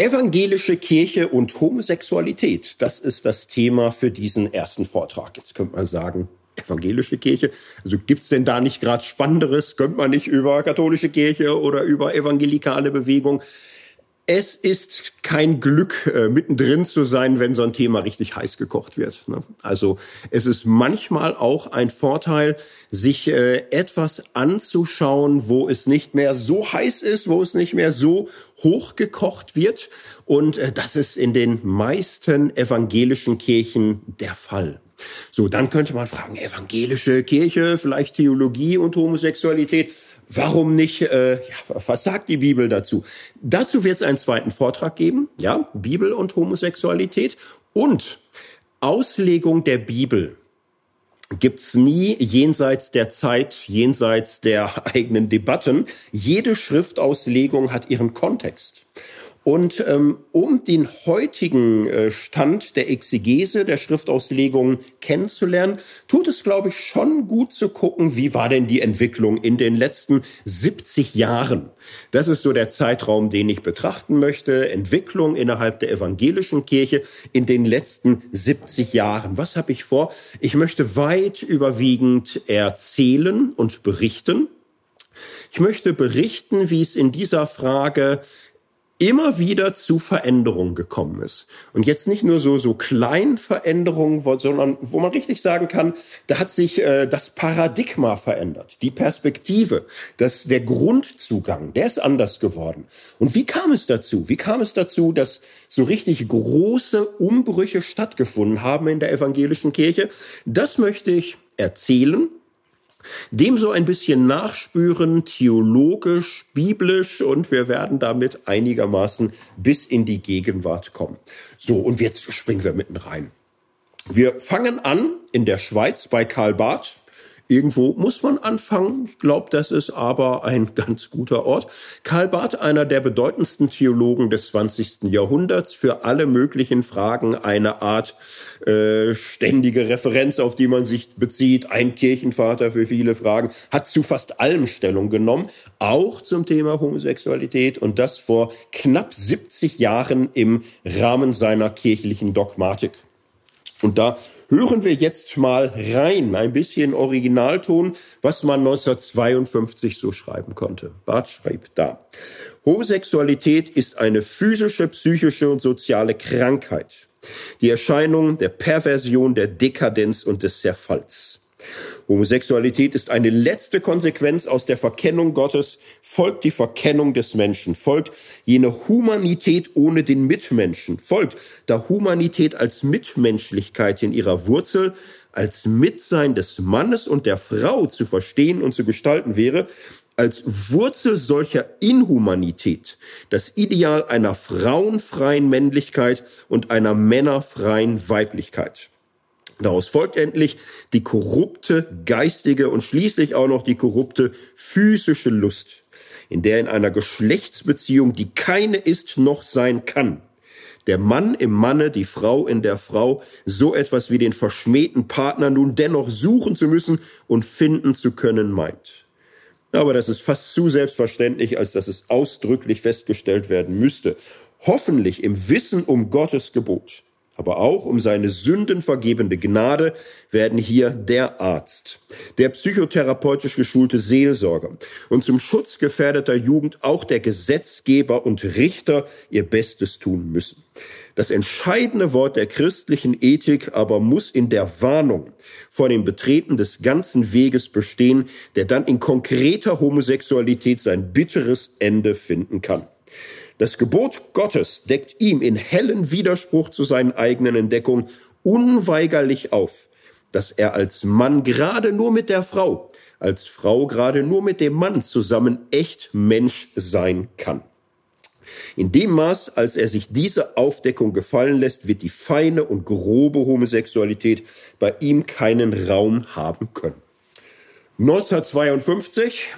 Evangelische Kirche und Homosexualität, das ist das Thema für diesen ersten Vortrag. Jetzt könnte man sagen, evangelische Kirche, also gibt's denn da nicht gerade Spannenderes? Könnte man nicht über katholische Kirche oder über evangelikale Bewegung es ist kein Glück, äh, mittendrin zu sein, wenn so ein Thema richtig heiß gekocht wird. Ne? Also es ist manchmal auch ein Vorteil, sich äh, etwas anzuschauen, wo es nicht mehr so heiß ist, wo es nicht mehr so hochgekocht wird. Und äh, das ist in den meisten evangelischen Kirchen der Fall. So, dann könnte man fragen, evangelische Kirche, vielleicht Theologie und Homosexualität. Warum nicht, äh, ja, was sagt die Bibel dazu? Dazu wird es einen zweiten Vortrag geben, ja, Bibel und Homosexualität und Auslegung der Bibel gibt's nie jenseits der Zeit, jenseits der eigenen Debatten. Jede Schriftauslegung hat ihren Kontext. Und ähm, um den heutigen äh, Stand der Exegese, der Schriftauslegung kennenzulernen, tut es, glaube ich, schon gut zu gucken, wie war denn die Entwicklung in den letzten 70 Jahren. Das ist so der Zeitraum, den ich betrachten möchte. Entwicklung innerhalb der evangelischen Kirche in den letzten 70 Jahren. Was habe ich vor? Ich möchte weit überwiegend erzählen und berichten. Ich möchte berichten, wie es in dieser Frage immer wieder zu Veränderungen gekommen ist. Und jetzt nicht nur so, so kleinen Veränderungen, sondern wo man richtig sagen kann, da hat sich äh, das Paradigma verändert, die Perspektive, das, der Grundzugang, der ist anders geworden. Und wie kam es dazu? Wie kam es dazu, dass so richtig große Umbrüche stattgefunden haben in der evangelischen Kirche? Das möchte ich erzählen dem so ein bisschen nachspüren, theologisch, biblisch und wir werden damit einigermaßen bis in die Gegenwart kommen. So, und jetzt springen wir mitten rein. Wir fangen an in der Schweiz bei Karl Barth. Irgendwo muss man anfangen. Ich glaube, das ist aber ein ganz guter Ort. Karl Barth, einer der bedeutendsten Theologen des 20. Jahrhunderts, für alle möglichen Fragen eine Art äh, ständige Referenz, auf die man sich bezieht. Ein Kirchenvater für viele Fragen, hat zu fast allem Stellung genommen, auch zum Thema Homosexualität und das vor knapp 70 Jahren im Rahmen seiner kirchlichen Dogmatik. Und da hören wir jetzt mal rein, ein bisschen Originalton, was man 1952 so schreiben konnte. Barth schreibt da. Homosexualität ist eine physische, psychische und soziale Krankheit. Die Erscheinung der Perversion, der Dekadenz und des Zerfalls. Homosexualität ist eine letzte Konsequenz aus der Verkennung Gottes, folgt die Verkennung des Menschen, folgt jene Humanität ohne den Mitmenschen, folgt da Humanität als Mitmenschlichkeit in ihrer Wurzel, als Mitsein des Mannes und der Frau zu verstehen und zu gestalten wäre, als Wurzel solcher Inhumanität das Ideal einer frauenfreien Männlichkeit und einer männerfreien Weiblichkeit. Daraus folgt endlich die korrupte geistige und schließlich auch noch die korrupte physische Lust, in der in einer Geschlechtsbeziehung, die keine ist noch sein kann, der Mann im Manne, die Frau in der Frau, so etwas wie den verschmähten Partner nun dennoch suchen zu müssen und finden zu können meint. Aber das ist fast zu selbstverständlich, als dass es ausdrücklich festgestellt werden müsste. Hoffentlich im Wissen um Gottes Gebot aber auch um seine sündenvergebende Gnade werden hier der Arzt, der psychotherapeutisch geschulte Seelsorger und zum Schutz gefährdeter Jugend auch der Gesetzgeber und Richter ihr Bestes tun müssen. Das entscheidende Wort der christlichen Ethik aber muss in der Warnung vor dem Betreten des ganzen Weges bestehen, der dann in konkreter Homosexualität sein bitteres Ende finden kann. Das Gebot Gottes deckt ihm in hellen Widerspruch zu seinen eigenen Entdeckungen unweigerlich auf, dass er als Mann gerade nur mit der Frau, als Frau gerade nur mit dem Mann zusammen echt Mensch sein kann. In dem Maß, als er sich diese Aufdeckung gefallen lässt, wird die feine und grobe Homosexualität bei ihm keinen Raum haben können. 1952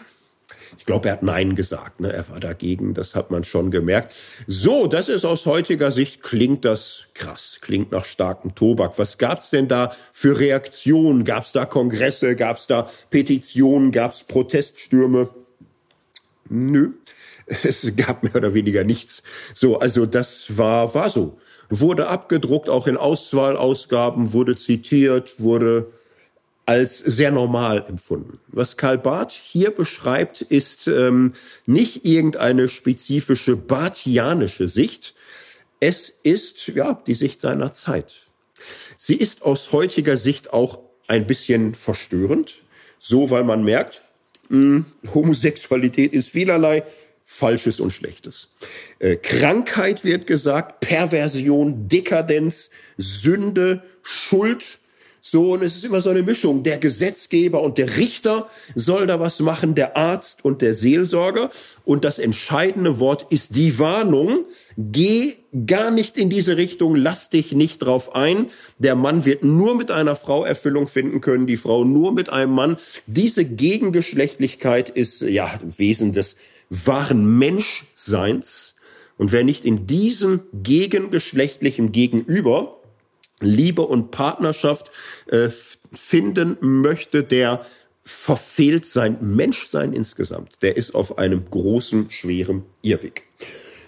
ich glaube, er hat Nein gesagt. Ne? Er war dagegen, das hat man schon gemerkt. So, das ist aus heutiger Sicht, klingt das krass, klingt nach starkem Tobak. Was gab's denn da für Reaktionen? Gab's da Kongresse? Gab's da Petitionen? Gab's Proteststürme? Nö. Es gab mehr oder weniger nichts. So, also das war, war so. Wurde abgedruckt, auch in Auswahlausgaben, wurde zitiert, wurde als sehr normal empfunden. Was Karl Barth hier beschreibt, ist ähm, nicht irgendeine spezifische barthianische Sicht. Es ist ja die Sicht seiner Zeit. Sie ist aus heutiger Sicht auch ein bisschen verstörend, so weil man merkt, mh, hm, Homosexualität ist vielerlei Falsches und Schlechtes. Äh, Krankheit wird gesagt, Perversion, Dekadenz, Sünde, Schuld so, und es ist immer so eine Mischung. Der Gesetzgeber und der Richter soll da was machen, der Arzt und der Seelsorger. Und das entscheidende Wort ist die Warnung. Geh gar nicht in diese Richtung, lass dich nicht drauf ein. Der Mann wird nur mit einer Frau Erfüllung finden können, die Frau nur mit einem Mann. Diese Gegengeschlechtlichkeit ist, ja, Wesen des wahren Menschseins. Und wer nicht in diesem gegengeschlechtlichen Gegenüber Liebe und Partnerschaft äh, finden möchte, der verfehlt sein Menschsein insgesamt. Der ist auf einem großen, schweren Irrweg.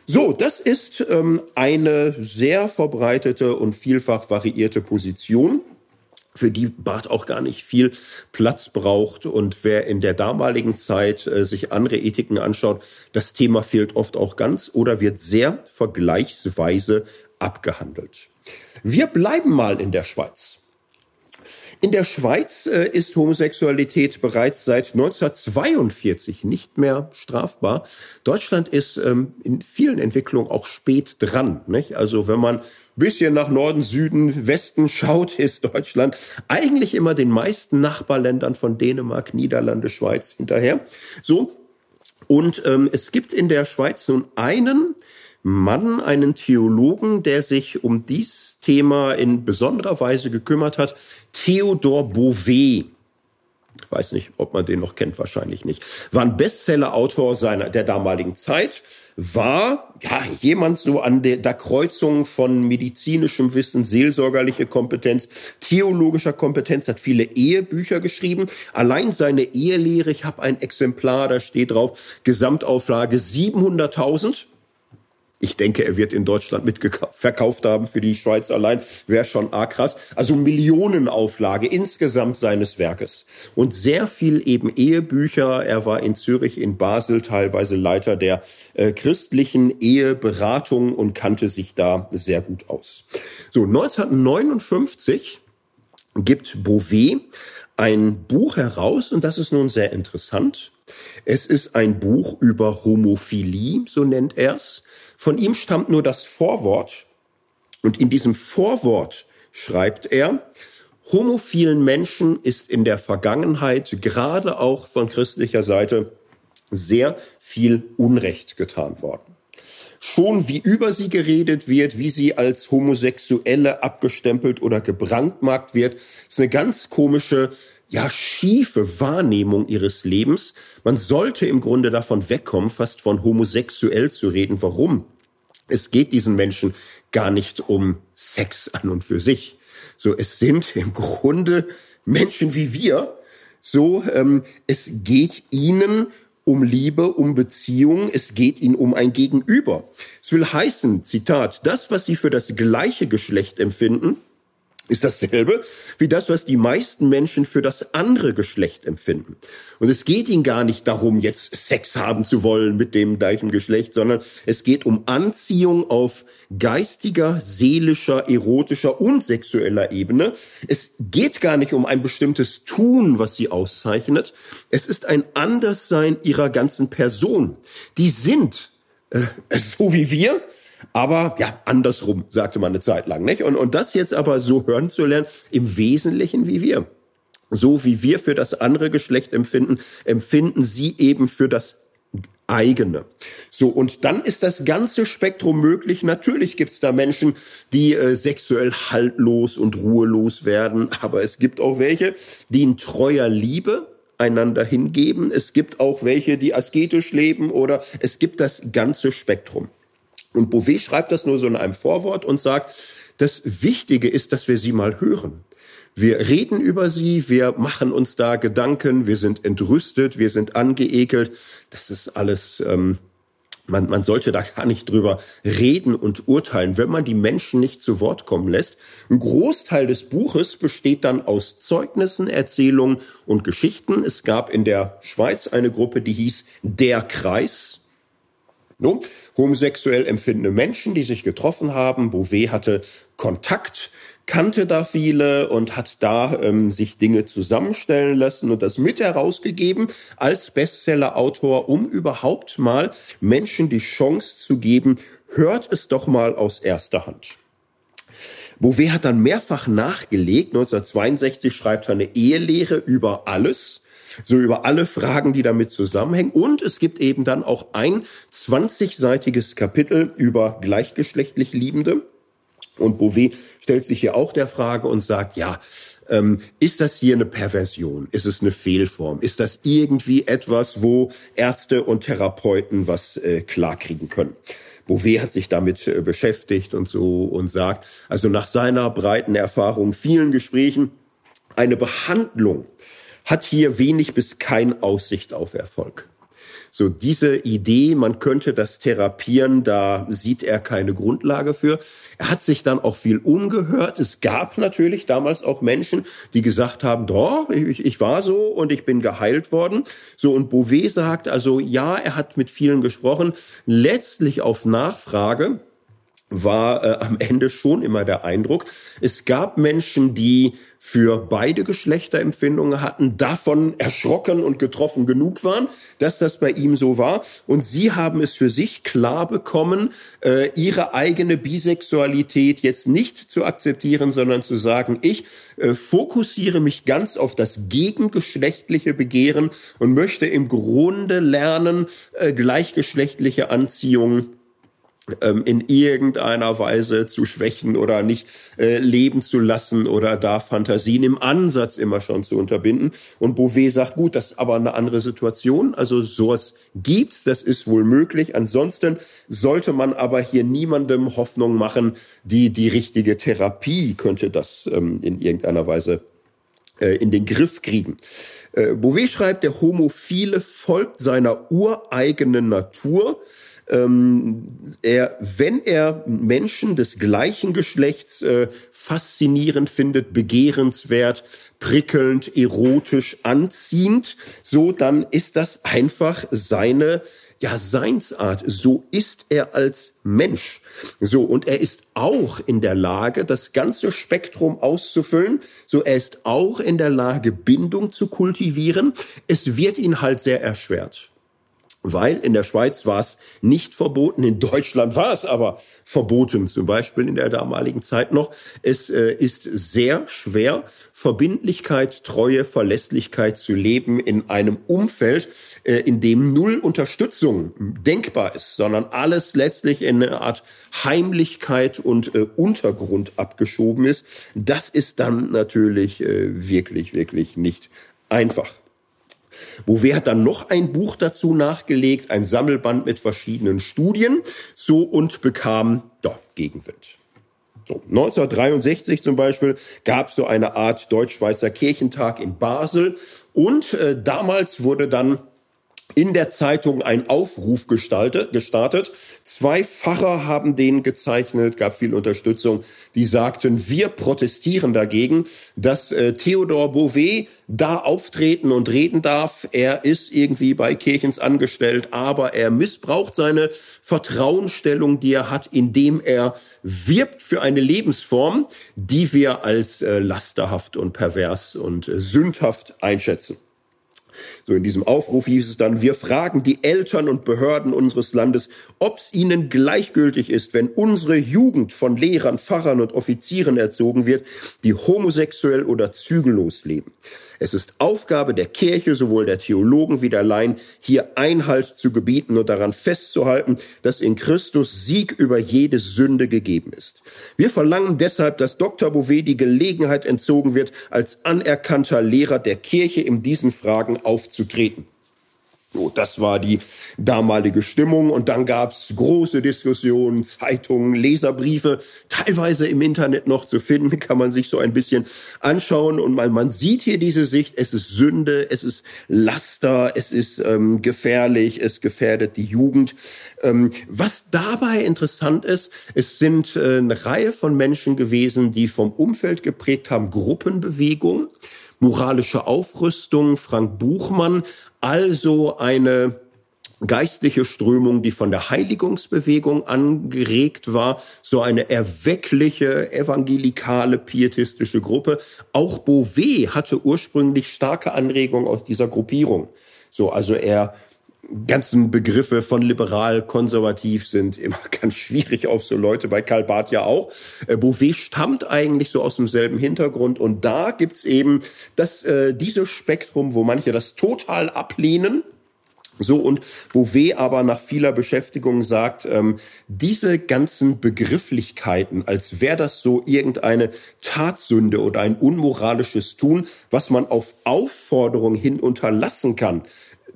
So, das ist ähm, eine sehr verbreitete und vielfach variierte Position für die Barth auch gar nicht viel Platz braucht. Und wer in der damaligen Zeit äh, sich andere Ethiken anschaut, das Thema fehlt oft auch ganz oder wird sehr vergleichsweise abgehandelt. Wir bleiben mal in der Schweiz. In der Schweiz äh, ist Homosexualität bereits seit 1942 nicht mehr strafbar. Deutschland ist ähm, in vielen Entwicklungen auch spät dran. Also wenn man bisschen nach Norden, Süden, Westen schaut, ist Deutschland eigentlich immer den meisten Nachbarländern von Dänemark, Niederlande, Schweiz hinterher. So. Und ähm, es gibt in der Schweiz nun einen Mann, einen Theologen, der sich um dies Thema in besonderer Weise gekümmert hat, Theodor Beauvais. Ich weiß nicht, ob man den noch kennt, wahrscheinlich nicht. War ein Bestseller-Autor seiner, der damaligen Zeit, war, ja, jemand so an der, der Kreuzung von medizinischem Wissen, seelsorgerliche Kompetenz, theologischer Kompetenz, hat viele Ehebücher geschrieben. Allein seine Ehelehre, ich habe ein Exemplar, da steht drauf, Gesamtauflage 700.000 ich denke, er wird in Deutschland mitverkauft haben für die Schweiz allein. Wäre schon arg krass. Also Millionenauflage insgesamt seines Werkes. Und sehr viel eben Ehebücher. Er war in Zürich, in Basel teilweise Leiter der äh, christlichen Eheberatung und kannte sich da sehr gut aus. So, 1959 gibt Beauvais ein Buch heraus und das ist nun sehr interessant. Es ist ein Buch über Homophilie, so nennt er's. Von ihm stammt nur das Vorwort. Und in diesem Vorwort schreibt er, homophilen Menschen ist in der Vergangenheit, gerade auch von christlicher Seite, sehr viel Unrecht getan worden. Schon wie über sie geredet wird, wie sie als Homosexuelle abgestempelt oder gebrandmarkt wird, ist eine ganz komische ja, schiefe Wahrnehmung ihres Lebens. Man sollte im Grunde davon wegkommen, fast von homosexuell zu reden. Warum? Es geht diesen Menschen gar nicht um Sex an und für sich. So, es sind im Grunde Menschen wie wir. So, ähm, es geht ihnen um Liebe, um Beziehung, es geht ihnen um ein Gegenüber. Es will heißen, Zitat, das, was sie für das gleiche Geschlecht empfinden, ist dasselbe wie das, was die meisten Menschen für das andere Geschlecht empfinden. Und es geht ihnen gar nicht darum, jetzt Sex haben zu wollen mit dem gleichen Geschlecht, sondern es geht um Anziehung auf geistiger, seelischer, erotischer und sexueller Ebene. Es geht gar nicht um ein bestimmtes Tun, was sie auszeichnet. Es ist ein Anderssein ihrer ganzen Person. Die sind äh, so wie wir, aber ja, andersrum, sagte man eine Zeit lang. Nicht? Und, und das jetzt aber so hören zu lernen, im Wesentlichen wie wir. So wie wir für das andere Geschlecht empfinden, empfinden sie eben für das eigene. So, und dann ist das ganze Spektrum möglich. Natürlich gibt's da Menschen, die äh, sexuell haltlos und ruhelos werden, aber es gibt auch welche, die in treuer Liebe einander hingeben. Es gibt auch welche, die asketisch leben oder es gibt das ganze Spektrum. Und Beauvais schreibt das nur so in einem Vorwort und sagt, das Wichtige ist, dass wir sie mal hören. Wir reden über sie, wir machen uns da Gedanken, wir sind entrüstet, wir sind angeekelt. Das ist alles ähm, man, man sollte da gar nicht drüber reden und urteilen, wenn man die Menschen nicht zu Wort kommen lässt. Ein Großteil des Buches besteht dann aus Zeugnissen, Erzählungen und Geschichten. Es gab in der Schweiz eine Gruppe, die hieß Der Kreis. No, homosexuell empfindende Menschen, die sich getroffen haben. Bouvet hatte Kontakt kannte da viele und hat da ähm, sich Dinge zusammenstellen lassen und das mit herausgegeben als Bestseller-Autor, um überhaupt mal Menschen die Chance zu geben, hört es doch mal aus erster Hand. Bouvet hat dann mehrfach nachgelegt. 1962 schreibt er eine Ehelehre über alles so über alle Fragen, die damit zusammenhängen. Und es gibt eben dann auch ein 20-seitiges Kapitel über gleichgeschlechtlich Liebende. Und Bouvet stellt sich hier auch der Frage und sagt, ja, ähm, ist das hier eine Perversion? Ist es eine Fehlform? Ist das irgendwie etwas, wo Ärzte und Therapeuten was äh, klarkriegen können? Bouvet hat sich damit äh, beschäftigt und so und sagt, also nach seiner breiten Erfahrung, vielen Gesprächen, eine Behandlung hat hier wenig bis kein Aussicht auf Erfolg. So diese Idee, man könnte das therapieren, da sieht er keine Grundlage für. Er hat sich dann auch viel umgehört. Es gab natürlich damals auch Menschen, die gesagt haben, doch, ich, ich war so und ich bin geheilt worden. So und Bouvet sagt also, ja, er hat mit vielen gesprochen. Letztlich auf Nachfrage war äh, am Ende schon immer der Eindruck, es gab Menschen, die für beide Geschlechter Empfindungen hatten, davon erschrocken und getroffen genug waren, dass das bei ihm so war. Und sie haben es für sich klar bekommen, äh, ihre eigene Bisexualität jetzt nicht zu akzeptieren, sondern zu sagen, ich äh, fokussiere mich ganz auf das gegengeschlechtliche Begehren und möchte im Grunde lernen, äh, gleichgeschlechtliche Anziehung in irgendeiner Weise zu schwächen oder nicht äh, leben zu lassen oder da Fantasien im Ansatz immer schon zu unterbinden. Und Bouvet sagt, gut, das ist aber eine andere Situation. Also sowas gibt's, das ist wohl möglich. Ansonsten sollte man aber hier niemandem Hoffnung machen, die die richtige Therapie könnte das ähm, in irgendeiner Weise äh, in den Griff kriegen. Äh, Bouvet schreibt, der Homophile folgt seiner ureigenen Natur ähm, er, wenn er Menschen des gleichen Geschlechts äh, faszinierend findet, begehrenswert, prickelnd, erotisch, anziehend, so dann ist das einfach seine ja, Seinsart. So ist er als Mensch. So, und er ist auch in der Lage, das ganze Spektrum auszufüllen. So, er ist auch in der Lage, Bindung zu kultivieren. Es wird ihn halt sehr erschwert weil in der Schweiz war es nicht verboten, in Deutschland war es aber verboten, zum Beispiel in der damaligen Zeit noch. Es äh, ist sehr schwer, Verbindlichkeit, Treue, Verlässlichkeit zu leben in einem Umfeld, äh, in dem null Unterstützung denkbar ist, sondern alles letztlich in eine Art Heimlichkeit und äh, Untergrund abgeschoben ist. Das ist dann natürlich äh, wirklich, wirklich nicht einfach. Bouvet hat dann noch ein Buch dazu nachgelegt, ein Sammelband mit verschiedenen Studien, so und bekam doch Gegenwind. So, 1963 zum Beispiel gab es so eine Art Deutsch-Schweizer Kirchentag in Basel. Und äh, damals wurde dann in der Zeitung ein Aufruf gestaltet, gestartet. Zwei Pfarrer haben den gezeichnet, gab viel Unterstützung. Die sagten, wir protestieren dagegen, dass äh, Theodor Beauvais da auftreten und reden darf. Er ist irgendwie bei Kirchens angestellt, aber er missbraucht seine Vertrauensstellung, die er hat, indem er wirbt für eine Lebensform, die wir als äh, lasterhaft und pervers und äh, sündhaft einschätzen. So in diesem Aufruf hieß es dann, wir fragen die Eltern und Behörden unseres Landes, ob es ihnen gleichgültig ist, wenn unsere Jugend von Lehrern, Pfarrern und Offizieren erzogen wird, die homosexuell oder zügellos leben. Es ist Aufgabe der Kirche, sowohl der Theologen wie der Laien, hier Einhalt zu gebieten und daran festzuhalten, dass in Christus Sieg über jede Sünde gegeben ist. Wir verlangen deshalb, dass Dr. Bouvet die Gelegenheit entzogen wird, als anerkannter Lehrer der Kirche in diesen Fragen aufzutreten. So, das war die damalige Stimmung und dann gab's große Diskussionen, Zeitungen, Leserbriefe, teilweise im Internet noch zu finden, kann man sich so ein bisschen anschauen und man, man sieht hier diese Sicht, es ist Sünde, es ist Laster, es ist ähm, gefährlich, es gefährdet die Jugend. Ähm, was dabei interessant ist, es sind äh, eine Reihe von Menschen gewesen, die vom Umfeld geprägt haben, Gruppenbewegung moralische Aufrüstung, Frank Buchmann, also eine geistliche Strömung, die von der Heiligungsbewegung angeregt war, so eine erweckliche, evangelikale, pietistische Gruppe. Auch Beauvais hatte ursprünglich starke Anregungen aus dieser Gruppierung. So, also er ganzen Begriffe von liberal, konservativ sind immer ganz schwierig auf so Leute, bei Karl Barth ja auch. Äh, Bouvet stammt eigentlich so aus demselben Hintergrund und da gibt's eben das, äh, dieses Spektrum, wo manche das total ablehnen, so und Bouvet aber nach vieler Beschäftigung sagt, ähm, diese ganzen Begrifflichkeiten, als wäre das so irgendeine Tatsünde oder ein unmoralisches Tun, was man auf Aufforderung hin unterlassen kann,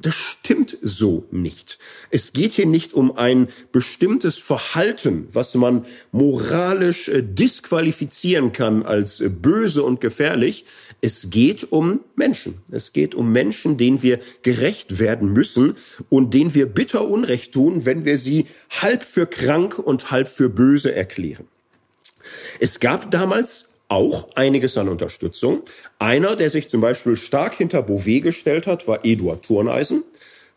das stimmt so nicht. Es geht hier nicht um ein bestimmtes Verhalten, was man moralisch äh, disqualifizieren kann als äh, böse und gefährlich. Es geht um Menschen. Es geht um Menschen, denen wir gerecht werden müssen und denen wir bitter Unrecht tun, wenn wir sie halb für krank und halb für böse erklären. Es gab damals auch einiges an Unterstützung. Einer, der sich zum Beispiel stark hinter Beauvais gestellt hat, war Eduard Thurneisen,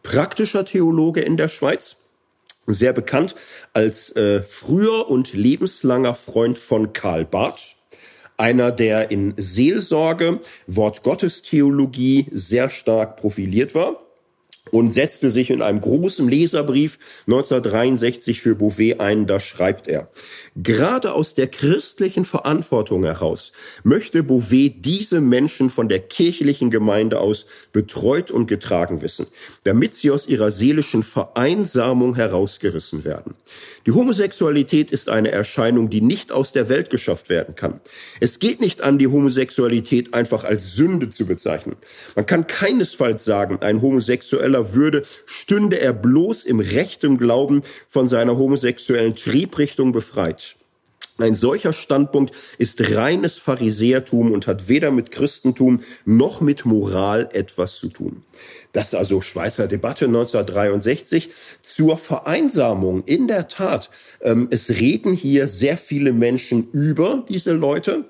praktischer Theologe in der Schweiz, sehr bekannt als äh, früher und lebenslanger Freund von Karl Barth, einer, der in Seelsorge, Wortgottestheologie sehr stark profiliert war und setzte sich in einem großen Leserbrief 1963 für Bouvet ein, da schreibt er, gerade aus der christlichen Verantwortung heraus möchte Bouvet diese Menschen von der kirchlichen Gemeinde aus betreut und getragen wissen, damit sie aus ihrer seelischen Vereinsamung herausgerissen werden. Die Homosexualität ist eine Erscheinung, die nicht aus der Welt geschafft werden kann. Es geht nicht an, die Homosexualität einfach als Sünde zu bezeichnen. Man kann keinesfalls sagen, ein Homosexueller würde, stünde er bloß im rechten Glauben von seiner homosexuellen Triebrichtung befreit. Ein solcher Standpunkt ist reines Pharisäertum und hat weder mit Christentum noch mit Moral etwas zu tun. Das ist also Schweizer Debatte 1963 zur Vereinsamung. In der Tat, ähm, es reden hier sehr viele Menschen über diese Leute.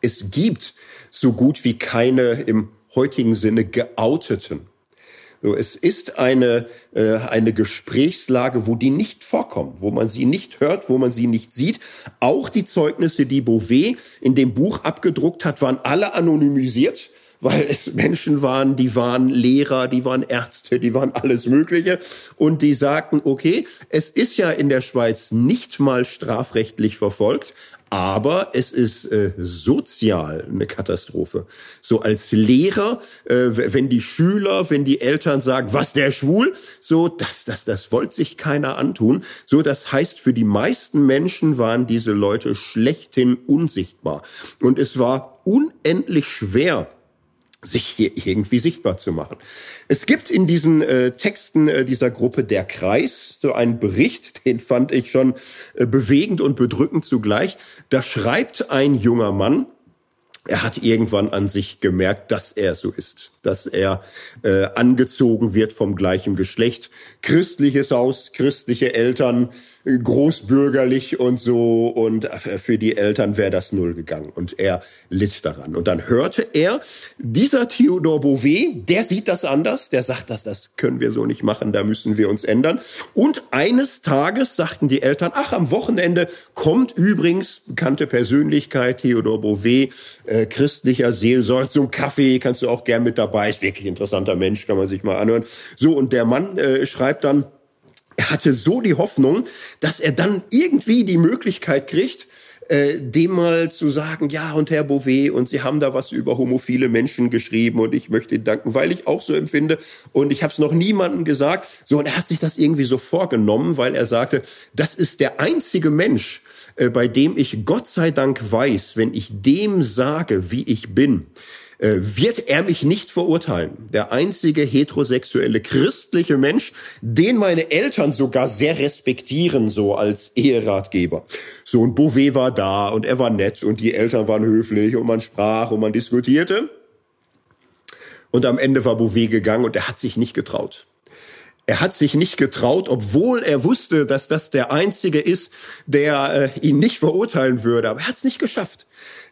Es gibt so gut wie keine im heutigen Sinne geouteten. So, es ist eine, äh, eine Gesprächslage, wo die nicht vorkommen, wo man sie nicht hört, wo man sie nicht sieht. Auch die Zeugnisse, die Beauvais in dem Buch abgedruckt hat, waren alle anonymisiert weil es Menschen waren, die waren Lehrer, die waren Ärzte, die waren alles Mögliche. Und die sagten, okay, es ist ja in der Schweiz nicht mal strafrechtlich verfolgt, aber es ist äh, sozial eine Katastrophe. So als Lehrer, äh, wenn die Schüler, wenn die Eltern sagen, was der schwul, so das, das, das wollte sich keiner antun. So das heißt, für die meisten Menschen waren diese Leute schlechthin unsichtbar und es war unendlich schwer sich hier irgendwie sichtbar zu machen. Es gibt in diesen äh, Texten äh, dieser Gruppe Der Kreis so einen Bericht, den fand ich schon äh, bewegend und bedrückend zugleich. Da schreibt ein junger Mann, er hat irgendwann an sich gemerkt, dass er so ist, dass er äh, angezogen wird vom gleichen Geschlecht, christliches Haus, christliche Eltern, großbürgerlich und so und für die Eltern wäre das null gegangen und er litt daran. Und dann hörte er, dieser Theodor Beauvais, der sieht das anders, der sagt, dass das können wir so nicht machen, da müssen wir uns ändern. Und eines Tages sagten die Eltern, ach, am Wochenende kommt übrigens bekannte Persönlichkeit, Theodor Beauvais, äh, christlicher Seelsorger zum Kaffee, kannst du auch gern mit dabei, ist wirklich interessanter Mensch, kann man sich mal anhören. So, und der Mann äh, schreibt dann, er hatte so die Hoffnung, dass er dann irgendwie die Möglichkeit kriegt, äh, dem mal zu sagen, ja, und Herr Beauvais, und Sie haben da was über homophile Menschen geschrieben und ich möchte Ihnen danken, weil ich auch so empfinde und ich habe es noch niemandem gesagt. So, und er hat sich das irgendwie so vorgenommen, weil er sagte, das ist der einzige Mensch, äh, bei dem ich Gott sei Dank weiß, wenn ich dem sage, wie ich bin, wird er mich nicht verurteilen. Der einzige heterosexuelle christliche Mensch, den meine Eltern sogar sehr respektieren, so als Eheratgeber. So, und Beauvais war da und er war nett und die Eltern waren höflich und man sprach und man diskutierte. Und am Ende war Beauvais gegangen und er hat sich nicht getraut. Er hat sich nicht getraut, obwohl er wusste, dass das der Einzige ist, der äh, ihn nicht verurteilen würde. Aber er hat es nicht geschafft.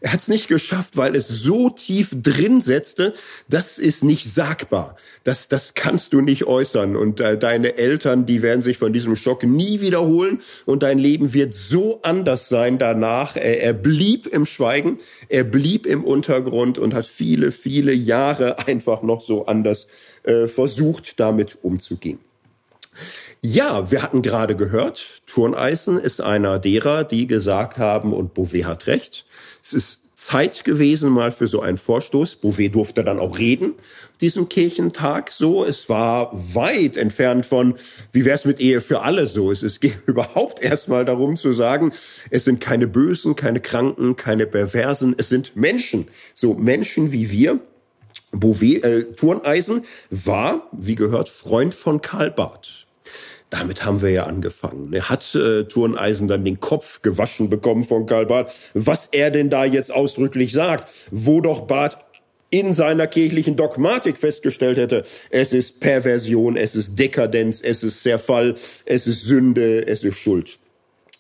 Er hat es nicht geschafft, weil es so tief drin setzte, das ist nicht sagbar. Das, das kannst du nicht äußern. Und äh, deine Eltern, die werden sich von diesem Schock nie wiederholen. Und dein Leben wird so anders sein danach. Er, er blieb im Schweigen, er blieb im Untergrund und hat viele, viele Jahre einfach noch so anders äh, versucht, damit umzugehen. Ja, wir hatten gerade gehört, Turneisen ist einer derer, die gesagt haben, und Beauvais hat recht, es ist Zeit gewesen mal für so einen Vorstoß. Beauvais durfte dann auch reden, diesem Kirchentag so. Es war weit entfernt von, wie wäre es mit Ehe für alle so. Es, es ging überhaupt erstmal darum zu sagen, es sind keine Bösen, keine Kranken, keine Perversen, es sind Menschen, so Menschen wie wir. Beauvais, äh, Turneisen war, wie gehört, Freund von Karl Barth. Damit haben wir ja angefangen. Er hat äh, Turneisen dann den Kopf gewaschen bekommen von Karl Barth, was er denn da jetzt ausdrücklich sagt, wo doch Barth in seiner kirchlichen Dogmatik festgestellt hätte, es ist Perversion, es ist Dekadenz, es ist Zerfall, es ist Sünde, es ist Schuld.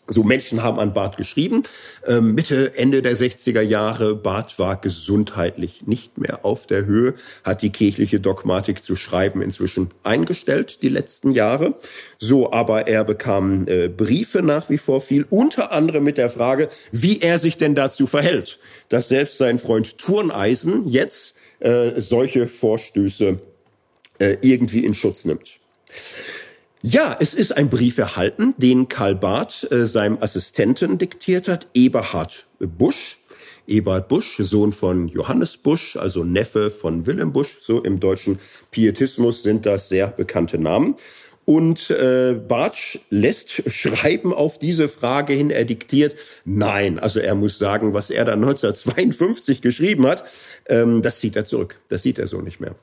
So Menschen haben an Barth geschrieben. Ähm, Mitte, Ende der 60er Jahre, Barth war gesundheitlich nicht mehr auf der Höhe, hat die kirchliche Dogmatik zu schreiben inzwischen eingestellt, die letzten Jahre. So, aber er bekam äh, Briefe nach wie vor viel, unter anderem mit der Frage, wie er sich denn dazu verhält, dass selbst sein Freund Turneisen jetzt äh, solche Vorstöße äh, irgendwie in Schutz nimmt. Ja, es ist ein Brief erhalten, den Karl Barth äh, seinem Assistenten diktiert hat, Eberhard Busch. Eberhard Busch, Sohn von Johannes Busch, also Neffe von Wilhelm Busch. So im deutschen Pietismus sind das sehr bekannte Namen. Und äh, Bartsch lässt schreiben auf diese Frage hin, er diktiert, nein, also er muss sagen, was er da 1952 geschrieben hat, ähm, das zieht er zurück. Das sieht er so nicht mehr.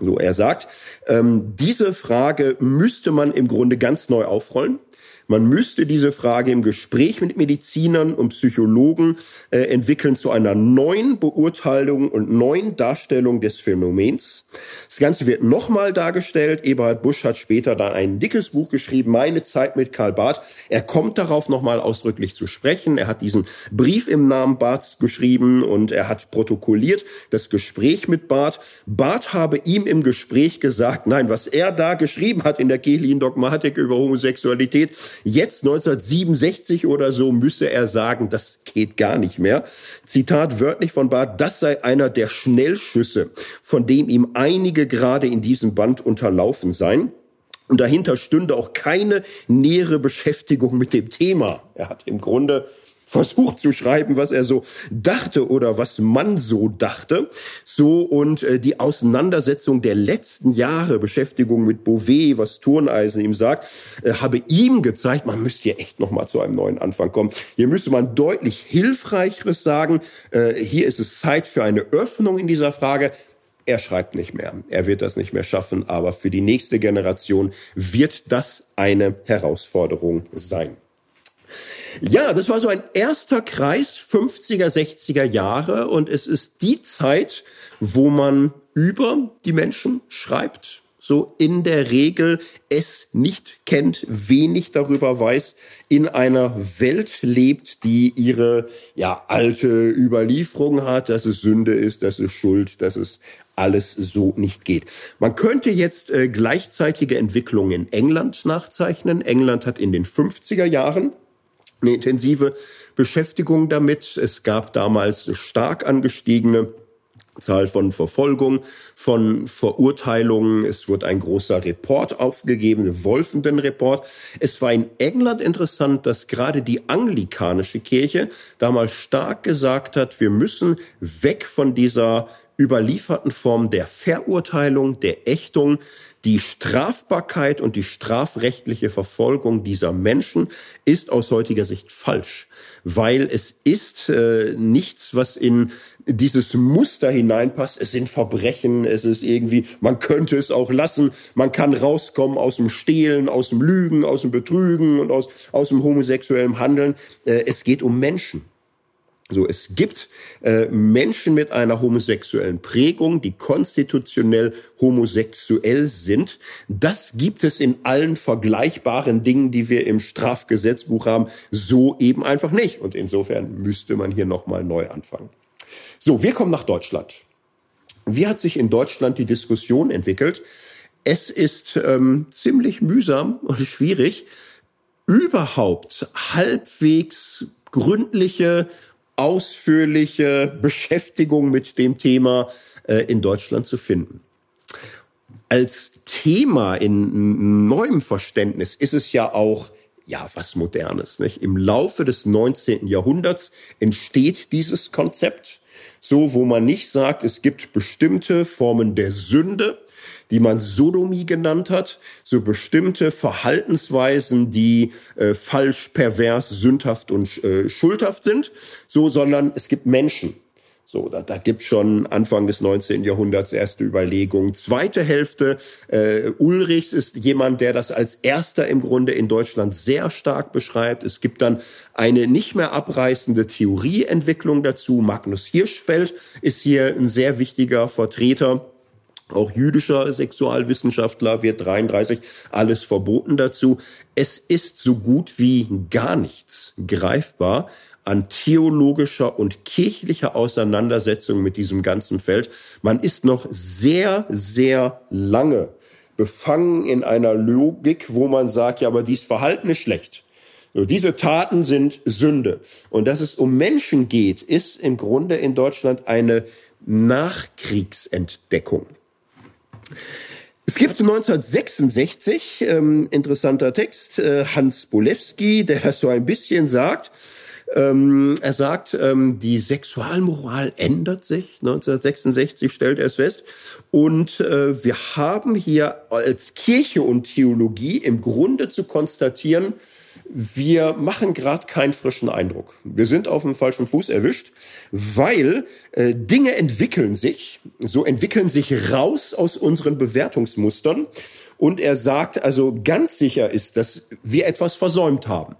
So, er sagt, ähm, diese Frage müsste man im Grunde ganz neu aufrollen. Man müsste diese Frage im Gespräch mit Medizinern und Psychologen äh, entwickeln zu einer neuen Beurteilung und neuen Darstellung des Phänomens. Das Ganze wird nochmal dargestellt. Eberhard Busch hat später dann ein dickes Buch geschrieben, Meine Zeit mit Karl Barth. Er kommt darauf nochmal ausdrücklich zu sprechen. Er hat diesen Brief im Namen Barths geschrieben und er hat protokolliert das Gespräch mit Barth. Barth habe ihm im Gespräch gesagt, nein, was er da geschrieben hat in der kirchlichen Dogmatik über Homosexualität, Jetzt 1967 oder so müsse er sagen, das geht gar nicht mehr. Zitat wörtlich von Barth, das sei einer der Schnellschüsse, von dem ihm einige gerade in diesem Band unterlaufen seien. Und dahinter stünde auch keine nähere Beschäftigung mit dem Thema. Er hat im Grunde versucht zu schreiben, was er so dachte oder was man so dachte. So und äh, die Auseinandersetzung der letzten Jahre, Beschäftigung mit Beauvais, was Turneisen ihm sagt, äh, habe ihm gezeigt, man müsste hier echt noch mal zu einem neuen Anfang kommen. Hier müsste man deutlich hilfreicheres sagen. Äh, hier ist es Zeit für eine Öffnung in dieser Frage. Er schreibt nicht mehr. Er wird das nicht mehr schaffen, aber für die nächste Generation wird das eine Herausforderung sein. Ja, das war so ein erster Kreis 50er, 60er Jahre und es ist die Zeit, wo man über die Menschen schreibt, so in der Regel es nicht kennt, wenig darüber weiß, in einer Welt lebt, die ihre ja alte Überlieferung hat, dass es Sünde ist, dass es Schuld, dass es alles so nicht geht. Man könnte jetzt äh, gleichzeitige Entwicklungen in England nachzeichnen. England hat in den 50er Jahren eine intensive Beschäftigung damit. Es gab damals eine stark angestiegene Zahl von Verfolgung, von Verurteilungen. Es wurde ein großer Report aufgegeben, Wolfenden-Report. Es war in England interessant, dass gerade die anglikanische Kirche damals stark gesagt hat, wir müssen weg von dieser überlieferten Form der Verurteilung, der Ächtung, die Strafbarkeit und die strafrechtliche Verfolgung dieser Menschen ist aus heutiger Sicht falsch, weil es ist äh, nichts, was in dieses Muster hineinpasst. Es sind Verbrechen, es ist irgendwie, man könnte es auch lassen, man kann rauskommen aus dem Stehlen, aus dem Lügen, aus dem Betrügen und aus, aus dem homosexuellen Handeln. Äh, es geht um Menschen. So, es gibt äh, Menschen mit einer homosexuellen Prägung, die konstitutionell homosexuell sind. Das gibt es in allen vergleichbaren Dingen, die wir im Strafgesetzbuch haben, so eben einfach nicht. Und insofern müsste man hier nochmal neu anfangen. So, wir kommen nach Deutschland. Wie hat sich in Deutschland die Diskussion entwickelt? Es ist ähm, ziemlich mühsam und schwierig, überhaupt halbwegs gründliche ausführliche Beschäftigung mit dem Thema äh, in Deutschland zu finden. Als Thema in neuem Verständnis ist es ja auch ja, was Modernes. Nicht? Im Laufe des 19. Jahrhunderts entsteht dieses Konzept, so wo man nicht sagt, es gibt bestimmte Formen der Sünde, die man Sodomie genannt hat, so bestimmte Verhaltensweisen, die äh, falsch, pervers, sündhaft und äh, schuldhaft sind, so, sondern es gibt Menschen. So, da, da gibt schon Anfang des 19. Jahrhunderts erste Überlegungen. Zweite Hälfte, äh, Ulrichs ist jemand, der das als erster im Grunde in Deutschland sehr stark beschreibt. Es gibt dann eine nicht mehr abreißende Theorieentwicklung dazu. Magnus Hirschfeld ist hier ein sehr wichtiger Vertreter auch jüdischer Sexualwissenschaftler wird 33 alles verboten dazu. Es ist so gut wie gar nichts greifbar an theologischer und kirchlicher Auseinandersetzung mit diesem ganzen Feld. Man ist noch sehr, sehr lange befangen in einer Logik, wo man sagt, ja, aber dieses Verhalten ist schlecht. So, diese Taten sind Sünde. Und dass es um Menschen geht, ist im Grunde in Deutschland eine Nachkriegsentdeckung. Es gibt 1966, ähm, interessanter Text, äh, Hans Bolewski, der das so ein bisschen sagt. Ähm, er sagt, ähm, die Sexualmoral ändert sich. 1966 stellt er es fest. Und äh, wir haben hier als Kirche und Theologie im Grunde zu konstatieren, wir machen gerade keinen frischen Eindruck. Wir sind auf dem falschen Fuß erwischt, weil äh, Dinge entwickeln sich, so entwickeln sich raus aus unseren Bewertungsmustern. Und er sagt, also ganz sicher ist, dass wir etwas versäumt haben.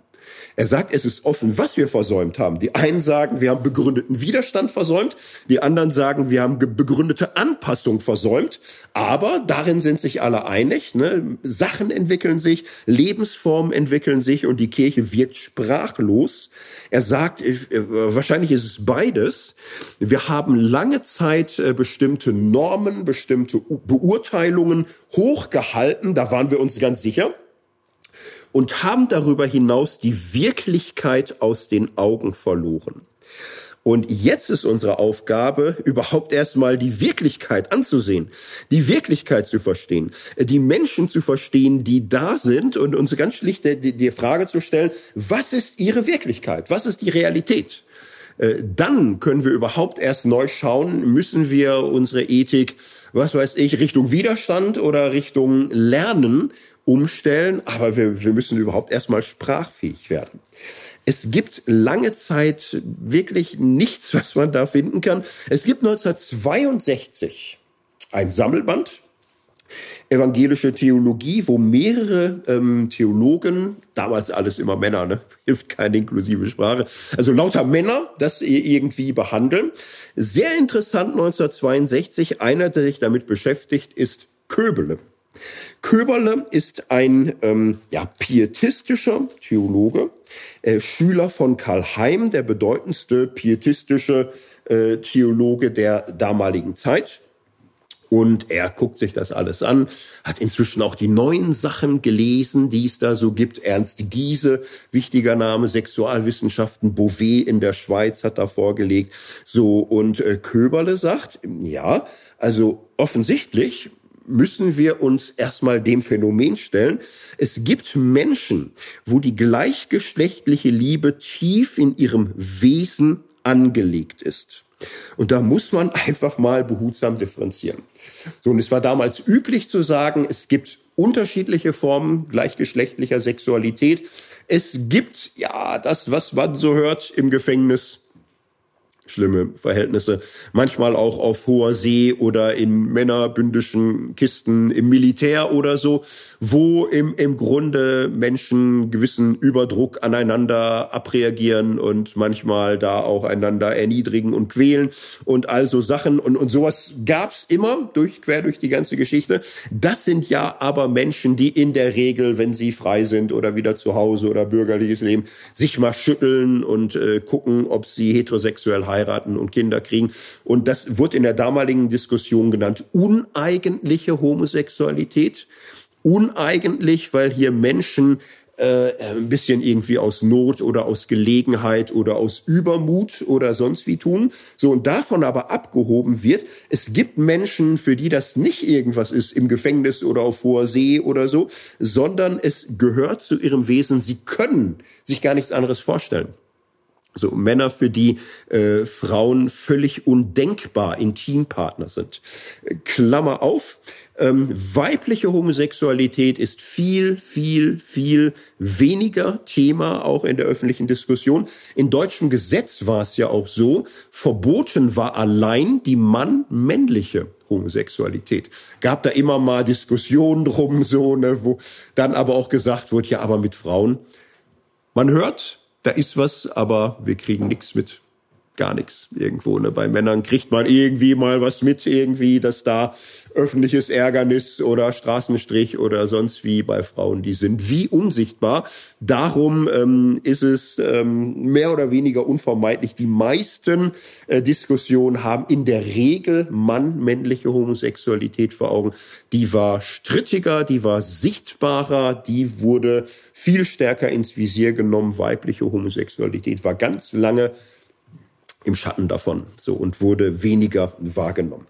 Er sagt, es ist offen, was wir versäumt haben. Die einen sagen, wir haben begründeten Widerstand versäumt, die anderen sagen, wir haben begründete Anpassung versäumt. Aber darin sind sich alle einig. Ne? Sachen entwickeln sich, Lebensformen entwickeln sich und die Kirche wirkt sprachlos. Er sagt, äh, wahrscheinlich ist es beides. Wir haben lange Zeit äh, bestimmte Normen, bestimmte Beurteilungen hochgehalten. Da waren wir uns ganz sicher und haben darüber hinaus die Wirklichkeit aus den Augen verloren. Und jetzt ist unsere Aufgabe, überhaupt erstmal die Wirklichkeit anzusehen, die Wirklichkeit zu verstehen, die Menschen zu verstehen, die da sind und uns ganz schlicht die, die Frage zu stellen, was ist ihre Wirklichkeit? Was ist die Realität? Äh, dann können wir überhaupt erst neu schauen, müssen wir unsere Ethik, was weiß ich, Richtung Widerstand oder Richtung Lernen umstellen, aber wir, wir müssen überhaupt erstmal sprachfähig werden. Es gibt lange Zeit wirklich nichts, was man da finden kann. Es gibt 1962 ein Sammelband, evangelische Theologie, wo mehrere ähm, Theologen, damals alles immer Männer, ne? hilft keine inklusive Sprache, also lauter Männer das irgendwie behandeln. Sehr interessant 1962, einer, der sich damit beschäftigt, ist Köbele. Köberle ist ein ähm, ja, pietistischer Theologe, äh, Schüler von Karl Heim, der bedeutendste pietistische äh, Theologe der damaligen Zeit. Und er guckt sich das alles an, hat inzwischen auch die neuen Sachen gelesen, die es da so gibt. Ernst Giese, wichtiger Name, Sexualwissenschaften, Beauvais in der Schweiz hat da vorgelegt. So, und äh, Köberle sagt, ja, also offensichtlich müssen wir uns erstmal dem Phänomen stellen. Es gibt Menschen, wo die gleichgeschlechtliche Liebe tief in ihrem Wesen angelegt ist. Und da muss man einfach mal behutsam differenzieren. So, und es war damals üblich zu sagen, es gibt unterschiedliche Formen gleichgeschlechtlicher Sexualität. Es gibt, ja, das, was man so hört im Gefängnis, schlimme Verhältnisse. Manchmal auch auf hoher See oder in männerbündischen Kisten im Militär oder so, wo im, im Grunde Menschen gewissen Überdruck aneinander abreagieren und manchmal da auch einander erniedrigen und quälen und also Sachen. Und, und sowas gab's immer durch, quer durch die ganze Geschichte. Das sind ja aber Menschen, die in der Regel, wenn sie frei sind oder wieder zu Hause oder bürgerliches Leben, sich mal schütteln und äh, gucken, ob sie heterosexuell heiraten heiraten und Kinder kriegen. Und das wird in der damaligen Diskussion genannt uneigentliche Homosexualität. Uneigentlich, weil hier Menschen äh, ein bisschen irgendwie aus Not oder aus Gelegenheit oder aus Übermut oder sonst wie tun. So und davon aber abgehoben wird, es gibt Menschen, für die das nicht irgendwas ist im Gefängnis oder auf hoher See oder so, sondern es gehört zu ihrem Wesen. Sie können sich gar nichts anderes vorstellen. So Männer, für die äh, Frauen völlig undenkbar Intimpartner sind. Klammer auf, ähm, weibliche Homosexualität ist viel, viel, viel weniger Thema auch in der öffentlichen Diskussion. In deutschem Gesetz war es ja auch so, verboten war allein die Mann-männliche Homosexualität. Gab da immer mal Diskussionen drum, so, ne, wo dann aber auch gesagt wird, ja, aber mit Frauen. Man hört, da ist was, aber wir kriegen nichts mit gar nichts irgendwo. Ne? Bei Männern kriegt man irgendwie mal was mit, irgendwie, dass da öffentliches Ärgernis oder Straßenstrich oder sonst wie bei Frauen, die sind wie unsichtbar. Darum ähm, ist es ähm, mehr oder weniger unvermeidlich. Die meisten äh, Diskussionen haben in der Regel Mann-männliche Homosexualität vor Augen. Die war strittiger, die war sichtbarer, die wurde viel stärker ins Visier genommen. Weibliche Homosexualität war ganz lange im Schatten davon so und wurde weniger wahrgenommen.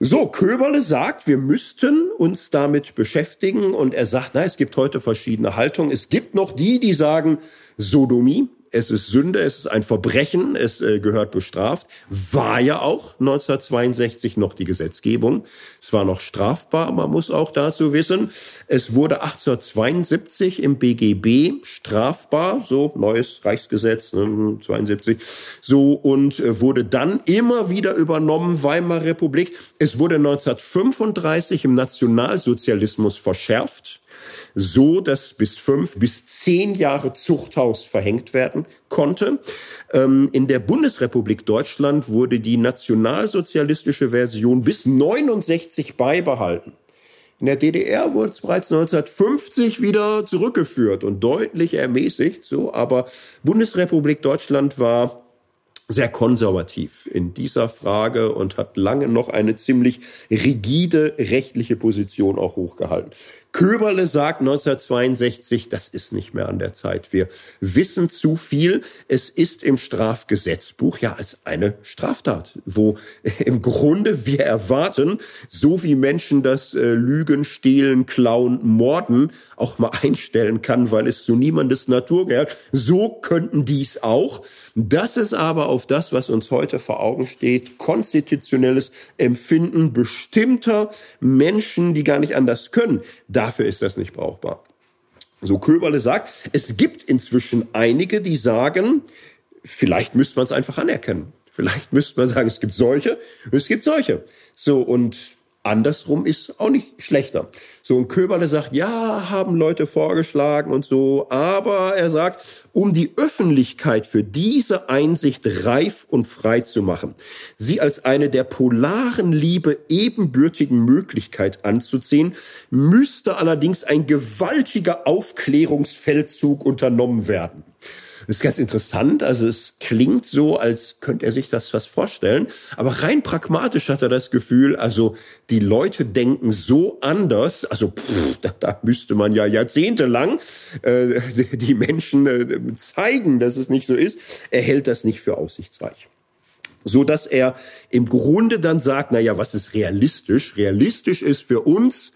So, Köberle sagt, wir müssten uns damit beschäftigen und er sagt, na, es gibt heute verschiedene Haltungen. Es gibt noch die, die sagen Sodomie, es ist Sünde, es ist ein Verbrechen, es äh, gehört bestraft. War ja auch 1962 noch die Gesetzgebung. Es war noch strafbar, man muss auch dazu wissen. Es wurde 1872 im BGB strafbar, so neues Reichsgesetz, ne, 72, so und äh, wurde dann immer wieder übernommen, Weimarer Republik. Es wurde 1935 im Nationalsozialismus verschärft so dass bis fünf bis zehn Jahre Zuchthaus verhängt werden konnte. Ähm, in der Bundesrepublik Deutschland wurde die nationalsozialistische Version bis 69 beibehalten. In der DDR wurde es bereits 1950 wieder zurückgeführt und deutlich ermäßigt, so, aber Bundesrepublik Deutschland war sehr konservativ in dieser Frage und hat lange noch eine ziemlich rigide rechtliche Position auch hochgehalten. Köberle sagt 1962, das ist nicht mehr an der Zeit. Wir wissen zu viel. Es ist im Strafgesetzbuch ja als eine Straftat, wo im Grunde wir erwarten, so wie Menschen das äh, Lügen, Stehlen, Klauen, Morden auch mal einstellen kann, weil es zu niemandes Natur gehört, so könnten dies auch. Das ist aber auf das, was uns heute vor Augen steht, konstitutionelles Empfinden bestimmter Menschen, die gar nicht anders können Dafür ist das nicht brauchbar. So Köberle sagt, es gibt inzwischen einige, die sagen, vielleicht müsste man es einfach anerkennen. Vielleicht müsste man sagen, es gibt solche, es gibt solche. So, und Andersrum ist auch nicht schlechter. So ein Köberle sagt, ja, haben Leute vorgeschlagen und so, aber er sagt, um die Öffentlichkeit für diese Einsicht reif und frei zu machen, sie als eine der polaren Liebe ebenbürtigen Möglichkeit anzuziehen, müsste allerdings ein gewaltiger Aufklärungsfeldzug unternommen werden. Das ist ganz interessant. Also es klingt so, als könnte er sich das fast vorstellen. Aber rein pragmatisch hat er das Gefühl, also die Leute denken so anders. Also pff, da, da müsste man ja jahrzehntelang äh, die Menschen äh, zeigen, dass es nicht so ist. Er hält das nicht für aussichtsreich so dass er im Grunde dann sagt, na ja, was ist realistisch? Realistisch ist für uns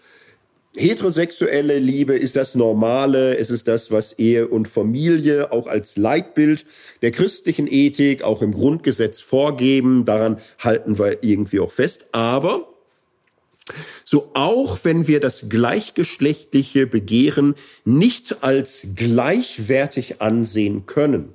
heterosexuelle Liebe ist das Normale, es ist das, was Ehe und Familie auch als Leitbild der christlichen Ethik, auch im Grundgesetz vorgeben. Daran halten wir irgendwie auch fest. Aber so auch wenn wir das gleichgeschlechtliche Begehren nicht als gleichwertig ansehen können,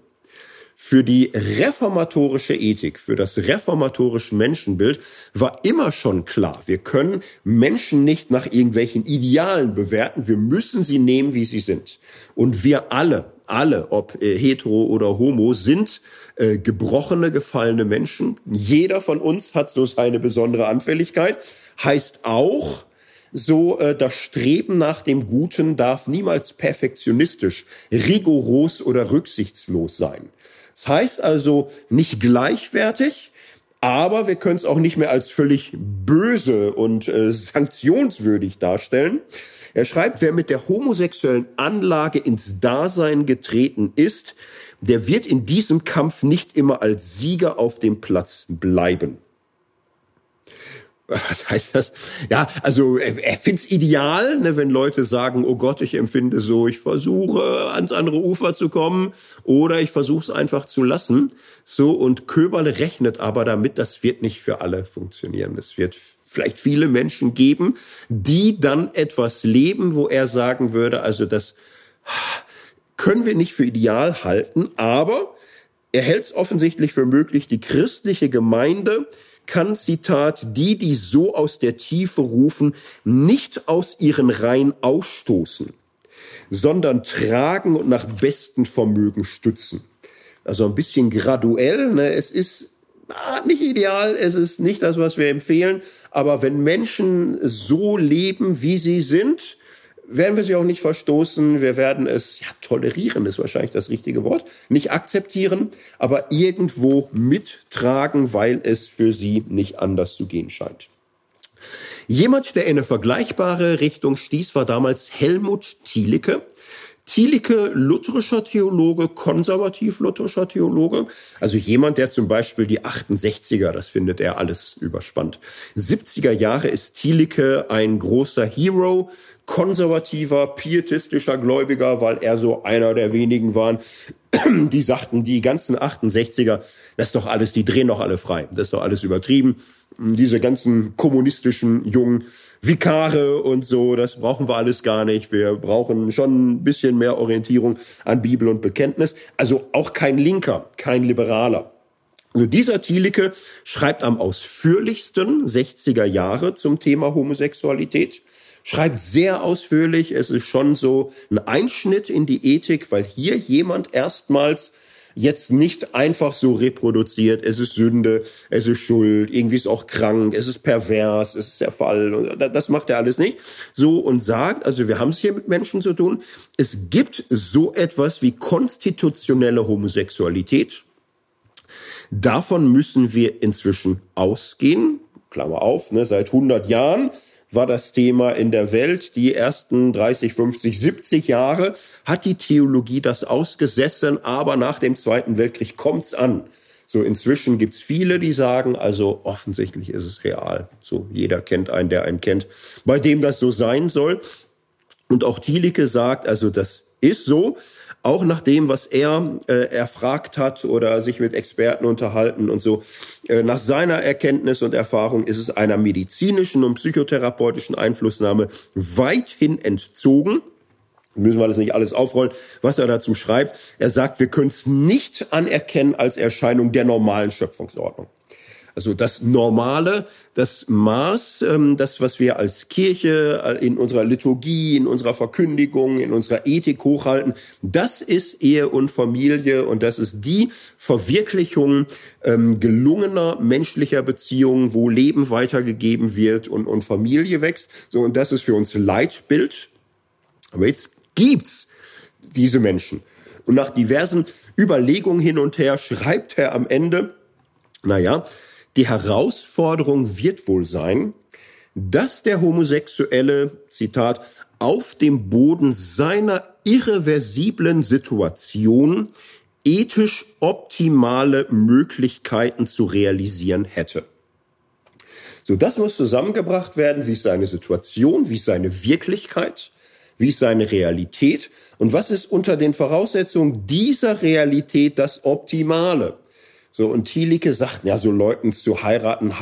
für die reformatorische Ethik, für das reformatorische Menschenbild war immer schon klar, wir können Menschen nicht nach irgendwelchen Idealen bewerten, wir müssen sie nehmen, wie sie sind. Und wir alle, alle, ob äh, hetero oder homo, sind äh, gebrochene, gefallene Menschen. Jeder von uns hat so seine besondere Anfälligkeit. Heißt auch, so äh, das Streben nach dem Guten darf niemals perfektionistisch, rigoros oder rücksichtslos sein. Das heißt also nicht gleichwertig, aber wir können es auch nicht mehr als völlig böse und äh, sanktionswürdig darstellen. Er schreibt, wer mit der homosexuellen Anlage ins Dasein getreten ist, der wird in diesem Kampf nicht immer als Sieger auf dem Platz bleiben was heißt das? Ja, also er, er findet es ideal, ne, wenn Leute sagen, oh Gott, ich empfinde so, ich versuche ans andere Ufer zu kommen oder ich versuche es einfach zu lassen. So und Köberle rechnet aber damit, das wird nicht für alle funktionieren. Es wird vielleicht viele Menschen geben, die dann etwas leben, wo er sagen würde, also das können wir nicht für ideal halten, aber er hält es offensichtlich für möglich, die christliche Gemeinde kann, Zitat, die, die so aus der Tiefe rufen, nicht aus ihren Reihen ausstoßen, sondern tragen und nach bestem Vermögen stützen. Also ein bisschen graduell. Ne? Es ist ah, nicht ideal, es ist nicht das, was wir empfehlen. Aber wenn Menschen so leben, wie sie sind, werden wir sie auch nicht verstoßen. Wir werden es ja, tolerieren, ist wahrscheinlich das richtige Wort. Nicht akzeptieren, aber irgendwo mittragen, weil es für sie nicht anders zu gehen scheint. Jemand, der in eine vergleichbare Richtung stieß, war damals Helmut Thielicke. Thielicke, lutherischer Theologe, konservativ lutherischer Theologe, also jemand, der zum Beispiel die 68er, das findet er alles überspannt. 70er Jahre ist Thielicke ein großer Hero, konservativer, pietistischer Gläubiger, weil er so einer der wenigen waren, die sagten, die ganzen 68er, das ist doch alles, die drehen doch alle frei, das ist doch alles übertrieben. Diese ganzen kommunistischen jungen Vikare und so, das brauchen wir alles gar nicht. Wir brauchen schon ein bisschen mehr Orientierung an Bibel und Bekenntnis. Also auch kein Linker, kein Liberaler. Also dieser Thielicke schreibt am ausführlichsten 60er Jahre zum Thema Homosexualität schreibt sehr ausführlich. Es ist schon so ein Einschnitt in die Ethik, weil hier jemand erstmals jetzt nicht einfach so reproduziert, es ist Sünde, es ist Schuld, irgendwie ist auch krank, es ist pervers, es ist der Fall. Das macht er alles nicht. So und sagt, also wir haben es hier mit Menschen zu tun, es gibt so etwas wie konstitutionelle Homosexualität. Davon müssen wir inzwischen ausgehen. Klammer auf, ne, seit 100 Jahren war das Thema in der Welt. Die ersten 30, 50, 70 Jahre hat die Theologie das ausgesessen, aber nach dem Zweiten Weltkrieg kommt's an. So inzwischen gibt's viele, die sagen, also offensichtlich ist es real. So jeder kennt einen, der einen kennt, bei dem das so sein soll. Und auch Thielicke sagt, also das ist so auch nach dem, was er äh, erfragt hat oder sich mit Experten unterhalten und so, äh, nach seiner Erkenntnis und Erfahrung ist es einer medizinischen und psychotherapeutischen Einflussnahme weithin entzogen müssen wir das nicht alles aufrollen, was er dazu schreibt. Er sagt, wir können es nicht anerkennen als Erscheinung der normalen Schöpfungsordnung. Also das Normale, das Maß, ähm, das, was wir als Kirche äh, in unserer Liturgie, in unserer Verkündigung, in unserer Ethik hochhalten, das ist Ehe und Familie und das ist die Verwirklichung ähm, gelungener menschlicher Beziehungen, wo Leben weitergegeben wird und, und Familie wächst. So, und das ist für uns Leitbild. Aber jetzt gibt's diese Menschen. Und nach diversen Überlegungen hin und her schreibt er am Ende, naja, die Herausforderung wird wohl sein, dass der Homosexuelle, Zitat, auf dem Boden seiner irreversiblen Situation ethisch optimale Möglichkeiten zu realisieren hätte. So, das muss zusammengebracht werden. Wie ist seine Situation? Wie ist seine Wirklichkeit? Wie ist seine Realität? Und was ist unter den Voraussetzungen dieser Realität das Optimale? So, und Thielicke sagt, ja, so Leuten zu heiraten,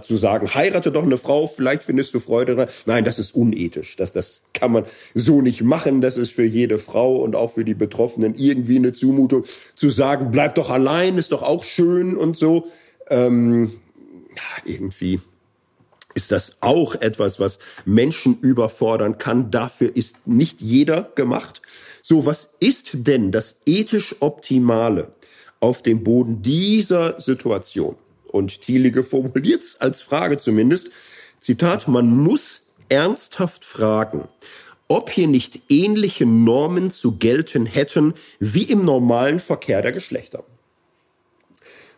zu sagen, heirate doch eine Frau, vielleicht findest du Freude daran. Nein, das ist unethisch. Das, das kann man so nicht machen. Das ist für jede Frau und auch für die Betroffenen irgendwie eine Zumutung. Zu sagen, bleib doch allein, ist doch auch schön und so. Ähm, irgendwie ist das auch etwas, was Menschen überfordern kann. Dafür ist nicht jeder gemacht. So, was ist denn das ethisch Optimale auf dem Boden dieser Situation? Und Thielige formuliert es als Frage zumindest. Zitat, man muss ernsthaft fragen, ob hier nicht ähnliche Normen zu gelten hätten wie im normalen Verkehr der Geschlechter.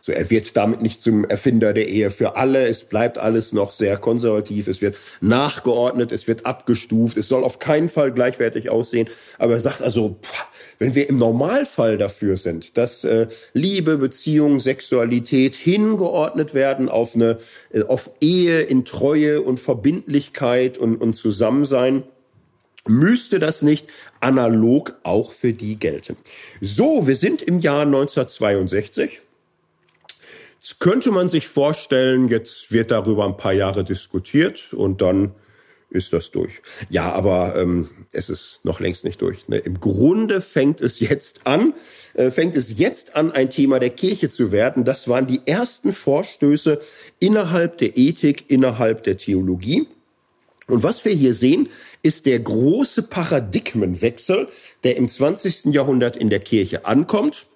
So, er wird damit nicht zum Erfinder der Ehe für alle. Es bleibt alles noch sehr konservativ. Es wird nachgeordnet, es wird abgestuft. Es soll auf keinen Fall gleichwertig aussehen. Aber er sagt also, wenn wir im Normalfall dafür sind, dass äh, Liebe, Beziehung, Sexualität hingeordnet werden auf eine, äh, auf Ehe in Treue und Verbindlichkeit und, und Zusammensein, müsste das nicht analog auch für die gelten. So, wir sind im Jahr 1962. Jetzt könnte man sich vorstellen, jetzt wird darüber ein paar Jahre diskutiert und dann ist das durch. Ja, aber ähm, es ist noch längst nicht durch. Ne? Im Grunde fängt es jetzt an, äh, fängt es jetzt an, ein Thema der Kirche zu werden. Das waren die ersten Vorstöße innerhalb der Ethik, innerhalb der Theologie. Und was wir hier sehen, ist der große Paradigmenwechsel, der im 20. Jahrhundert in der Kirche ankommt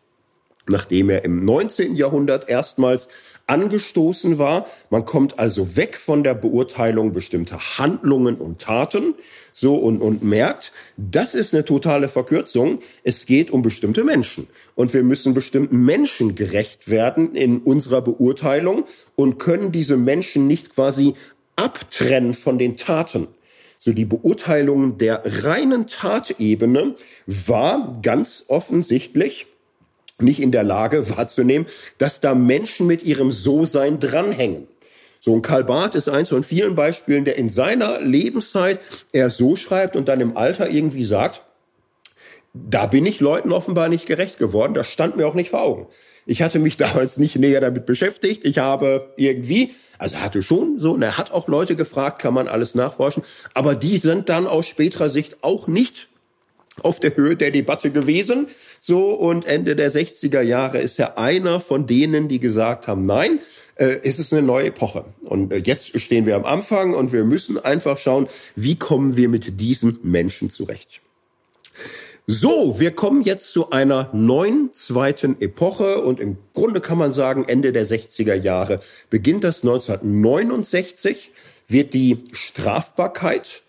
nachdem er im 19. Jahrhundert erstmals angestoßen war. Man kommt also weg von der Beurteilung bestimmter Handlungen und Taten, so und, und merkt, das ist eine totale Verkürzung. Es geht um bestimmte Menschen. Und wir müssen bestimmten Menschen gerecht werden in unserer Beurteilung und können diese Menschen nicht quasi abtrennen von den Taten. So die Beurteilung der reinen Tatebene war ganz offensichtlich nicht in der Lage wahrzunehmen, dass da Menschen mit ihrem So-Sein dranhängen. So ein Karl Barth ist eins von vielen Beispielen, der in seiner Lebenszeit er so schreibt und dann im Alter irgendwie sagt, da bin ich Leuten offenbar nicht gerecht geworden, das stand mir auch nicht vor Augen. Ich hatte mich damals nicht näher damit beschäftigt. Ich habe irgendwie, also hatte schon so, und er hat auch Leute gefragt, kann man alles nachforschen, aber die sind dann aus späterer Sicht auch nicht auf der Höhe der Debatte gewesen. So, und Ende der 60er Jahre ist er einer von denen, die gesagt haben, nein, äh, es ist eine neue Epoche. Und äh, jetzt stehen wir am Anfang und wir müssen einfach schauen, wie kommen wir mit diesen Menschen zurecht. So, wir kommen jetzt zu einer neuen zweiten Epoche und im Grunde kann man sagen, Ende der 60er Jahre beginnt das 1969, wird die Strafbarkeit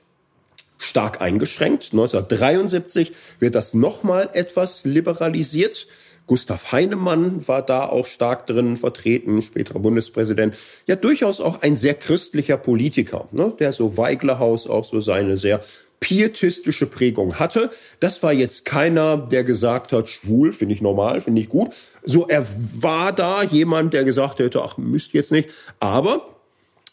stark eingeschränkt. 1973 wird das nochmal etwas liberalisiert. Gustav Heinemann war da auch stark drin vertreten, späterer Bundespräsident. Ja, durchaus auch ein sehr christlicher Politiker, ne, der so Weiglerhaus auch so seine sehr pietistische Prägung hatte. Das war jetzt keiner, der gesagt hat, schwul, finde ich normal, finde ich gut. So, er war da jemand, der gesagt hätte, ach, müsst jetzt nicht. Aber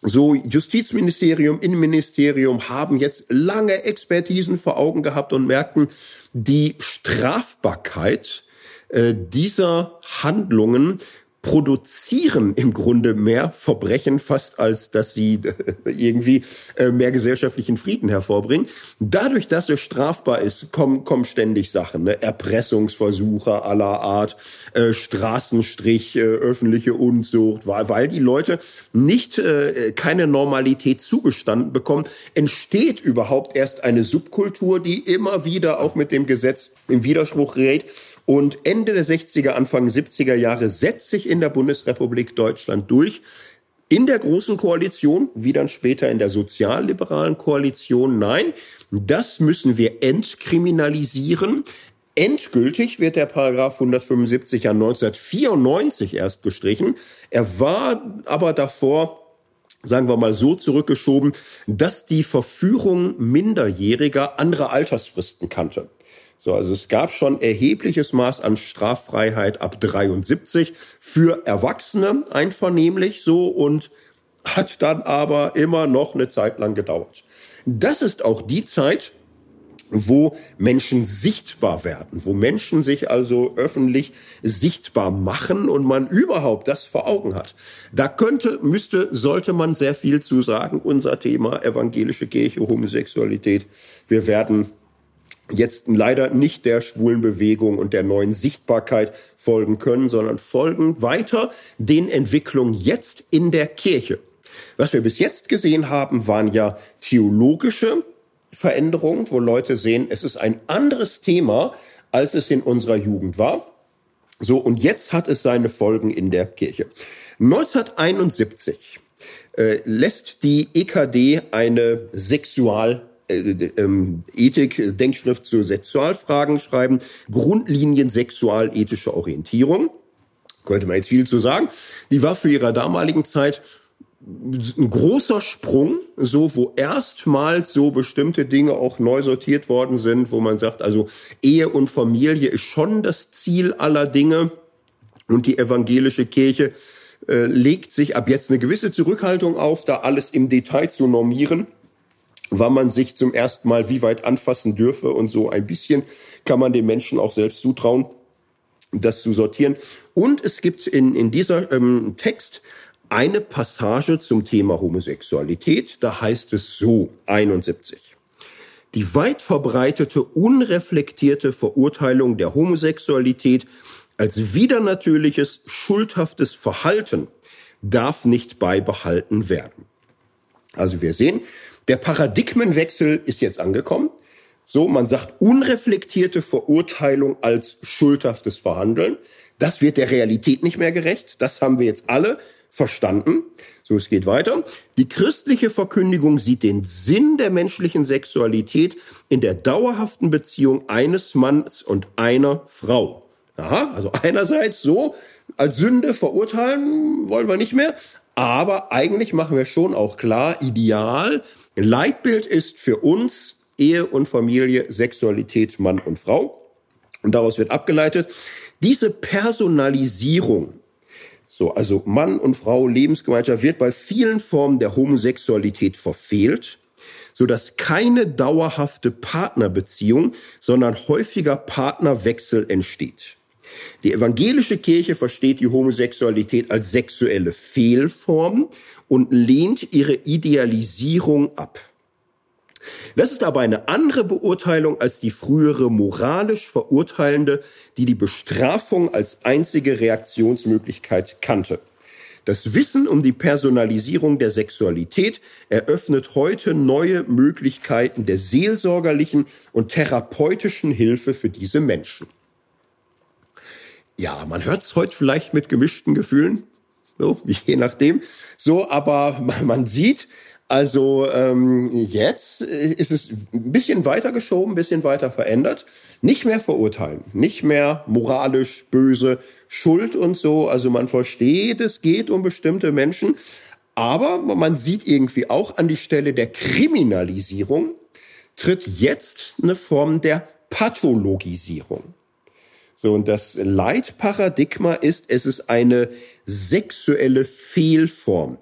so Justizministerium, Innenministerium haben jetzt lange Expertisen vor Augen gehabt und merkten, die Strafbarkeit äh, dieser Handlungen produzieren im Grunde mehr Verbrechen fast, als dass sie äh, irgendwie äh, mehr gesellschaftlichen Frieden hervorbringen. Dadurch, dass es strafbar ist, kommen, kommen ständig Sachen, ne? Erpressungsversuche aller Art, äh, Straßenstrich, äh, öffentliche Unzucht, weil, weil die Leute nicht äh, keine Normalität zugestanden bekommen, entsteht überhaupt erst eine Subkultur, die immer wieder auch mit dem Gesetz im Widerspruch gerät und Ende der 60er, Anfang 70er Jahre setzt sich in der Bundesrepublik Deutschland durch. In der Großen Koalition, wie dann später in der sozialliberalen Koalition, nein, das müssen wir entkriminalisieren. Endgültig wird der Paragraph 175 ja 1994 erst gestrichen. Er war aber davor sagen wir mal so zurückgeschoben, dass die Verführung Minderjähriger andere Altersfristen kannte. So, also es gab schon erhebliches Maß an Straffreiheit ab 73 für Erwachsene einvernehmlich so und hat dann aber immer noch eine Zeit lang gedauert. Das ist auch die Zeit, wo Menschen sichtbar werden, wo Menschen sich also öffentlich sichtbar machen und man überhaupt das vor Augen hat. Da könnte, müsste, sollte man sehr viel zu sagen. Unser Thema evangelische Kirche, Homosexualität. Wir werden jetzt leider nicht der schwulen Bewegung und der neuen Sichtbarkeit folgen können, sondern folgen weiter den Entwicklungen jetzt in der Kirche. Was wir bis jetzt gesehen haben, waren ja theologische Veränderung, wo Leute sehen, es ist ein anderes Thema, als es in unserer Jugend war. So, und jetzt hat es seine Folgen in der Kirche. 1971 äh, lässt die EKD eine Sexual ähm, Ethik, Denkschrift zu Sexualfragen schreiben, Grundlinien sexualethischer Orientierung. Könnte man jetzt viel zu sagen. Die war für ihre damaligen Zeit ein großer Sprung, so wo erstmals so bestimmte Dinge auch neu sortiert worden sind, wo man sagt, also Ehe und Familie ist schon das Ziel aller Dinge und die evangelische Kirche äh, legt sich ab jetzt eine gewisse Zurückhaltung auf, da alles im Detail zu normieren, wann man sich zum ersten Mal wie weit anfassen dürfe und so ein bisschen kann man den Menschen auch selbst zutrauen, das zu sortieren. Und es gibt in, in dieser ähm, Text eine Passage zum Thema Homosexualität. Da heißt es so, 71. Die weit verbreitete, unreflektierte Verurteilung der Homosexualität als widernatürliches, schuldhaftes Verhalten darf nicht beibehalten werden. Also wir sehen, der Paradigmenwechsel ist jetzt angekommen. So, man sagt unreflektierte Verurteilung als schuldhaftes Verhandeln. Das wird der Realität nicht mehr gerecht. Das haben wir jetzt alle verstanden. So, es geht weiter. Die christliche Verkündigung sieht den Sinn der menschlichen Sexualität in der dauerhaften Beziehung eines Manns und einer Frau. Aha, also einerseits so als Sünde verurteilen wollen wir nicht mehr, aber eigentlich machen wir schon auch klar, ideal, Leitbild ist für uns Ehe und Familie, Sexualität, Mann und Frau. Und daraus wird abgeleitet, diese Personalisierung so, also Mann und Frau, Lebensgemeinschaft wird bei vielen Formen der Homosexualität verfehlt, so dass keine dauerhafte Partnerbeziehung, sondern häufiger Partnerwechsel entsteht. Die evangelische Kirche versteht die Homosexualität als sexuelle Fehlform und lehnt ihre Idealisierung ab. Das ist aber eine andere Beurteilung als die frühere moralisch verurteilende, die die Bestrafung als einzige Reaktionsmöglichkeit kannte. Das Wissen um die Personalisierung der Sexualität eröffnet heute neue Möglichkeiten der seelsorgerlichen und therapeutischen Hilfe für diese Menschen. Ja, man hört es heute vielleicht mit gemischten Gefühlen, so, je nachdem. So, aber man sieht, also ähm, jetzt ist es ein bisschen weiter geschoben, ein bisschen weiter verändert. Nicht mehr verurteilen, nicht mehr moralisch böse Schuld und so. Also man versteht, es geht um bestimmte Menschen, aber man sieht irgendwie auch an die Stelle der Kriminalisierung tritt jetzt eine Form der Pathologisierung. So, und das Leitparadigma ist, es ist eine sexuelle Fehlform.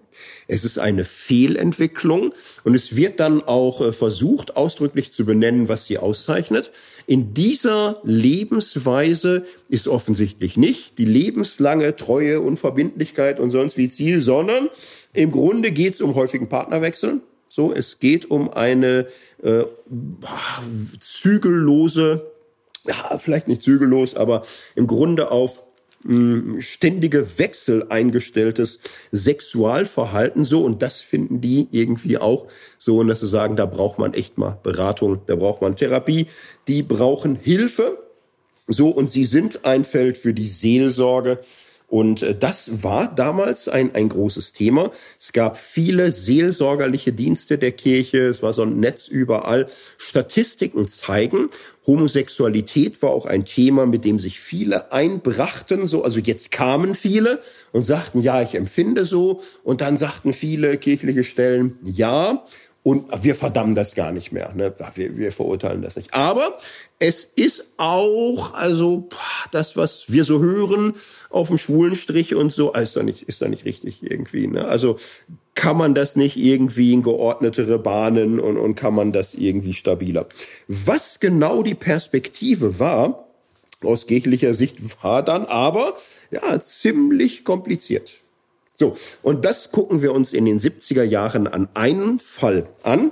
Es ist eine Fehlentwicklung und es wird dann auch äh, versucht, ausdrücklich zu benennen, was sie auszeichnet. In dieser Lebensweise ist offensichtlich nicht die lebenslange Treue und Verbindlichkeit und sonst wie Ziel, sondern im Grunde geht es um häufigen Partnerwechsel. So, es geht um eine äh, zügellose, ja, vielleicht nicht zügellos, aber im Grunde auf ständige Wechsel eingestelltes Sexualverhalten. So und das finden die irgendwie auch so und dass sie sagen, da braucht man echt mal Beratung, da braucht man Therapie, die brauchen Hilfe. So und sie sind ein Feld für die Seelsorge und äh, das war damals ein, ein großes Thema. Es gab viele seelsorgerliche Dienste der Kirche. Es war so ein Netz überall. Statistiken zeigen, Homosexualität war auch ein Thema, mit dem sich viele einbrachten. So, also jetzt kamen viele und sagten, ja, ich empfinde so. Und dann sagten viele kirchliche Stellen, ja. Und wir verdammen das gar nicht mehr. Ne? Wir, wir verurteilen das nicht. Aber es ist auch, also das, was wir so hören auf dem Schwulenstrich und so, ist doch nicht, ist doch nicht richtig irgendwie. Ne? Also kann man das nicht irgendwie in geordnetere Bahnen und, und kann man das irgendwie stabiler. Was genau die Perspektive war, aus kirchlicher Sicht war dann aber ja ziemlich kompliziert. So, und das gucken wir uns in den 70er Jahren an einem Fall an.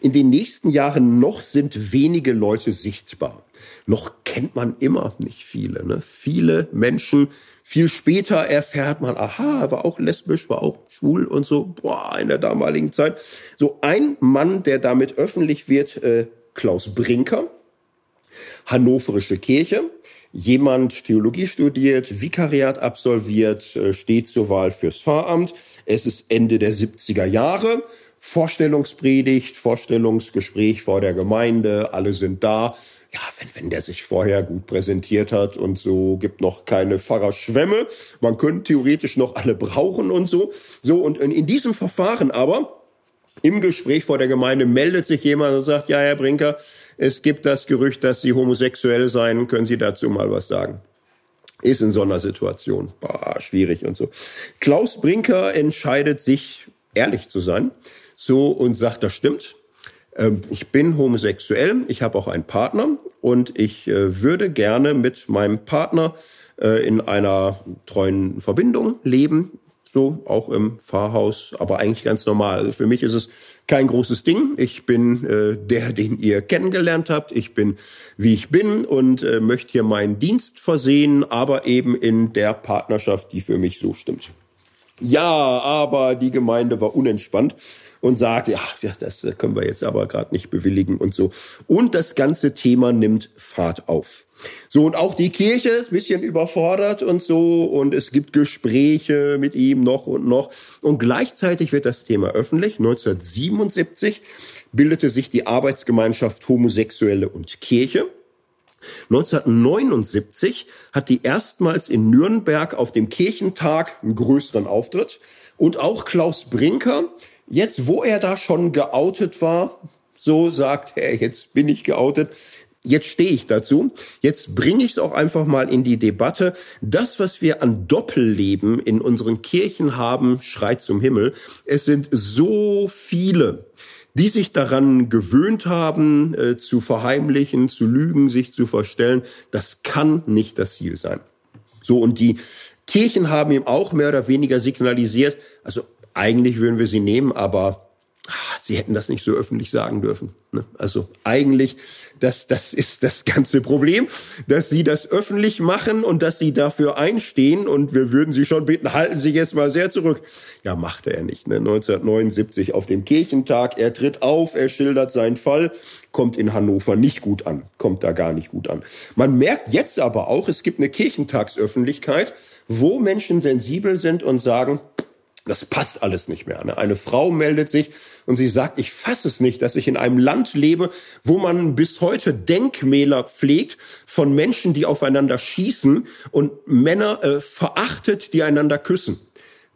In den nächsten Jahren noch sind wenige Leute sichtbar. Noch kennt man immer nicht viele. Ne? Viele Menschen, viel später erfährt man, aha, war auch lesbisch, war auch schwul und so, boah, in der damaligen Zeit. So ein Mann, der damit öffentlich wird, äh, Klaus Brinker, Hannoverische Kirche, jemand Theologie studiert, Vikariat absolviert, äh, steht zur Wahl fürs Pfarramt. Es ist Ende der 70er Jahre Vorstellungspredigt, Vorstellungsgespräch vor der Gemeinde, alle sind da. Ja, wenn, wenn der sich vorher gut präsentiert hat und so, gibt noch keine Pfarrerschwämme. Man könnte theoretisch noch alle brauchen und so. So, und in, in diesem Verfahren aber, im Gespräch vor der Gemeinde meldet sich jemand und sagt, ja, Herr Brinker, es gibt das Gerücht, dass Sie homosexuell seien. Können Sie dazu mal was sagen? Ist in so einer Situation. Boah, schwierig und so. Klaus Brinker entscheidet sich, ehrlich zu sein so und sagt, das stimmt. Ähm, ich bin homosexuell, ich habe auch einen Partner und ich äh, würde gerne mit meinem Partner äh, in einer treuen Verbindung leben, so auch im Pfarrhaus, aber eigentlich ganz normal. Also für mich ist es kein großes Ding. Ich bin äh, der, den ihr kennengelernt habt. Ich bin, wie ich bin und äh, möchte hier meinen Dienst versehen, aber eben in der Partnerschaft, die für mich so stimmt. Ja, aber die Gemeinde war unentspannt und sagt, ja, das können wir jetzt aber gerade nicht bewilligen und so. Und das ganze Thema nimmt Fahrt auf. So, und auch die Kirche ist ein bisschen überfordert und so, und es gibt Gespräche mit ihm noch und noch. Und gleichzeitig wird das Thema öffentlich. 1977 bildete sich die Arbeitsgemeinschaft Homosexuelle und Kirche. 1979 hat die erstmals in Nürnberg auf dem Kirchentag einen größeren Auftritt. Und auch Klaus Brinker Jetzt, wo er da schon geoutet war, so sagt er, jetzt bin ich geoutet, jetzt stehe ich dazu. Jetzt bringe ich es auch einfach mal in die Debatte. Das, was wir an Doppelleben in unseren Kirchen haben, schreit zum Himmel. Es sind so viele, die sich daran gewöhnt haben, äh, zu verheimlichen, zu lügen, sich zu verstellen. Das kann nicht das Ziel sein. So, und die Kirchen haben ihm auch mehr oder weniger signalisiert, also eigentlich würden wir sie nehmen, aber sie hätten das nicht so öffentlich sagen dürfen. Ne? Also eigentlich, das, das ist das ganze Problem, dass sie das öffentlich machen und dass sie dafür einstehen und wir würden sie schon bitten, halten Sie jetzt mal sehr zurück. Ja, machte er nicht. Ne? 1979 auf dem Kirchentag, er tritt auf, er schildert seinen Fall, kommt in Hannover nicht gut an, kommt da gar nicht gut an. Man merkt jetzt aber auch, es gibt eine Kirchentagsöffentlichkeit, wo Menschen sensibel sind und sagen, das passt alles nicht mehr. Ne? Eine Frau meldet sich und sie sagt, ich fasse es nicht, dass ich in einem Land lebe, wo man bis heute Denkmäler pflegt von Menschen, die aufeinander schießen und Männer äh, verachtet, die einander küssen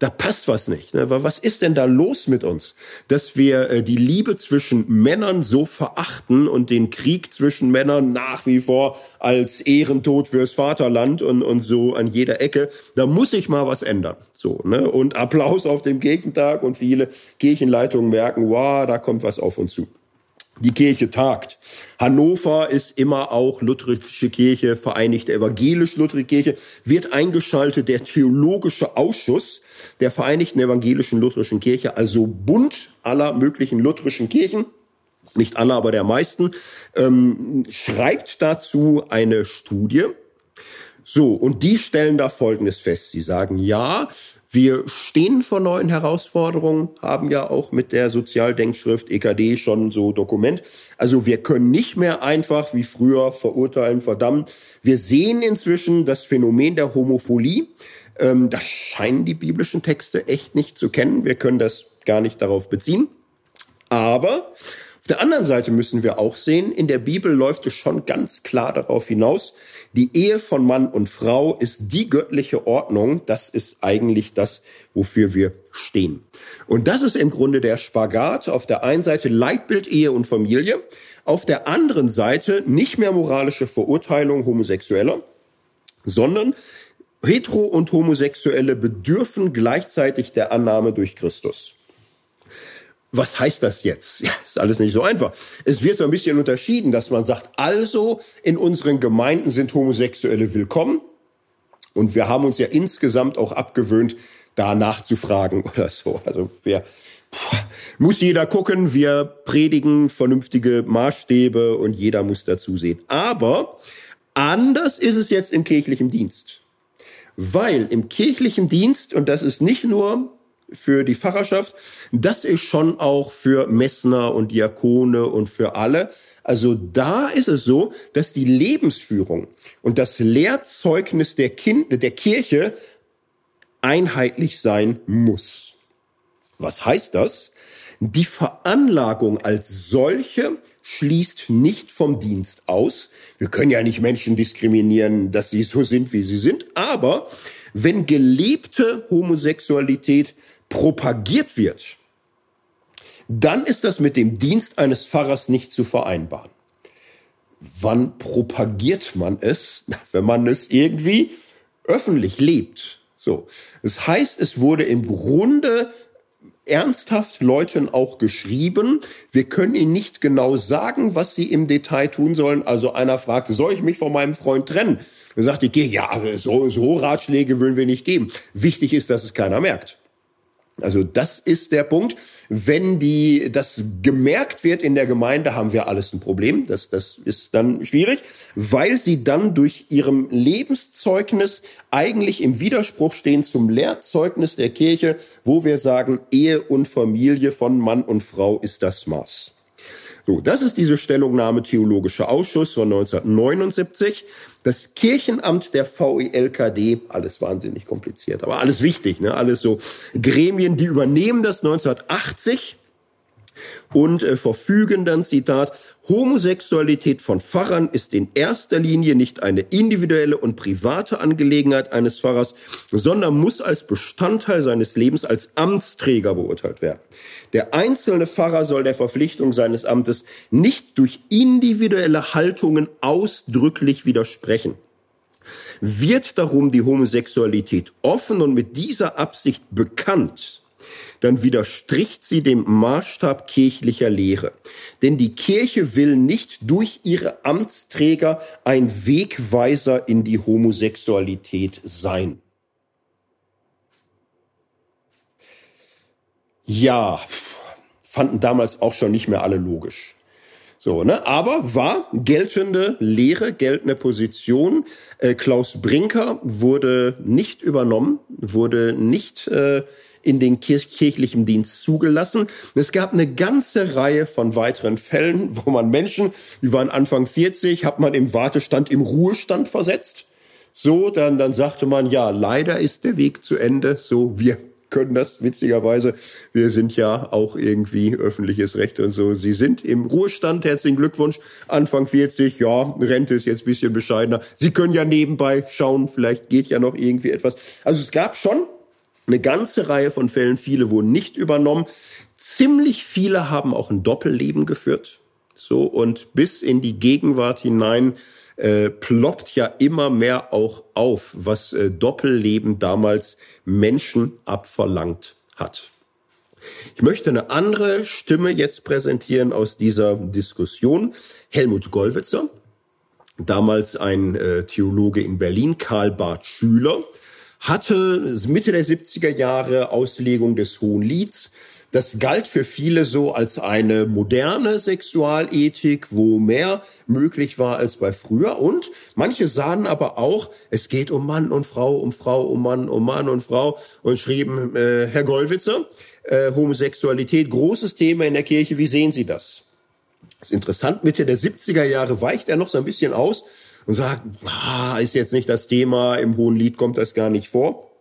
da passt was nicht. Ne? Was ist denn da los mit uns, dass wir äh, die Liebe zwischen Männern so verachten und den Krieg zwischen Männern nach wie vor als Ehrentod fürs Vaterland und, und so an jeder Ecke. Da muss sich mal was ändern. So, ne? Und Applaus auf dem Kirchentag und viele Kirchenleitungen merken, wow, da kommt was auf uns zu. Die Kirche tagt. Hannover ist immer auch lutherische Kirche, Vereinigte Evangelisch-Lutherische Kirche, wird eingeschaltet der Theologische Ausschuss der Vereinigten Evangelischen Lutherischen Kirche, also Bund aller möglichen lutherischen Kirchen, nicht alle, aber der meisten, ähm, schreibt dazu eine Studie. So, und die stellen da Folgendes fest. Sie sagen, ja, wir stehen vor neuen Herausforderungen, haben ja auch mit der Sozialdenkschrift EKD schon so Dokument. Also wir können nicht mehr einfach wie früher verurteilen, verdammen. Wir sehen inzwischen das Phänomen der Homophilie. Ähm, das scheinen die biblischen Texte echt nicht zu kennen. Wir können das gar nicht darauf beziehen. Aber auf der anderen Seite müssen wir auch sehen, in der Bibel läuft es schon ganz klar darauf hinaus, die Ehe von Mann und Frau ist die göttliche Ordnung. Das ist eigentlich das, wofür wir stehen. Und das ist im Grunde der Spagat. Auf der einen Seite Leitbild Ehe und Familie. Auf der anderen Seite nicht mehr moralische Verurteilung Homosexueller. sondern Hetero- und Homosexuelle bedürfen gleichzeitig der Annahme durch Christus. Was heißt das jetzt? Ja, ist alles nicht so einfach. Es wird so ein bisschen unterschieden, dass man sagt, also in unseren Gemeinden sind Homosexuelle willkommen. Und wir haben uns ja insgesamt auch abgewöhnt, da nachzufragen oder so. Also wir, muss jeder gucken, wir predigen vernünftige Maßstäbe und jeder muss dazu sehen. Aber anders ist es jetzt im kirchlichen Dienst. Weil im kirchlichen Dienst, und das ist nicht nur für die Pfarrerschaft, das ist schon auch für Messner und Diakone und für alle. Also da ist es so, dass die Lebensführung und das Lehrzeugnis der, kind, der Kirche einheitlich sein muss. Was heißt das? Die Veranlagung als solche schließt nicht vom Dienst aus. Wir können ja nicht Menschen diskriminieren, dass sie so sind, wie sie sind. Aber wenn gelebte Homosexualität propagiert wird, dann ist das mit dem Dienst eines Pfarrers nicht zu vereinbaren. Wann propagiert man es? Wenn man es irgendwie öffentlich lebt. So. Das heißt, es wurde im Grunde ernsthaft Leuten auch geschrieben. Wir können ihnen nicht genau sagen, was sie im Detail tun sollen. Also einer fragte, soll ich mich von meinem Freund trennen? Dann sagte ich, ja, so, so Ratschläge würden wir nicht geben. Wichtig ist, dass es keiner merkt. Also das ist der Punkt. Wenn die, das gemerkt wird in der Gemeinde, haben wir alles ein Problem. Das, das ist dann schwierig, weil sie dann durch ihrem Lebenszeugnis eigentlich im Widerspruch stehen zum Lehrzeugnis der Kirche, wo wir sagen, Ehe und Familie von Mann und Frau ist das Maß. So, das ist diese Stellungnahme Theologischer Ausschuss von 1979. Das Kirchenamt der VELKD, alles wahnsinnig kompliziert, aber alles wichtig, ne? alles so Gremien, die übernehmen das 1980 und äh, verfügen dann, Zitat, Homosexualität von Pfarrern ist in erster Linie nicht eine individuelle und private Angelegenheit eines Pfarrers, sondern muss als Bestandteil seines Lebens als Amtsträger beurteilt werden. Der einzelne Pfarrer soll der Verpflichtung seines Amtes nicht durch individuelle Haltungen ausdrücklich widersprechen. Wird darum die Homosexualität offen und mit dieser Absicht bekannt, dann widerstricht sie dem Maßstab kirchlicher Lehre. Denn die Kirche will nicht durch ihre Amtsträger ein Wegweiser in die Homosexualität sein. Ja, fanden damals auch schon nicht mehr alle logisch. So, ne? Aber war geltende Lehre, geltende Position. Äh, Klaus Brinker wurde nicht übernommen, wurde nicht äh, in den kirchlichen Dienst zugelassen. Es gab eine ganze Reihe von weiteren Fällen, wo man Menschen, die waren Anfang 40, hat man im Wartestand im Ruhestand versetzt. So, dann, dann sagte man, ja, leider ist der Weg zu Ende. So, wir können das witzigerweise. Wir sind ja auch irgendwie öffentliches Recht und so. Sie sind im Ruhestand. Herzlichen Glückwunsch. Anfang 40. Ja, Rente ist jetzt ein bisschen bescheidener. Sie können ja nebenbei schauen. Vielleicht geht ja noch irgendwie etwas. Also es gab schon eine ganze Reihe von Fällen, viele wurden nicht übernommen. Ziemlich viele haben auch ein Doppelleben geführt. So, und bis in die Gegenwart hinein äh, ploppt ja immer mehr auch auf, was äh, Doppelleben damals Menschen abverlangt hat. Ich möchte eine andere Stimme jetzt präsentieren aus dieser Diskussion. Helmut Gollwitzer, damals ein äh, Theologe in Berlin, Karl Barth Schüler, hatte Mitte der 70er Jahre Auslegung des Hohen Lieds. Das galt für viele so als eine moderne Sexualethik, wo mehr möglich war als bei früher. Und manche sahen aber auch, es geht um Mann und Frau, um Frau, um Mann, um Mann und Frau und schrieben, äh, Herr Gollwitzer, äh, Homosexualität, großes Thema in der Kirche, wie sehen Sie das? Das ist interessant, Mitte der 70er Jahre weicht er noch so ein bisschen aus und sagt, ah, ist jetzt nicht das Thema, im Hohen Lied kommt das gar nicht vor.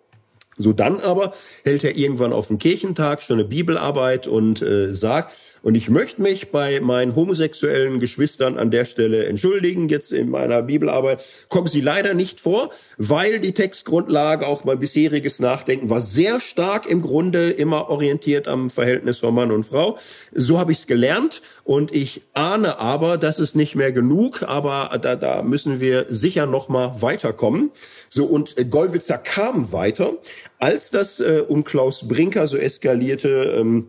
So dann aber hält er irgendwann auf dem Kirchentag schon eine Bibelarbeit und äh, sagt, Und ich möchte mich bei meinen homosexuellen Geschwistern an der Stelle entschuldigen. Jetzt in meiner Bibelarbeit kommen sie leider nicht vor, weil die Textgrundlage, auch mein bisheriges Nachdenken, war sehr stark im Grunde immer orientiert am Verhältnis von Mann und Frau. So habe ich es gelernt und ich ahne aber, das ist nicht mehr genug, aber da, da müssen wir sicher noch mal weiterkommen. So und Gollwitzer kam weiter, als das äh, um Klaus Brinker so eskalierte. Ähm,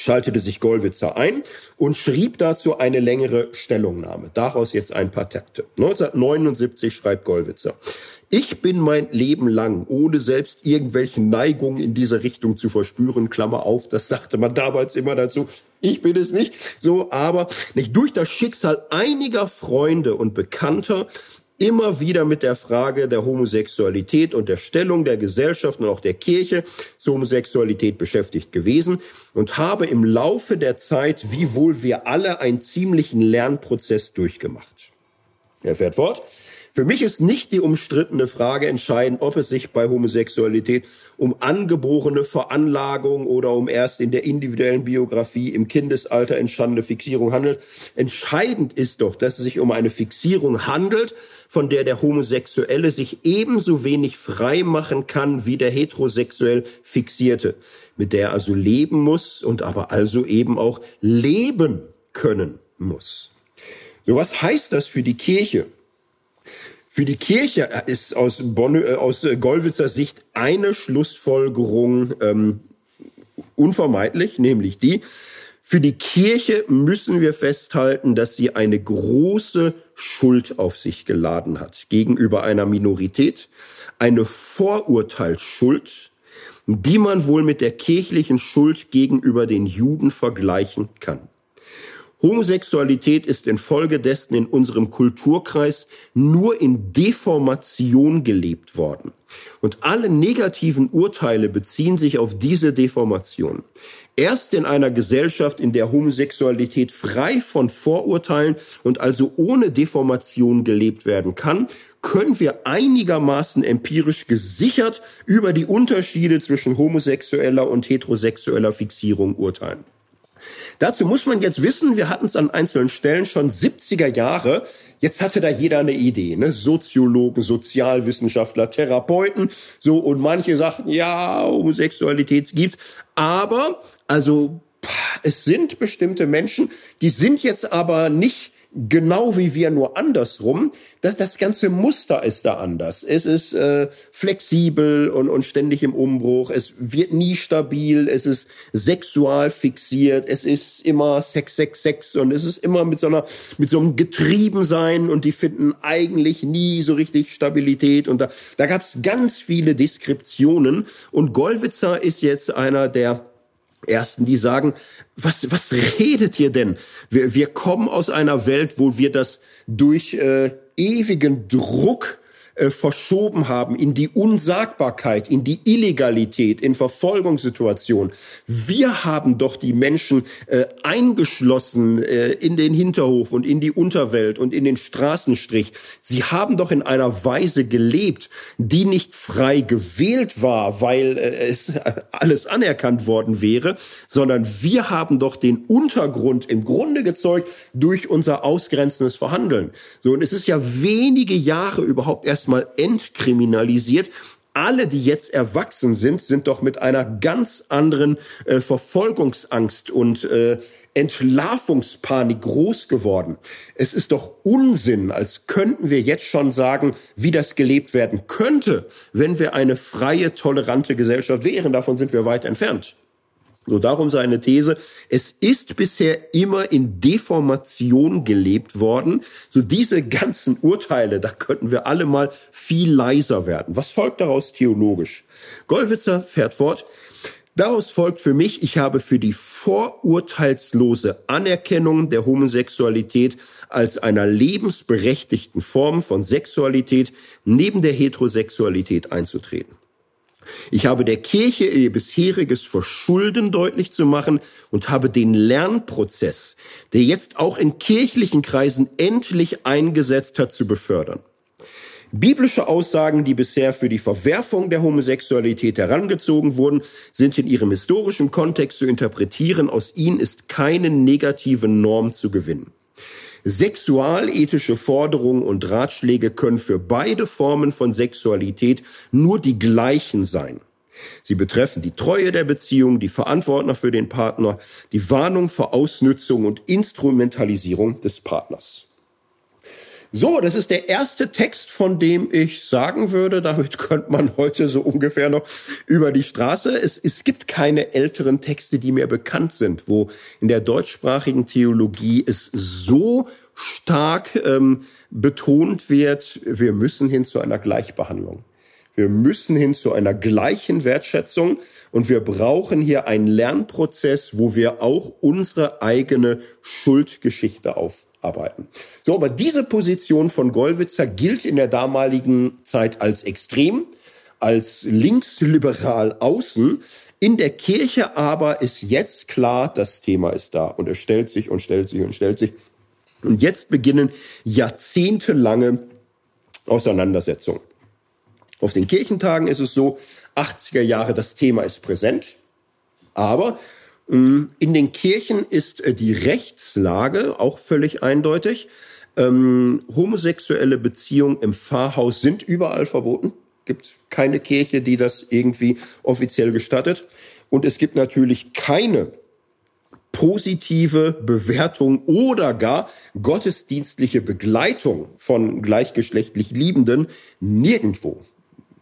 schaltete sich Gollwitzer ein und schrieb dazu eine längere Stellungnahme. Daraus jetzt ein paar Takte. 1979 schreibt Gollwitzer. Ich bin mein Leben lang, ohne selbst irgendwelche Neigungen in diese Richtung zu verspüren, Klammer auf, das sagte man damals immer dazu, ich bin es nicht, so, aber nicht durch das Schicksal einiger Freunde und Bekannter immer wieder mit der Frage der Homosexualität und der Stellung der Gesellschaft und auch der Kirche zur Homosexualität beschäftigt gewesen und habe im Laufe der Zeit, wie wohl wir alle, einen ziemlichen Lernprozess durchgemacht. Er fährt fort. Für mich ist nicht die umstrittene Frage entscheidend, ob es sich bei Homosexualität um angeborene Veranlagung oder um erst in der individuellen Biografie im Kindesalter entstandene Fixierung handelt. Entscheidend ist doch, dass es sich um eine Fixierung handelt, von der der Homosexuelle sich ebenso wenig frei machen kann wie der heterosexuell Fixierte, mit der er also leben muss und aber also eben auch leben können muss. So was heißt das für die Kirche? Für die Kirche ist aus, Bonn, äh, aus Gollwitzer Sicht eine Schlussfolgerung ähm, unvermeidlich, nämlich die, für die Kirche müssen wir festhalten, dass sie eine große Schuld auf sich geladen hat gegenüber einer Minorität, eine Vorurteilsschuld, die man wohl mit der kirchlichen Schuld gegenüber den Juden vergleichen kann. Homosexualität ist infolgedessen in unserem Kulturkreis nur in Deformation gelebt worden. Und alle negativen Urteile beziehen sich auf diese Deformation. Erst in einer Gesellschaft, in der Homosexualität frei von Vorurteilen und also ohne Deformation gelebt werden kann, können wir einigermaßen empirisch gesichert über die Unterschiede zwischen homosexueller und heterosexueller Fixierung urteilen. Dazu muss man jetzt wissen, wir hatten es an einzelnen Stellen schon 70er Jahre. Jetzt hatte da jeder eine Idee, ne? Soziologen, Sozialwissenschaftler, Therapeuten, so und manche sagten, ja, Homosexualität gibt's, aber also es sind bestimmte Menschen, die sind jetzt aber nicht genau wie wir, nur andersrum. Das, das ganze Muster ist da anders. Es ist äh, flexibel und, und ständig im Umbruch. Es wird nie stabil. Es ist sexual fixiert. Es ist immer Sex, Sex, Sex und es ist immer mit so einer mit so einem Getriebensein und die finden eigentlich nie so richtig Stabilität und da da gab es ganz viele Deskriptionen und Gollwitzer ist jetzt einer der Ersten, die sagen, was, was redet ihr denn? Wir, wir kommen aus einer Welt, wo wir das durch äh, ewigen Druck äh, verschoben haben in die Unsagbarkeit, in die Illegalität, in Verfolgungssituationen. Wir haben doch die Menschen äh, eingeschlossen äh, in den Hinterhof und in die Unterwelt und in den Straßenstrich. Sie haben doch in einer Weise gelebt, die nicht frei gewählt war, weil äh, es alles anerkannt worden wäre, sondern wir haben doch den Untergrund im Grunde gezeugt durch unser ausgrenzendes Verhandeln. So, und es ist ja wenige Jahre überhaupt erst erstmal entkriminalisiert. Alle, die jetzt erwachsen sind, sind doch mit einer ganz anderen äh, Verfolgungsangst und äh, Entlarvungspanik groß geworden. Es ist doch Unsinn, als könnten wir jetzt schon sagen, wie das gelebt werden könnte, wenn wir eine freie, tolerante Gesellschaft wären. Davon sind wir weit entfernt. So darum seine These, es ist bisher immer in Deformation gelebt worden. So diese ganzen Urteile, da könnten wir alle mal viel leiser werden. Was folgt daraus theologisch? Gollwitzer fährt fort. Daraus folgt für mich, ich habe für die vorurteilslose Anerkennung der Homosexualität als einer lebensberechtigten Form von Sexualität neben der Heterosexualität einzutreten. Ich habe der Kirche ihr bisheriges Verschulden deutlich zu machen und habe den Lernprozess, der jetzt auch in kirchlichen Kreisen endlich eingesetzt hat, zu befördern. Biblische Aussagen, die bisher für die Verwerfung der Homosexualität herangezogen wurden, sind in ihrem historischen Kontext zu interpretieren. Aus ihnen ist keine negative Norm zu gewinnen. Sexualethische Forderungen und Ratschläge können für beide Formen von Sexualität nur die gleichen sein. Sie betreffen die Treue der Beziehung, die Verantwortung für den Partner, die Warnung vor Ausnützung und Instrumentalisierung des Partners. So, das ist der erste Text, von dem ich sagen würde, damit könnte man heute so ungefähr noch über die Straße. Es, es gibt keine älteren Texte, die mir bekannt sind, wo in der deutschsprachigen Theologie es so stark ähm, betont wird, wir müssen hin zu einer Gleichbehandlung. Wir müssen hin zu einer gleichen Wertschätzung und wir brauchen hier einen Lernprozess, wo wir auch unsere eigene Schuldgeschichte auf arbeiten. So, aber diese Position von Gollwitzer gilt in der damaligen Zeit als extrem, als linksliberal außen. In der Kirche aber ist jetzt klar, das Thema ist da und es stellt sich und stellt sich und stellt sich. Und jetzt beginnen jahrzehntelange Auseinandersetzungen. Auf den Kirchentagen ist es so, 80er Jahre, das Thema ist präsent, aber in den Kirchen ist äh, die Rechtslage auch völlig eindeutig. Ähm, homosexuelle Beziehungen im Pfarrhaus sind überall verboten. Gibt keine Kirche, die das irgendwie offiziell gestattet. Und es gibt natürlich keine positive Bewertung oder gar gottesdienstliche Begleitung von gleichgeschlechtlich Liebenden nirgendwo.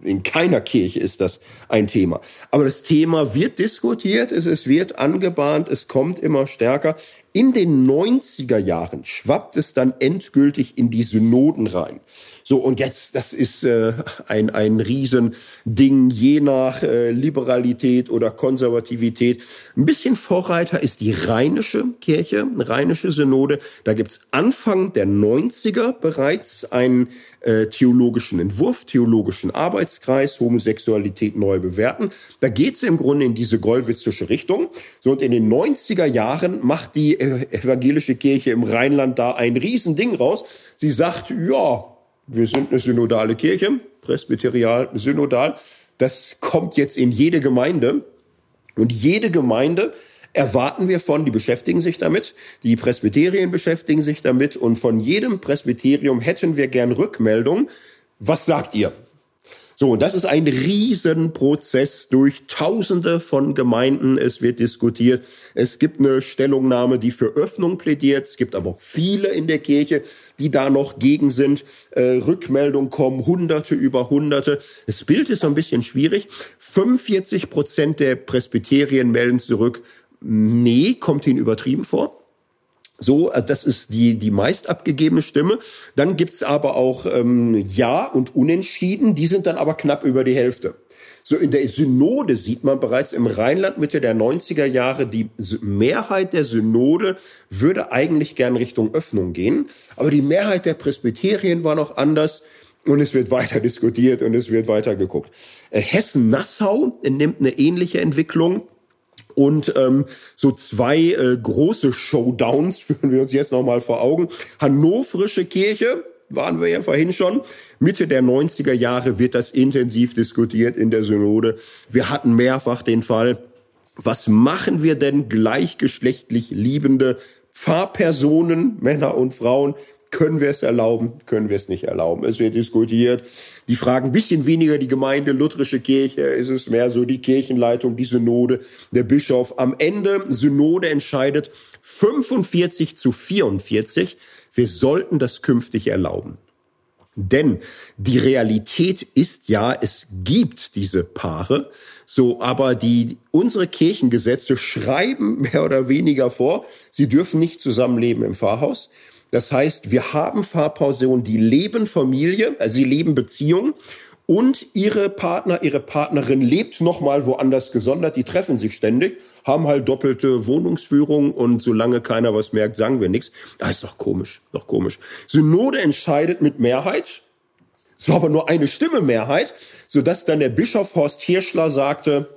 In keiner Kirche ist das ein Thema. Aber das Thema wird diskutiert, es, wird angebahnt, es kommt immer stärker. In den 90er Jahren schwappt es dann endgültig in die Synoden rein. So, und jetzt, das ist äh, ein, ein Riesending, je nach äh, Liberalität oder Konservativität. Ein bisschen Vorreiter ist die Rheinische Kirche, Rheinische Synode. Da gibt's Anfang der 90er bereits einen äh, theologischen Entwurf, theologischen Arbeitskreis, Homosexualität neu bewerten. Da geht's im Grunde in diese gollwitzische Richtung. So, und in den 90er Jahren macht die evangelische Kirche im Rheinland da ein Riesending raus. Sie sagt, ja, wir sind eine synodale Kirche, presbyterial, synodal. Das kommt jetzt in jede Gemeinde. Und jede Gemeinde erwarten wir von, die beschäftigen sich damit, die Presbyterien beschäftigen sich damit und von jedem Presbyterium hätten wir gern Rückmeldung. Was sagt ihr? So, und das ist ein Riesenprozess durch Tausende von Gemeinden. Es wird diskutiert. Es gibt eine Stellungnahme, die für Öffnung plädiert. Es gibt aber auch viele in der Kirche, die da noch gegen sind. Äh, Rückmeldungen kommen, Hunderte über Hunderte. Das Bild ist so ein bisschen schwierig. 45 Prozent der Presbyterien melden zurück, nee, kommt ihnen übertrieben vor. So, äh, das ist die, die meist abgegebene Stimme. Dann gibt's aber auch ähm, Ja und Unentschieden, die sind dann aber knapp über die Hälfte. So in der Synode sieht man bereits im Rheinland Mitte der 90er Jahre, die Mehrheit der Synode würde eigentlich gern Richtung Öffnung gehen. Aber die Mehrheit der Presbyterien war noch anders. Und es wird weiter diskutiert und es wird weiter geguckt. Äh, Hessen-Nassau nimmt eine ähnliche Entwicklung. Und ähm, so zwei äh, große Showdowns führen wir uns jetzt nochmal vor Augen. Hannoverische Kirche, waren wir ja vorhin schon. Mitte der 90er Jahre wird das intensiv diskutiert in der Synode. Wir hatten mehrfach den Fall, was machen wir denn gleichgeschlechtlich liebende Pfarrpersonen, Männer und Frauen, können wir es erlauben? Können wir es nicht erlauben? Es wird diskutiert. Die fragen ein bisschen weniger die Gemeinde, lutherische Kirche, ist es mehr so die Kirchenleitung, die Synode, der Bischof. Am Ende, Synode entscheidet 45 zu 44. Wir sollten das künftig erlauben. Denn die Realität ist ja, es gibt diese Paare, so, aber die, unsere Kirchengesetze schreiben mehr oder weniger vor, sie dürfen nicht zusammenleben im Pfarrhaus. Das heißt, wir haben Fahrpersonen, die leben Familie, also sie leben Beziehung und ihre Partner, ihre Partnerin lebt nochmal woanders gesondert. Die treffen sich ständig, haben halt doppelte Wohnungsführung und solange keiner was merkt, sagen wir nichts. Das ist doch komisch, doch komisch. Synode entscheidet mit Mehrheit. Es war aber nur eine Stimme Mehrheit, sodass dann der Bischof Horst Hirschler sagte,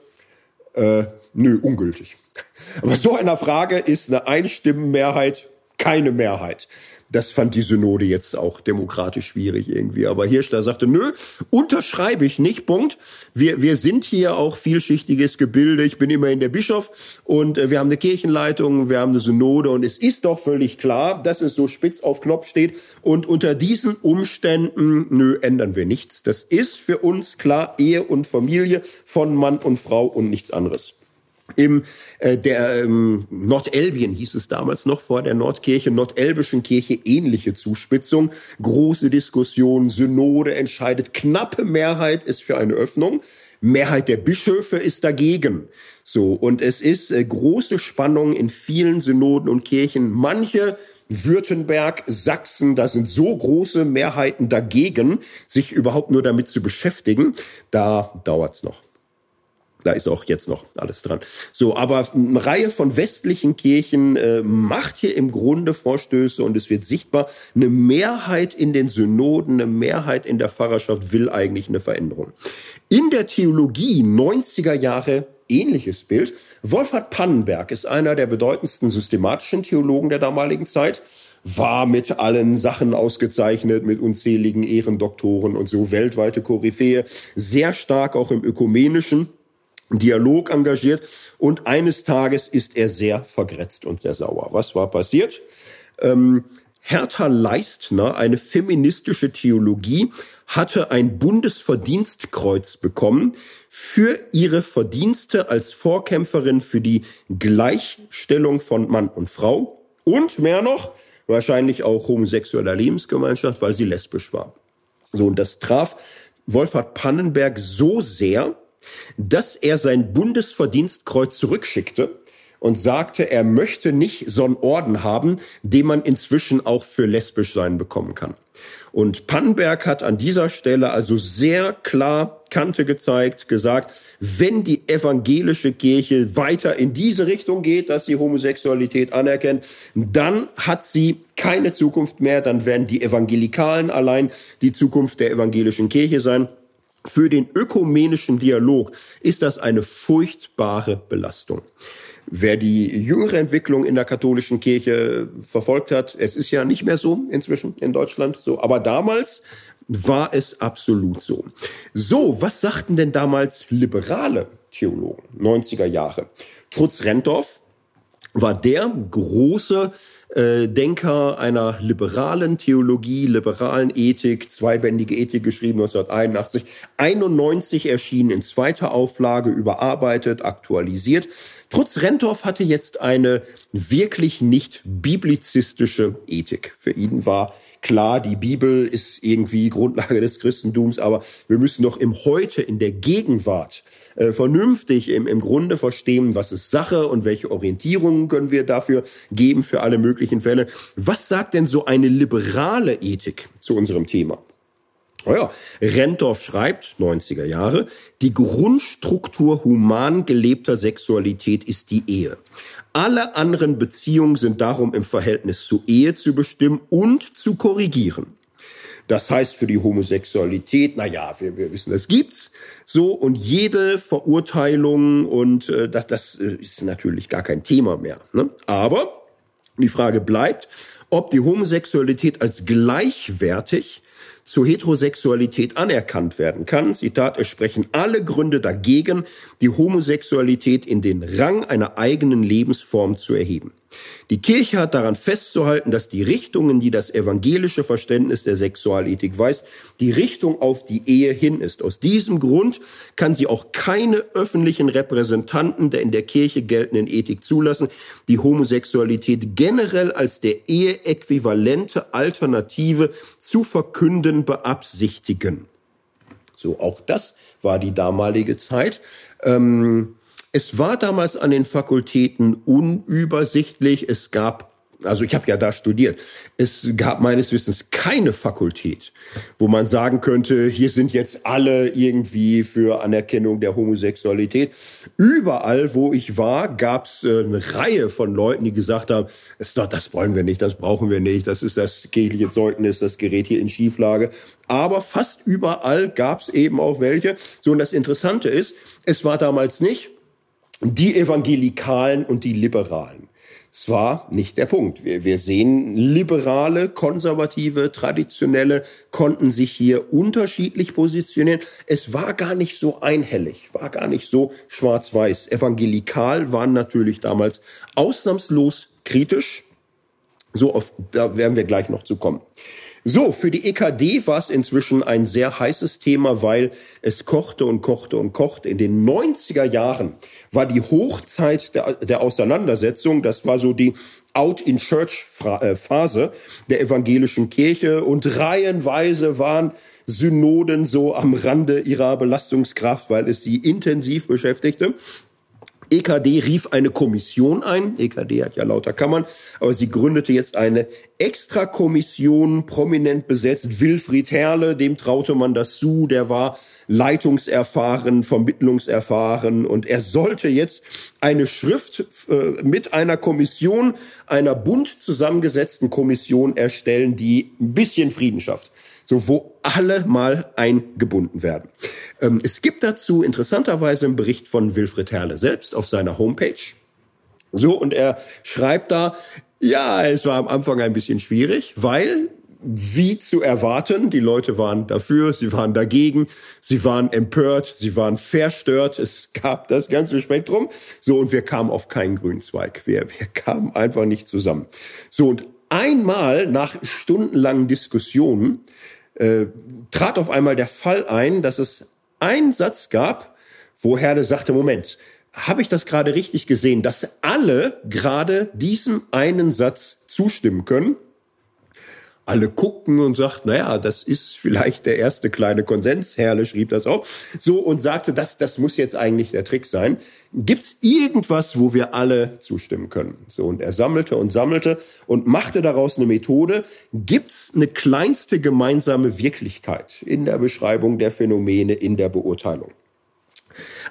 äh, nö, ungültig. Aber so einer Frage ist eine Einstimmenmehrheit keine Mehrheit. Das fand die Synode jetzt auch demokratisch schwierig irgendwie. Aber Hirschler sagte, nö, unterschreibe ich nicht, Punkt. Wir, wir sind hier auch vielschichtiges Gebilde. Ich bin immerhin der Bischof und äh, wir haben eine Kirchenleitung, wir haben eine Synode und es ist doch völlig klar, dass es so spitz auf Knopf steht. Und unter diesen Umständen, nö, ändern wir nichts. Das ist für uns klar Ehe und Familie von Mann und Frau und nichts anderes. Im äh, der ähm, Nordelbien hieß es damals noch vor der Nordkirche, Nordelbischen Kirche ähnliche Zuspitzung, große Diskussion, Synode entscheidet, knappe Mehrheit ist für eine Öffnung, Mehrheit der Bischöfe ist dagegen. So und es ist äh, große Spannung in vielen Synoden und Kirchen. Manche Württemberg, Sachsen, da sind so große Mehrheiten dagegen, sich überhaupt nur damit zu beschäftigen. Da dauert's noch. Da ist auch jetzt noch alles dran. So, aber eine Reihe von westlichen Kirchen äh, macht hier im Grunde Vorstöße und es wird sichtbar, eine Mehrheit in den Synoden, eine Mehrheit in der Pfarrerschaft will eigentlich eine Veränderung. In der Theologie 90er Jahre ähnliches Bild. Wolfhard Pannenberg ist einer der bedeutendsten systematischen Theologen der damaligen Zeit war mit allen Sachen ausgezeichnet, mit unzähligen Ehrendoktoren und so weltweite Koryphäe, sehr stark auch im ökumenischen Dialog engagiert und eines Tages ist er sehr vergrätzt und sehr sauer. Was war passiert? Ähm, Hertha Leistner, eine feministische Theologie, hatte ein Bundesverdienstkreuz bekommen für ihre Verdienste als Vorkämpferin für die Gleichstellung von Mann und Frau und mehr noch, wahrscheinlich auch homosexueller Lebensgemeinschaft, weil sie lesbisch war. So, und das traf Wolfhard Pannenberg so sehr, dass er sein Bundesverdienstkreuz zurückschickte und sagte, er möchte nicht so einen Orden haben, den man inzwischen auch für lesbisch sein bekommen kann. Und Pannenberg hat an dieser Stelle also sehr klar Kante gezeigt, gesagt, wenn die evangelische Kirche weiter in diese Richtung geht, dass sie Homosexualität anerkennt, dann hat sie keine Zukunft mehr, dann werden die Evangelikalen allein die Zukunft der evangelischen Kirche sein. Für den ökumenischen Dialog ist das eine furchtbare Belastung. Wer die jüngere Entwicklung in der katholischen Kirche verfolgt hat, es ist ja nicht mehr so inzwischen in Deutschland so, aber damals war es absolut so. So, was sagten denn damals liberale Theologen, 90er Jahre? Trutz Rentorf war der große äh, Denker einer liberalen Theologie, liberalen Ethik, zweibändige Ethik geschrieben 1981, 91 erschienen in zweiter Auflage, überarbeitet, aktualisiert. Trutz Rentorf hatte jetzt eine wirklich nicht biblizistische Ethik. Für ihn war Klar, die Bibel ist irgendwie Grundlage des Christentums, aber wir müssen doch im Heute, in der Gegenwart, äh, vernünftig im, im Grunde verstehen, was ist Sache und welche Orientierungen können wir dafür geben für alle möglichen Fälle. Was sagt denn so eine liberale Ethik zu unserem Thema? Naja, Rentorf schreibt, 90er Jahre, die Grundstruktur human gelebter Sexualität ist die Ehe. Alle anderen Beziehungen sind darum im Verhältnis zur Ehe zu bestimmen und zu korrigieren. Das heißt für die Homosexualität, na ja, wir, wir wissen, das gibt's so und jede Verurteilung und äh, das, das äh, ist natürlich gar kein Thema mehr. Ne? Aber die Frage bleibt, ob die Homosexualität als gleichwertig zur Heterosexualität anerkannt werden kann. Zitat, es sprechen alle Gründe dagegen, die Homosexualität in den Rang einer eigenen Lebensform zu erheben. Die Kirche hat daran festzuhalten, dass die Richtungen, die das evangelische Verständnis der Sexualethik weist, die Richtung auf die Ehe hin ist. Aus diesem Grund kann sie auch keine öffentlichen Repräsentanten der in der Kirche geltenden Ethik zulassen, die Homosexualität generell als der Ehe-äquivalente Alternative zu verkünden beabsichtigen. So, auch das war die damalige Zeit. Ähm, es war damals an den Fakultäten unübersichtlich. Es gab also ich habe ja da studiert. Es gab meines Wissens keine Fakultät, wo man sagen könnte, hier sind jetzt alle irgendwie für Anerkennung der Homosexualität. Überall, wo ich war, gab es äh, eine Reihe von Leuten, die gesagt haben, das, das wollen wir nicht, das brauchen wir nicht, das ist das kirchliche Zeugnis, das gerät hier in Schieflage. Aber fast überall gab es eben auch welche. So, und das Interessante ist, es war damals nicht, die Evangelikalen und die Liberalen, Es war nicht der Punkt. Wir, wir sehen, liberale, konservative, traditionelle konnten sich hier unterschiedlich positionieren. Es war gar nicht so einhellig, war gar nicht so schwarz-weiß. Evangelikal waren natürlich damals ausnahmslos kritisch. So, auf, da werden wir gleich noch zu kommen. So, für die EKD war es inzwischen ein sehr heißes Thema, weil es kochte und kochte und kochte. In den 90er Jahren war die Hochzeit der, der Auseinandersetzung. Das war so die Out-in-Church-Phase der evangelischen Kirche und reihenweise waren Synoden so am Rande ihrer Belastungskraft, weil es sie intensiv beschäftigte. EKD rief eine Kommission ein. EKD hat ja lauter Kammern, aber sie gründete jetzt eine Extrakommission, prominent besetzt. Wilfried Herle, dem traute man das zu, der war leitungserfahren, vermittlungserfahren und er sollte jetzt eine Schrift äh, mit einer Kommission, einer bunt zusammengesetzten Kommission erstellen, die ein bisschen Frieden schafft so wo alle mal eingebunden werden. Ähm, es gibt dazu interessanterweise einen Bericht von Wilfried Herle selbst auf seiner Homepage. So, und er schreibt da, ja, es war am Anfang ein bisschen schwierig, weil wie zu erwarten. Die Leute waren dafür, sie waren dagegen, sie waren empört, sie waren verstört. Es gab das ganze Spektrum. So, und wir kamen auf keinen grünen Zweig. Wir, wir kamen einfach nicht zusammen. So, und einmal nach stundenlangen Diskussionen äh, trat auf einmal der Fall ein, dass es einen Satz gab, wo Herde sagte, Moment, habe ich das gerade richtig gesehen, dass alle gerade diesem einen Satz zustimmen können? Alle guckten und sagten, naja, das ist vielleicht der erste kleine Konsens. Herrle schrieb das auch. So und sagte, das, das muss jetzt eigentlich der Trick sein. Gibt's irgendwas, wo wir alle zustimmen können? So und er sammelte und sammelte und machte daraus eine Methode. Gibt's eine kleinste gemeinsame Wirklichkeit in der Beschreibung der Phänomene, in der Beurteilung?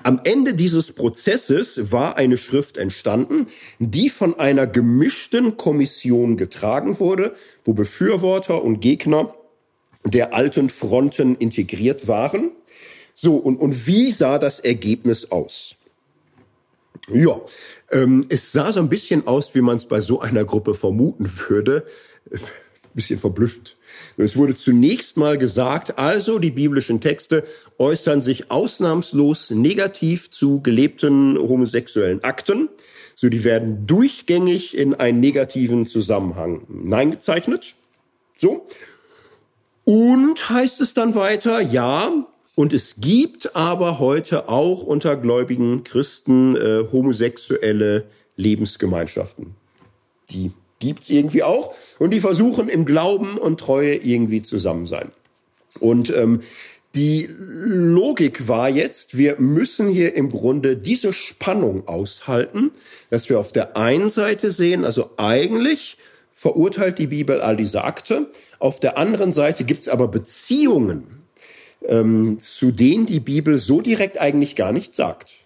Am Ende dieses Prozesses war eine Schrift entstanden, die von einer gemischten Kommission getragen wurde, wo Befürworter und Gegner der alten Fronten integriert waren. So, und, und wie sah das Ergebnis aus? Ja, ähm, es sah so ein bisschen aus, wie man es bei so einer Gruppe vermuten würde. Ein bisschen verblüfft. Es wurde zunächst mal gesagt, also die biblischen Texte äußern sich ausnahmslos negativ zu gelebten homosexuellen Akten. So, die werden durchgängig in einen negativen Zusammenhang hineingezeichnet. So. Und heißt es dann weiter, ja, und es gibt aber heute auch unter gläubigen Christen äh, homosexuelle Lebensgemeinschaften. Die gibt's irgendwie auch. Und die versuchen im Glauben und Treue irgendwie zusammen sein. Und ähm, die Logik war jetzt, wir müssen hier im Grunde diese Spannung aushalten, dass wir auf der einen Seite sehen, also eigentlich verurteilt die Bibel all diese Akte, auf der anderen Seite gibt's aber Beziehungen, ähm, zu denen die Bibel so direkt eigentlich gar nicht sagt.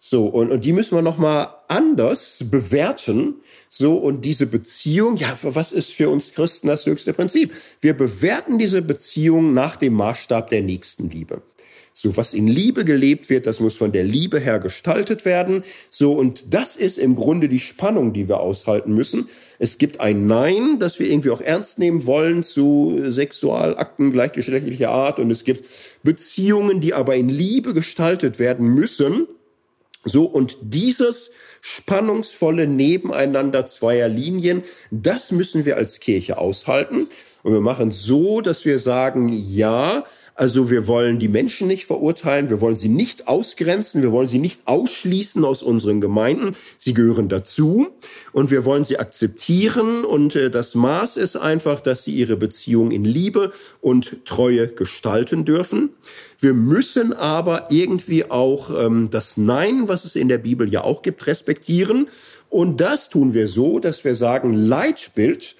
So, und, und die müssen wir nochmal anders bewerten. So, und diese Beziehung, ja, was ist für uns Christen das höchste Prinzip? Wir bewerten diese Beziehung nach dem Maßstab der Nächstenliebe. So, was in Liebe gelebt wird, das muss von der Liebe her gestaltet werden. So, und das ist im Grunde die Spannung, die wir aushalten müssen. Es gibt ein Nein, das wir irgendwie auch ernst nehmen wollen zu Sexualakten gleichgeschlechtlicher Art. Und es gibt Beziehungen, die aber in Liebe gestaltet werden müssen. So, und dieses spannungsvolle Nebeneinander zweier Linien, das müssen wir als Kirche aushalten. Und wir machen so, dass wir sagen, ja, also wir wollen die Menschen nicht verurteilen, wir wollen sie nicht ausgrenzen, wir wollen sie nicht ausschließen aus unseren Gemeinden. Sie gehören dazu und wir wollen sie akzeptieren und äh, das Maß ist einfach, dass sie ihre Beziehung in Liebe und Treue gestalten dürfen. Wir müssen aber irgendwie auch ähm, das Nein, was es in der Bibel ja auch gibt, respektieren. Und das tun wir so, dass wir sagen, Leitbild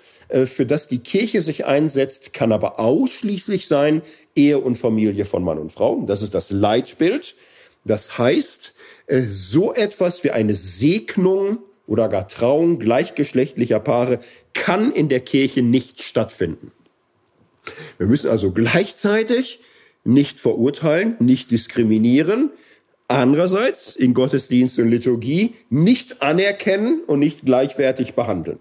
für das die Kirche sich einsetzt, kann aber ausschließlich sein Ehe und Familie von Mann und Frau. Das ist das Leitbild. Das heißt, äh, so etwas wie eine Segnung oder gar Trauung gleichgeschlechtlicher Paare kann in der Kirche nicht stattfinden. Wir müssen also gleichzeitig nicht verurteilen, nicht diskriminieren, Andererseits in Gottesdienst und Liturgie nicht anerkennen und nicht gleichwertig behandeln.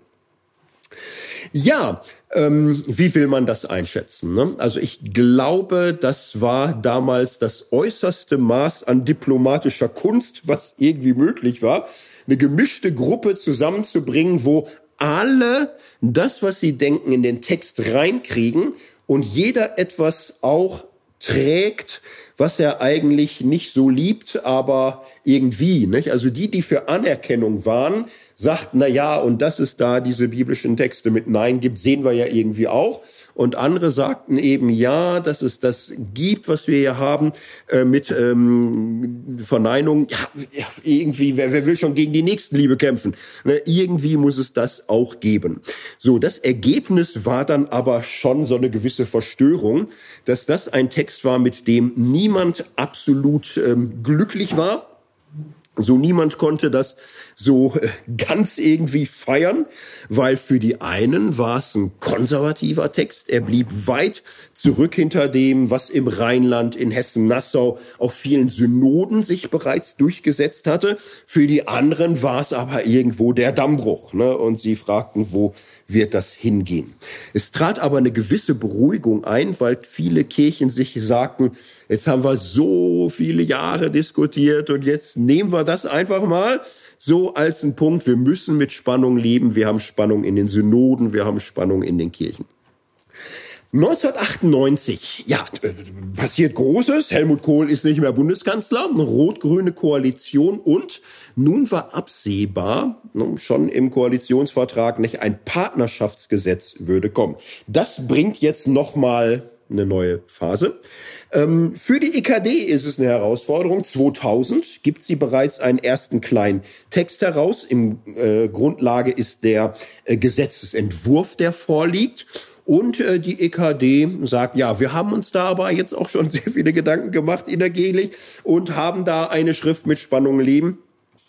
Ja, ähm, wie will man das einschätzen? Ne? Also ich glaube, das war damals das äußerste Maß an diplomatischer Kunst, was irgendwie möglich war, eine gemischte Gruppe zusammenzubringen, wo alle das, was sie denken, in den Text reinkriegen und jeder etwas auch trägt, was er eigentlich nicht so liebt, aber irgendwie, nicht? Also die, die für Anerkennung waren, sagten, na ja, und dass es da diese biblischen Texte mit Nein gibt, sehen wir ja irgendwie auch. Und andere sagten eben, ja, dass es das gibt, was wir hier haben, äh, mit ähm, Verneinung. Ja, irgendwie, wer, wer will schon gegen die Nächstenliebe kämpfen? Ne, irgendwie muss es das auch geben. So, das Ergebnis war dann aber schon so eine gewisse Verstörung, dass das ein Text war, mit dem niemand absolut ähm, glücklich war so niemand konnte das so äh, ganz irgendwie feiern, weil für die einen war es ein konservativer Text. Er blieb weit zurück hinter dem, was im Rheinland, in Hessen-Nassau auf vielen Synoden sich bereits durchgesetzt hatte. Für die anderen war es aber irgendwo der Dammbruch. Ne? Und sie fragten, wo wird das hingehen. Es trat aber eine gewisse Beruhigung ein, weil viele Kirchen sich sagten, jetzt haben wir so viele Jahre diskutiert und jetzt nehmen wir das einfach mal so als ein Punkt. Wir müssen mit Spannung leben. Wir haben Spannung in den Synoden, wir haben Spannung in den Kirchen. 1998, ja, passiert Großes. Helmut Kohl ist nicht mehr Bundeskanzler, eine rot-grüne Koalition und nun war absehbar, ne, schon im Koalitionsvertrag, nicht ein Partnerschaftsgesetz würde kommen. Das bringt jetzt nochmal eine neue Phase. Ähm, für die EKD ist es eine Herausforderung. 2000 gibt sie bereits einen ersten kleinen Text heraus. Im äh, Grundlage ist der äh, Gesetzesentwurf, der vorliegt. Und äh, die EKD sagt, ja, wir haben uns da aber jetzt auch schon sehr viele Gedanken gemacht innergehlich und haben da eine Schrift mit Spannung leben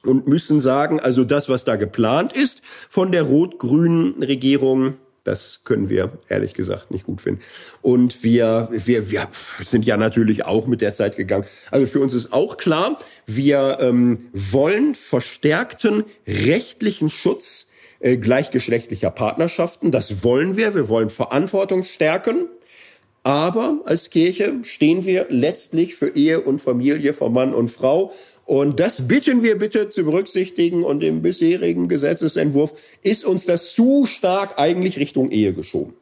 und müssen sagen, also das, was da geplant ist von der rot-grünen Regierung, das können wir ehrlich gesagt nicht gut finden. Und wir, wir, wir sind ja natürlich auch mit der Zeit gegangen. Also für uns ist auch klar, wir ähm, wollen verstärkten rechtlichen Schutz äh, gleichgeschlechtlicher Partnerschaften. Das wollen wir. Wir wollen Verantwortung stärken. Aber als Kirche stehen wir letztlich für Ehe und Familie, für Mann und Frau. Und das bitten wir bitte zu berücksichtigen. Und im bisherigen Gesetzesentwurf ist uns das zu stark eigentlich Richtung Ehe geschoben.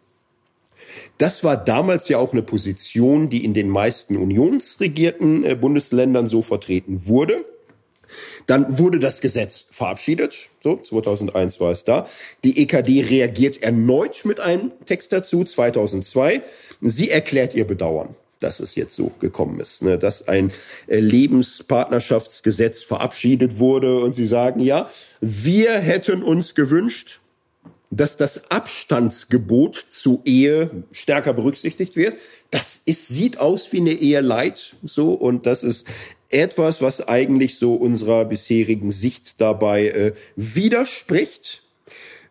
Das war damals ja auch eine Position, die in den meisten unionsregierten äh, Bundesländern so vertreten wurde. Dann wurde das Gesetz verabschiedet. So, 2001 war es da. Die EKD reagiert erneut mit einem Text dazu, 2002. Sie erklärt ihr Bedauern dass es jetzt so gekommen ist, ne? dass ein äh, Lebenspartnerschaftsgesetz verabschiedet wurde und sie sagen, ja, wir hätten uns gewünscht, dass das Abstandsgebot zu Ehe stärker berücksichtigt wird. Das ist, sieht aus wie eine Eheleid, so, und das ist etwas, was eigentlich so unserer bisherigen Sicht dabei äh, widerspricht.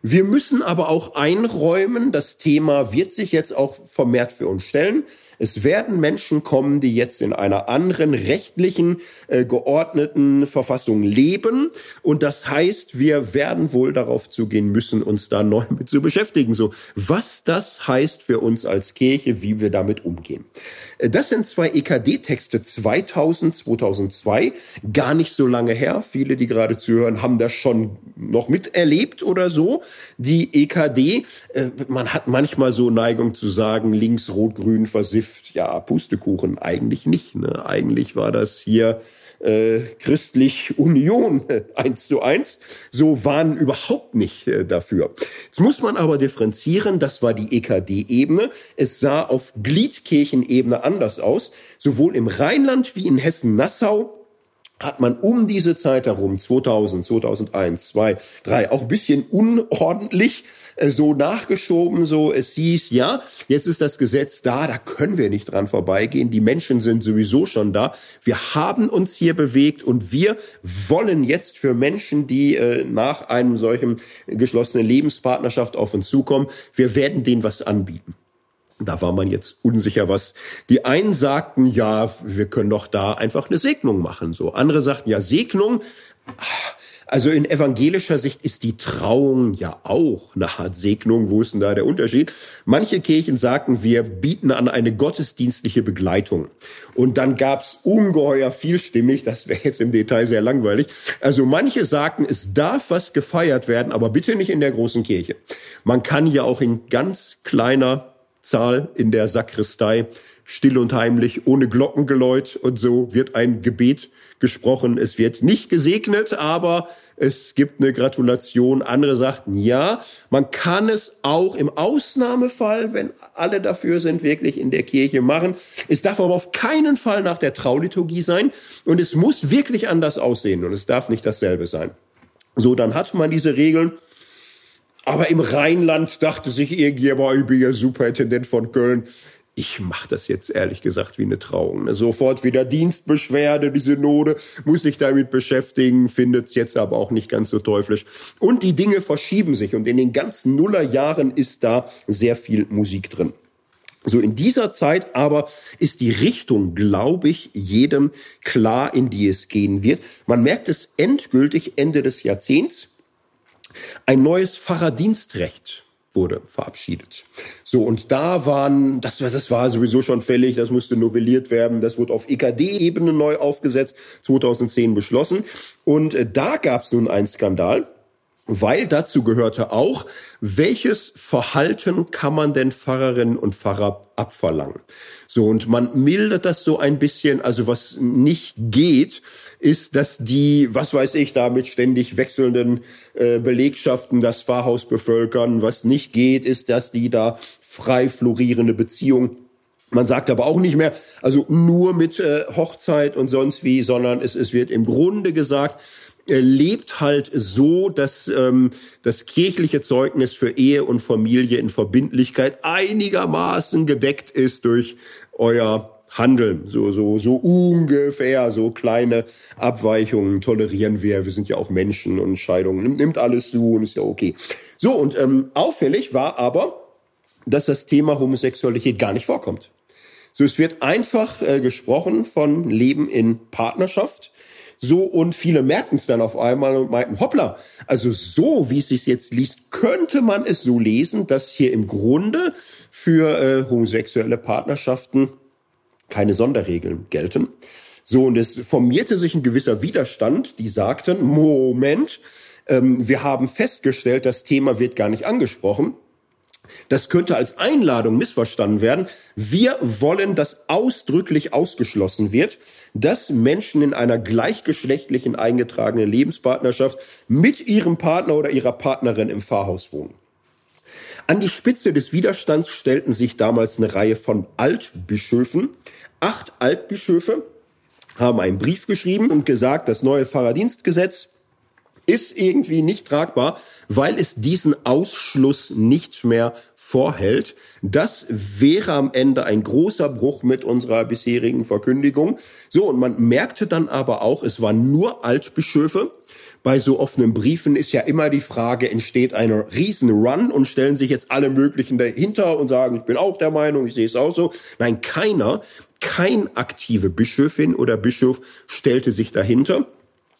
Wir müssen aber auch einräumen, das Thema wird sich jetzt auch vermehrt für uns stellen. Es werden Menschen kommen, die jetzt in einer anderen rechtlichen, äh, geordneten Verfassung leben. Und das heißt, wir werden wohl darauf zugehen müssen, uns da neu mit zu beschäftigen. So, was das heißt für uns als Kirche, wie wir damit umgehen. Äh, das sind zwei EKD-Texte 2000, 2002, gar nicht so lange her. Viele, die gerade zuhören, haben das schon noch miterlebt oder so. Die EKD, äh, man hat manchmal so Neigung zu sagen, links, rot, grün, versifft Stift, ja, Pustekuchen, eigentlich nicht. Ne? Eigentlich war das hier äh, christlich Union eins zu eins. So waren überhaupt nicht äh, dafür. Jetzt muss man aber differenzieren, das war die EKD-Ebene. Es sah auf Gliedkirchenebene anders aus. Sowohl im Rheinland wie in Hessen-Nassau hat man um diese Zeit herum, 2000, 2001, 2, 3, auch ein bisschen unordentlich so nachgeschoben, so es hieß, ja, jetzt ist das Gesetz da, da können wir nicht dran vorbeigehen, die Menschen sind sowieso schon da, wir haben uns hier bewegt und wir wollen jetzt für Menschen, die äh, nach einem solchen geschlossenen Lebenspartnerschaft auf uns zukommen, wir werden denen was anbieten. Da war man jetzt unsicher, was die einen sagten, ja, wir können doch da einfach eine Segnung machen. So andere sagten, ja, Segnung. Also in evangelischer Sicht ist die Trauung ja auch eine Art Segnung. Wo ist denn da der Unterschied? Manche Kirchen sagten, wir bieten an eine gottesdienstliche Begleitung. Und dann gab's ungeheuer vielstimmig, das wäre jetzt im Detail sehr langweilig. Also manche sagten, es darf was gefeiert werden, aber bitte nicht in der großen Kirche. Man kann ja auch in ganz kleiner Zahl in der Sakristei still und heimlich, ohne Glockengeläut und so wird ein Gebet gesprochen. Es wird nicht gesegnet, aber es gibt eine Gratulation. Andere sagten, ja, man kann es auch im Ausnahmefall, wenn alle dafür sind, wirklich in der Kirche machen. Es darf aber auf keinen Fall nach der Trauliturgie sein und es muss wirklich anders aussehen und es darf nicht dasselbe sein. So, dann hat man diese Regeln aber im Rheinland dachte sich irgendjemand, ich bin ja Superintendent von Köln. Ich mache das jetzt ehrlich gesagt wie eine Trauung. Ne? Sofort wieder Dienstbeschwerde, die Synode muss sich damit beschäftigen, findet's jetzt aber auch nicht ganz so teuflisch. Und die Dinge verschieben sich und in den ganzen Nullerjahren ist da sehr viel Musik drin. So in dieser Zeit aber ist die Richtung, glaube ich, jedem klar, in die es gehen wird. Man merkt es endgültig Ende des Jahrzehnts. Ein neues Pfarrerdienstrecht wurde verabschiedet. So, und da waren, das, das war sowieso schon fällig, das musste novelliert werden, das wurde auf EKD-Ebene neu aufgesetzt, 2010 beschlossen. Und äh, da gab es nun einen Skandal weil dazu gehörte auch, welches Verhalten kann man denn Pfarrerinnen und Pfarrer abverlangen? So, und man mildert das so ein bisschen. Also was nicht geht, ist, dass die, was weiß ich, da mit ständig wechselnden äh, Belegschaften das Pfarrhaus bevölkern. Was nicht geht, ist, dass die da frei florierende Beziehungen man sagt aber auch nicht mehr, also nur mit äh, Hochzeit und sonst wie, sondern es, es wird im Grunde gesagt, lebt halt so, dass ähm, das kirchliche Zeugnis für Ehe und Familie in Verbindlichkeit einigermaßen gedeckt ist durch euer Handeln. So, so, so ungefähr, so kleine Abweichungen tolerieren wir. Wir sind ja auch Menschen und Scheidungen nimmt, alles zu und ist ja okay. So, und ähm, auffällig war aber, dass das Thema Homosexualität gar nicht vorkommt. So, es wird einfach äh, gesprochen von Leben in Partnerschaft. So, und viele merkten es dann auf einmal und meinten, hoppla, also so, wie es sich jetzt liest, könnte man es so lesen, dass hier im Grunde für äh, homosexuelle Partnerschaften keine Sonderregeln gelten. So, und es formierte sich ein gewisser Widerstand, die sagten, Moment, ähm, wir haben festgestellt, das Thema wird gar nicht angesprochen. Das könnte als Einladung missverstanden werden. Wir wollen, dass ausdrücklich ausgeschlossen wird, dass Menschen in einer gleichgeschlechtlichen eingetragenen Lebenspartnerschaft mit ihrem Partner oder ihrer Partnerin im Pfarrhaus wohnen. An die Spitze des Widerstands stellten sich damals eine Reihe von Altbischöfen. Acht Altbischöfe haben einen Brief geschrieben und gesagt, das neue Pfarrerdienstgesetz ist irgendwie nicht tragbar, weil es diesen Ausschluss nicht mehr vorhält. Das wäre am Ende ein großer Bruch mit unserer bisherigen Verkündigung. So, und man merkte dann aber auch, es waren nur Altbischöfe. Bei so offenen Briefen ist ja immer die Frage, entsteht eine riesen Run und stellen sich jetzt alle möglichen dahinter und sagen, ich bin auch der Meinung, ich sehe es auch so. Nein, keiner, kein aktive Bischöfin oder Bischof stellte sich dahinter.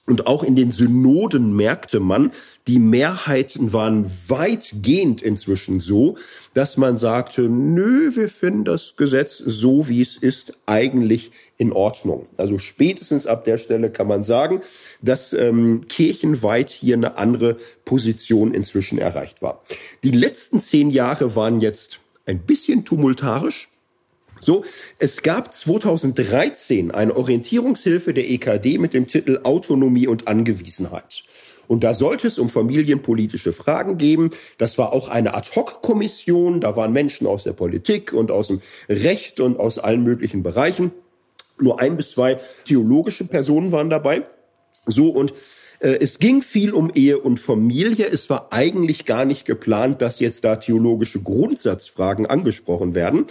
Und auch in den Synoden merkte man, die Mehrheiten waren weitgehend inzwischen so, dass man sagte, nö, wir finden das Gesetz so, wie es ist, eigentlich in Ordnung. Also spätestens ab der Stelle kann man sagen, dass ähm, kirchenweit hier eine andere Position inzwischen erreicht war. Die letzten zehn Jahre waren jetzt ein bisschen tumultarisch. So, es gab 2013 eine Orientierungshilfe der EKD mit dem Titel Autonomie und Angewiesenheit. Und da sollte es um familienpolitische Fragen geben. Das war auch eine Ad-Hoc-Kommission. Da waren Menschen aus der Politik und aus dem Recht und aus allen möglichen Bereichen. Nur ein bis zwei theologische Personen waren dabei. So, und äh, es ging viel um Ehe und Familie. Es war eigentlich gar nicht geplant, dass jetzt da theologische Grundsatzfragen angesprochen werden.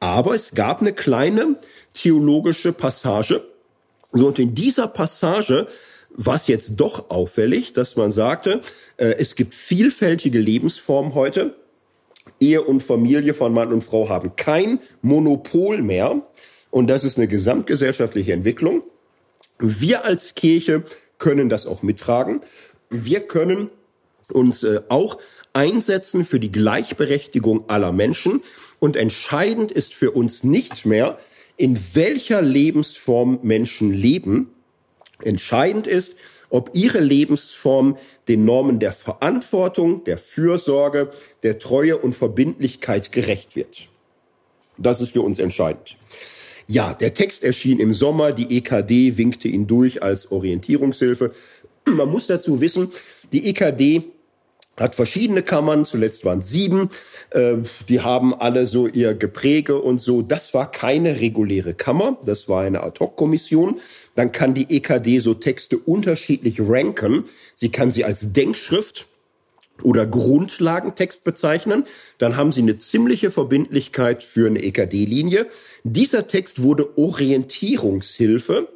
Aber es gab eine kleine theologische Passage. So, und in dieser Passage war es jetzt doch auffällig, dass man sagte, äh, es gibt vielfältige Lebensformen heute. Ehe und Familie von Mann und Frau haben kein Monopol mehr. Und das ist eine gesamtgesellschaftliche Entwicklung. Wir als Kirche können das auch mittragen. Wir können uns äh, auch einsetzen für die Gleichberechtigung aller Menschen. Und entscheidend ist für uns nicht mehr, in welcher Lebensform Menschen leben. Entscheidend ist, ob ihre Lebensform den Normen der Verantwortung, der Fürsorge, der Treue und Verbindlichkeit gerecht wird. Das ist für uns entscheidend. Ja, der Text erschien im Sommer, die EKD winkte ihn durch als Orientierungshilfe. Man muss dazu wissen, die EKD hat verschiedene Kammern, zuletzt waren sieben, äh, die haben alle so ihr Gepräge und so. Das war keine reguläre Kammer, das war eine Ad-Hoc-Kommission. Dann kann die EKD so Texte unterschiedlich ranken. Sie kann sie als Denkschrift oder Grundlagentext bezeichnen, dann haben Sie eine ziemliche Verbindlichkeit für eine EKD-Linie. Dieser Text wurde Orientierungshilfe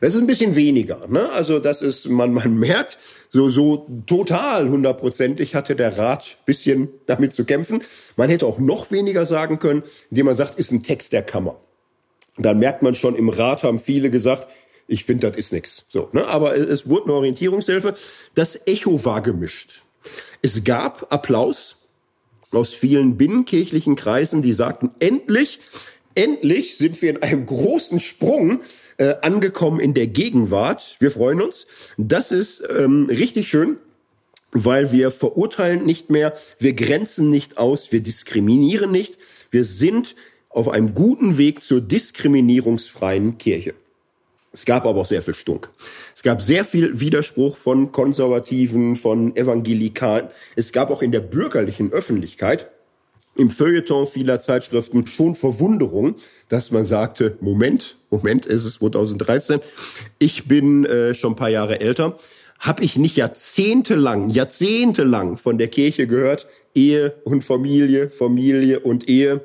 das ist ein bisschen weniger. Ne? Also das ist, man, man merkt, so, so total hundertprozentig hatte der Rat bisschen damit zu kämpfen. Man hätte auch noch weniger sagen können, indem man sagt, ist ein Text der Kammer. Dann merkt man schon, im Rat haben viele gesagt, ich finde, das ist nix. So, ne? Aber es wurde eine Orientierungshilfe. Das Echo war gemischt. Es gab Applaus aus vielen binnenkirchlichen Kreisen, die sagten, endlich, endlich sind wir in einem großen Sprung äh, angekommen in der Gegenwart. Wir freuen uns. Das ist ähm, richtig schön, weil wir verurteilen nicht mehr, wir grenzen nicht aus, wir diskriminieren nicht. Wir sind auf einem guten Weg zur diskriminierungsfreien Kirche. Es gab aber auch sehr viel Stunk. Es gab sehr viel Widerspruch von Konservativen, von Evangelikalen. Es gab auch in der bürgerlichen Öffentlichkeit im Feuilleton vieler Zeitschriften schon Verwunderung, dass man sagte, Moment, Moment, es ist 2013, ich bin äh, schon ein paar Jahre älter, habe ich nicht jahrzehntelang, jahrzehntelang von der Kirche gehört, Ehe und Familie, Familie und Ehe.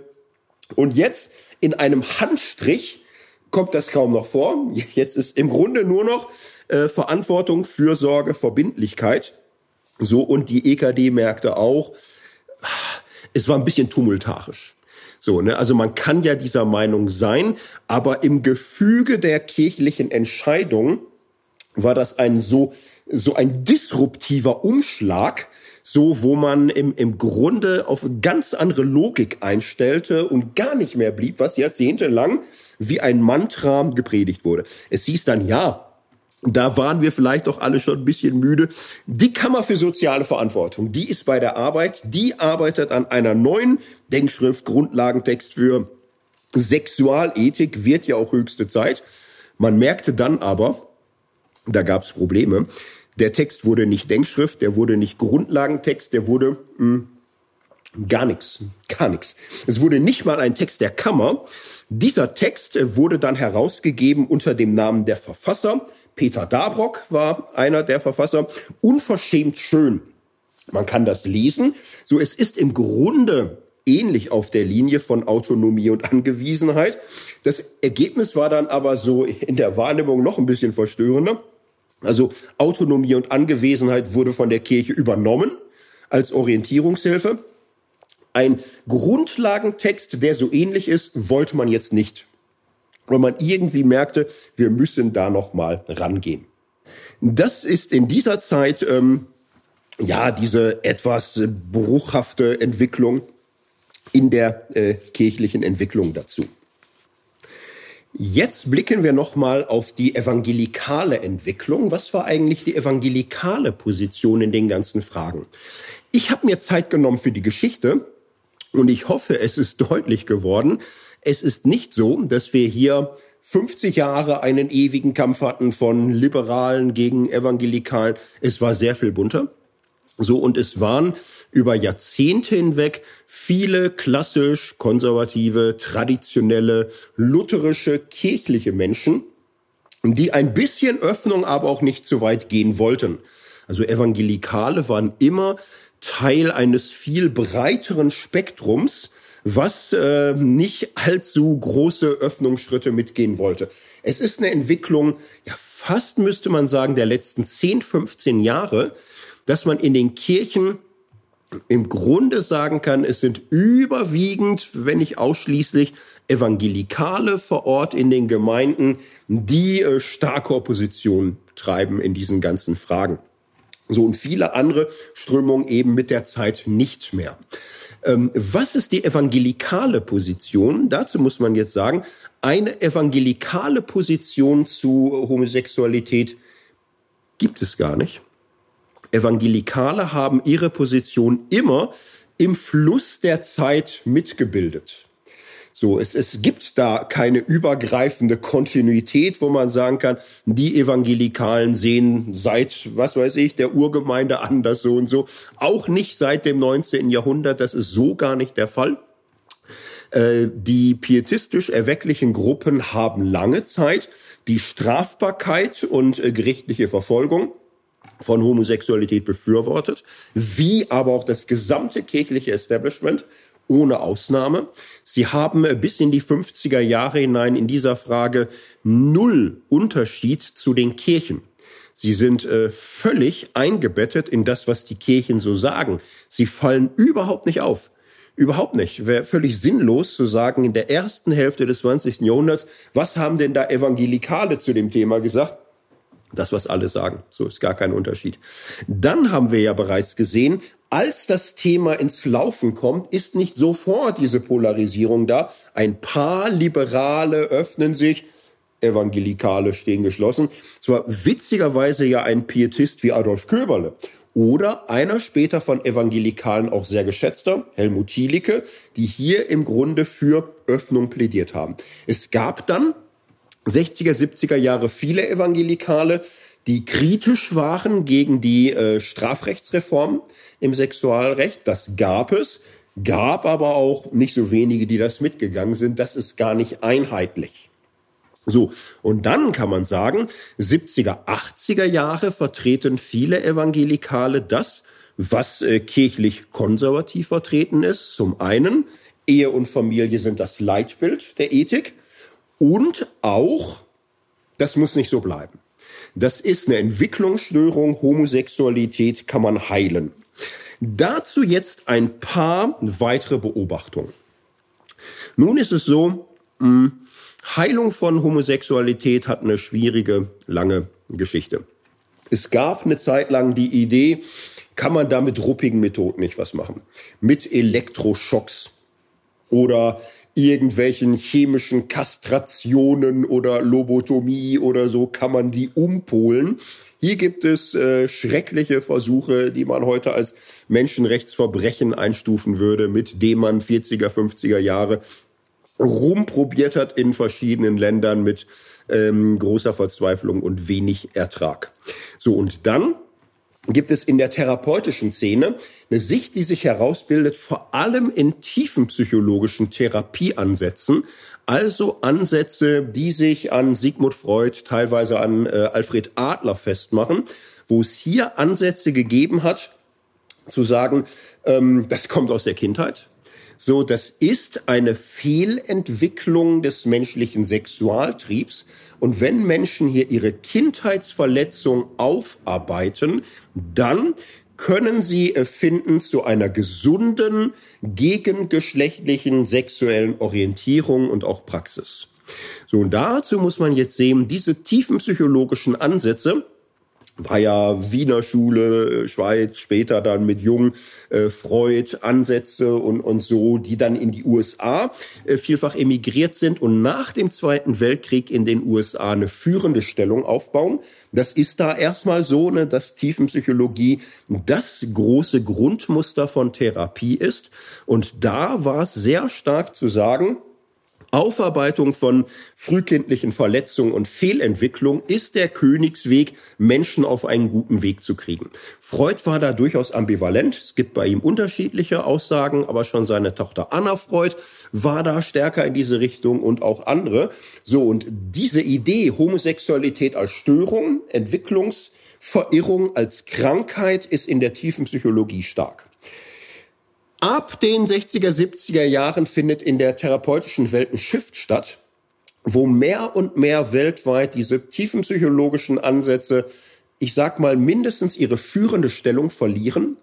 Und jetzt in einem Handstrich kommt das kaum noch vor. Jetzt ist im Grunde nur noch äh, Verantwortung, Fürsorge, Verbindlichkeit. So, und die EKD merkte auch, es war ein bisschen tumultarisch. So, ne? Also man kann ja dieser Meinung sein, aber im Gefüge der kirchlichen Entscheidung war das ein so, so ein disruptiver Umschlag, so wo man im, im Grunde auf ganz andere Logik einstellte und gar nicht mehr blieb, was jahrzehntelang wie ein Mantra gepredigt wurde. Es hieß dann, ja, da waren wir vielleicht auch alle schon ein bisschen müde. Die Kammer für soziale Verantwortung, die ist bei der Arbeit, die arbeitet an einer neuen Denkschrift, Grundlagentext für Sexualethik, wird ja auch höchste Zeit. Man merkte dann aber, da gab es Probleme. Der Text wurde nicht Denkschrift, der wurde nicht Grundlagentext, der wurde mh, hm, gar nichts, gar nichts. Es wurde nicht mal ein Text der Kammer. Dieser Text wurde dann herausgegeben unter dem Namen der Verfasser Peter Dabrock war einer der Verfasser. Unverschämt schön. Man kann das lesen. So, es ist im Grunde ähnlich auf der Linie von Autonomie und Angewiesenheit. Das Ergebnis war dann aber so in der Wahrnehmung noch ein bisschen verstörender. Also Autonomie und Angewesenheit wurde von der Kirche übernommen als Orientierungshilfe. Ein Grundlagentext, der so ähnlich ist, wollte man jetzt nicht weil man irgendwie merkte, wir müssen da noch mal rangehen. Das ist in dieser Zeit ähm, ja diese etwas bruchhafte Entwicklung in der äh, kirchlichen Entwicklung dazu. Jetzt blicken wir noch mal auf die evangelikale Entwicklung. Was war eigentlich die evangelikale Position in den ganzen Fragen? Ich habe mir Zeit genommen für die Geschichte und ich hoffe, es ist deutlich geworden, es ist nicht so, dass wir hier 50 Jahre einen ewigen Kampf hatten von Liberalen gegen Evangelikalen. Es war sehr viel bunter. So, und es waren über Jahrzehnte hinweg viele klassisch konservative, traditionelle, lutherische, kirchliche Menschen, die ein bisschen Öffnung, aber auch nicht zu weit gehen wollten. Also Evangelikale waren immer Teil eines viel breiteren Spektrums, was äh, nicht allzu große Öffnungsschritte mitgehen wollte. Es ist eine Entwicklung, ja fast müsste man sagen, der letzten 10, 15 Jahre, dass man in den Kirchen im Grunde sagen kann, es sind überwiegend, wenn nicht ausschließlich, Evangelikale vor Ort in den Gemeinden, die äh, starke Opposition treiben in diesen ganzen Fragen. So und viele andere Strömungen eben mit der Zeit nicht mehr. Ähm, was ist die evangelikale Position? Dazu muss man jetzt sagen, eine evangelikale Position zu Homosexualität gibt es gar nicht. Evangelikale haben ihre Position immer im Fluss der Zeit mitgebildet. So, es, es gibt da keine übergreifende Kontinuität, wo man sagen kann, die Evangelikalen sehen seit, was weiß ich, der Urgemeinde anders so und so. Auch nicht seit dem 19. Jahrhundert. Das ist so gar nicht der Fall. Äh, die pietistisch erwecklichen Gruppen haben lange Zeit die Strafbarkeit und äh, gerichtliche Verfolgung von Homosexualität befürwortet, wie aber auch das gesamte kirchliche Establishment ohne Ausnahme. Sie haben bis in die 50er Jahre hinein in dieser Frage null Unterschied zu den Kirchen. Sie sind äh, völlig eingebettet in das, was die Kirchen so sagen. Sie fallen überhaupt nicht auf. Überhaupt nicht. Wäre völlig sinnlos zu sagen, in der ersten Hälfte des 20. Jahrhunderts, was haben denn da Evangelikale zu dem Thema gesagt? Das, was alle sagen. So ist gar kein Unterschied. Dann haben wir ja bereits gesehen, als das Thema ins Laufen kommt, ist nicht sofort diese Polarisierung da. Ein paar Liberale öffnen sich, Evangelikale stehen geschlossen. Es war witzigerweise ja ein Pietist wie Adolf Köberle. Oder einer später von Evangelikalen auch sehr geschätzter, Helmut Thielicke, die hier im Grunde für Öffnung plädiert haben. Es gab dann 60er, 70er Jahre viele Evangelikale, die kritisch waren gegen die äh, Strafrechtsreform im Sexualrecht. Das gab es, gab aber auch nicht so wenige, die das mitgegangen sind. Das ist gar nicht einheitlich. So, und dann kann man sagen, 70er, 80er Jahre vertreten viele Evangelikale das, was äh, kirchlich konservativ vertreten ist. Zum einen, Ehe und Familie sind das Leitbild der Ethik. Und auch, das muss nicht so bleiben. Das ist eine Entwicklungsstörung. Homosexualität kann man heilen. Dazu jetzt ein paar weitere Beobachtungen. Nun ist es so, hm, Heilung von Homosexualität hat eine schwierige, lange Geschichte. Es gab eine Zeit lang die Idee, kann man da mit ruppigen Methoden nicht was machen? Mit Elektroschocks oder irgendwelchen chemischen Kastrationen oder Lobotomie oder so kann man die umpolen. Hier gibt es äh, schreckliche Versuche, die man heute als Menschenrechtsverbrechen einstufen würde, mit dem man 40er, 50er Jahre rumprobiert hat in verschiedenen Ländern mit ähm, großer Verzweiflung und wenig Ertrag. So, und dann gibt es in der therapeutischen Szene eine Sicht, die sich herausbildet, vor allem in tiefenpsychologischen Therapieansätzen, also Ansätze, die sich an Sigmund Freud, teilweise an äh, Alfred Adler festmachen, wo es hier Ansätze gegeben hat, zu sagen, ähm, das kommt aus der Kindheit, so, das ist eine Fehlentwicklung des menschlichen Sexualtriebs. Und wenn Menschen hier ihre Kindheitsverletzung aufarbeiten, dann können sie finden zu einer gesunden, gegengeschlechtlichen sexuellen Orientierung und auch Praxis. So, und dazu muss man jetzt sehen, diese tiefen psychologischen Ansätze, war ja Wiener Schule, Schweiz, später dann mit Jung, äh, Freud, Ansätze und, und so, die dann in die USA äh, vielfach emigriert sind und nach dem Zweiten Weltkrieg in den USA eine führende Stellung aufbauen. Das ist da erstmal so, ne, dass Tiefenpsychologie das große Grundmuster von Therapie ist. Und da war es sehr stark zu sagen, Aufarbeitung von frühkindlichen Verletzungen und Fehlentwicklung ist der Königsweg, Menschen auf einen guten Weg zu kriegen. Freud war da durchaus ambivalent. Es gibt bei ihm unterschiedliche Aussagen, aber schon seine Tochter Anna Freud war da stärker in diese Richtung und auch andere. So, und diese Idee, Homosexualität als Störung, Entwicklungsverirrung als Krankheit ist in der tiefen Psychologie stark. Ab den 60er, 70er Jahren findet in der therapeutischen Welt ein Shift statt, wo mehr und mehr weltweit diese tiefen psychologischen Ansätze, ich sag mal, mindestens ihre führende Stellung verlieren,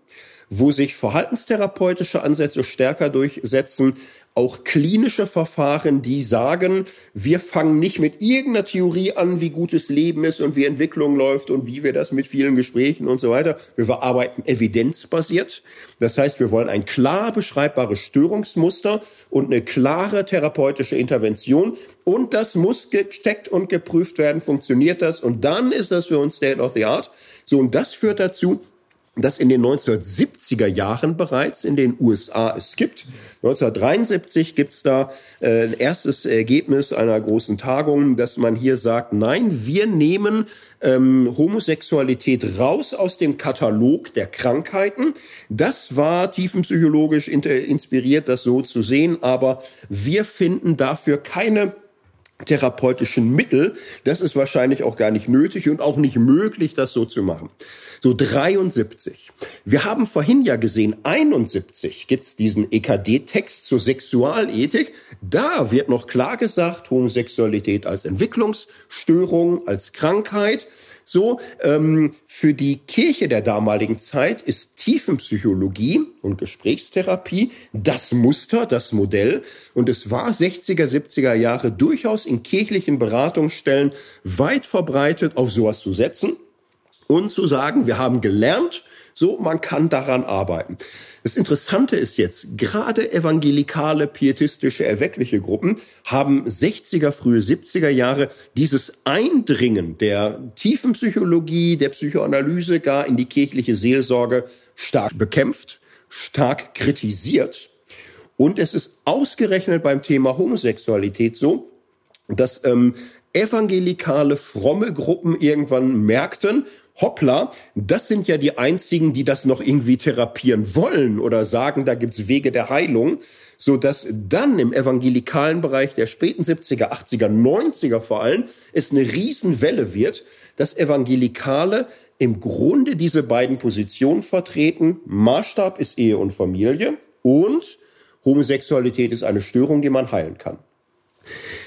wo sich verhaltenstherapeutische Ansätze stärker durchsetzen, auch klinische Verfahren, die sagen, wir fangen nicht mit irgendeiner Theorie an, wie gutes Leben ist und wie Entwicklung läuft und wie wir das mit vielen Gesprächen und so weiter. Wir arbeiten evidenzbasiert. Das heißt, wir wollen ein klar beschreibbares Störungsmuster und eine klare therapeutische Intervention. Und das muss gecheckt und geprüft werden. Funktioniert das? Und dann ist das für uns State of the Art. So, und das führt dazu, das in den 1970er Jahren bereits in den USA es gibt. 1973 gibt's da äh, ein erstes Ergebnis einer großen Tagung, dass man hier sagt, nein, wir nehmen ähm, Homosexualität raus aus dem Katalog der Krankheiten. Das war tiefenpsychologisch inspiriert, das so zu sehen, aber wir finden dafür keine therapeutischen Mittel. Das ist wahrscheinlich auch gar nicht nötig und auch nicht möglich, das so zu machen. So 73. Wir haben vorhin ja gesehen, 71 gibt's diesen EKD-Text zur Sexualethik. Da wird noch klar gesagt, Homosexualität als Entwicklungsstörung, als Krankheit. So, ähm, für die Kirche der damaligen Zeit ist Tiefenpsychologie und Gesprächstherapie das Muster, das Modell. Und es war 60er, 70er Jahre durchaus in kirchlichen Beratungsstellen weit verbreitet, auf sowas zu setzen und zu sagen, wir haben gelernt, so, man kann daran arbeiten. Das Interessante ist jetzt, gerade evangelikale, pietistische, erweckliche Gruppen haben 60er, frühe 70er Jahre dieses Eindringen der tiefen Psychologie, der Psychoanalyse gar in die kirchliche Seelsorge stark bekämpft, stark kritisiert. Und es ist ausgerechnet beim Thema Homosexualität so, dass ähm, evangelikale, fromme Gruppen irgendwann merkten, hoppla, das sind ja die einzigen, die das noch irgendwie therapieren wollen oder sagen, da gibt's Wege der Heilung, so dass dann im evangelikalen Bereich der späten 70er, 80er, 90er vor allem es eine Riesenwelle wird, dass Evangelikale im Grunde diese beiden Positionen vertreten. Maßstab ist Ehe und Familie und Homosexualität ist eine Störung, die man heilen kann.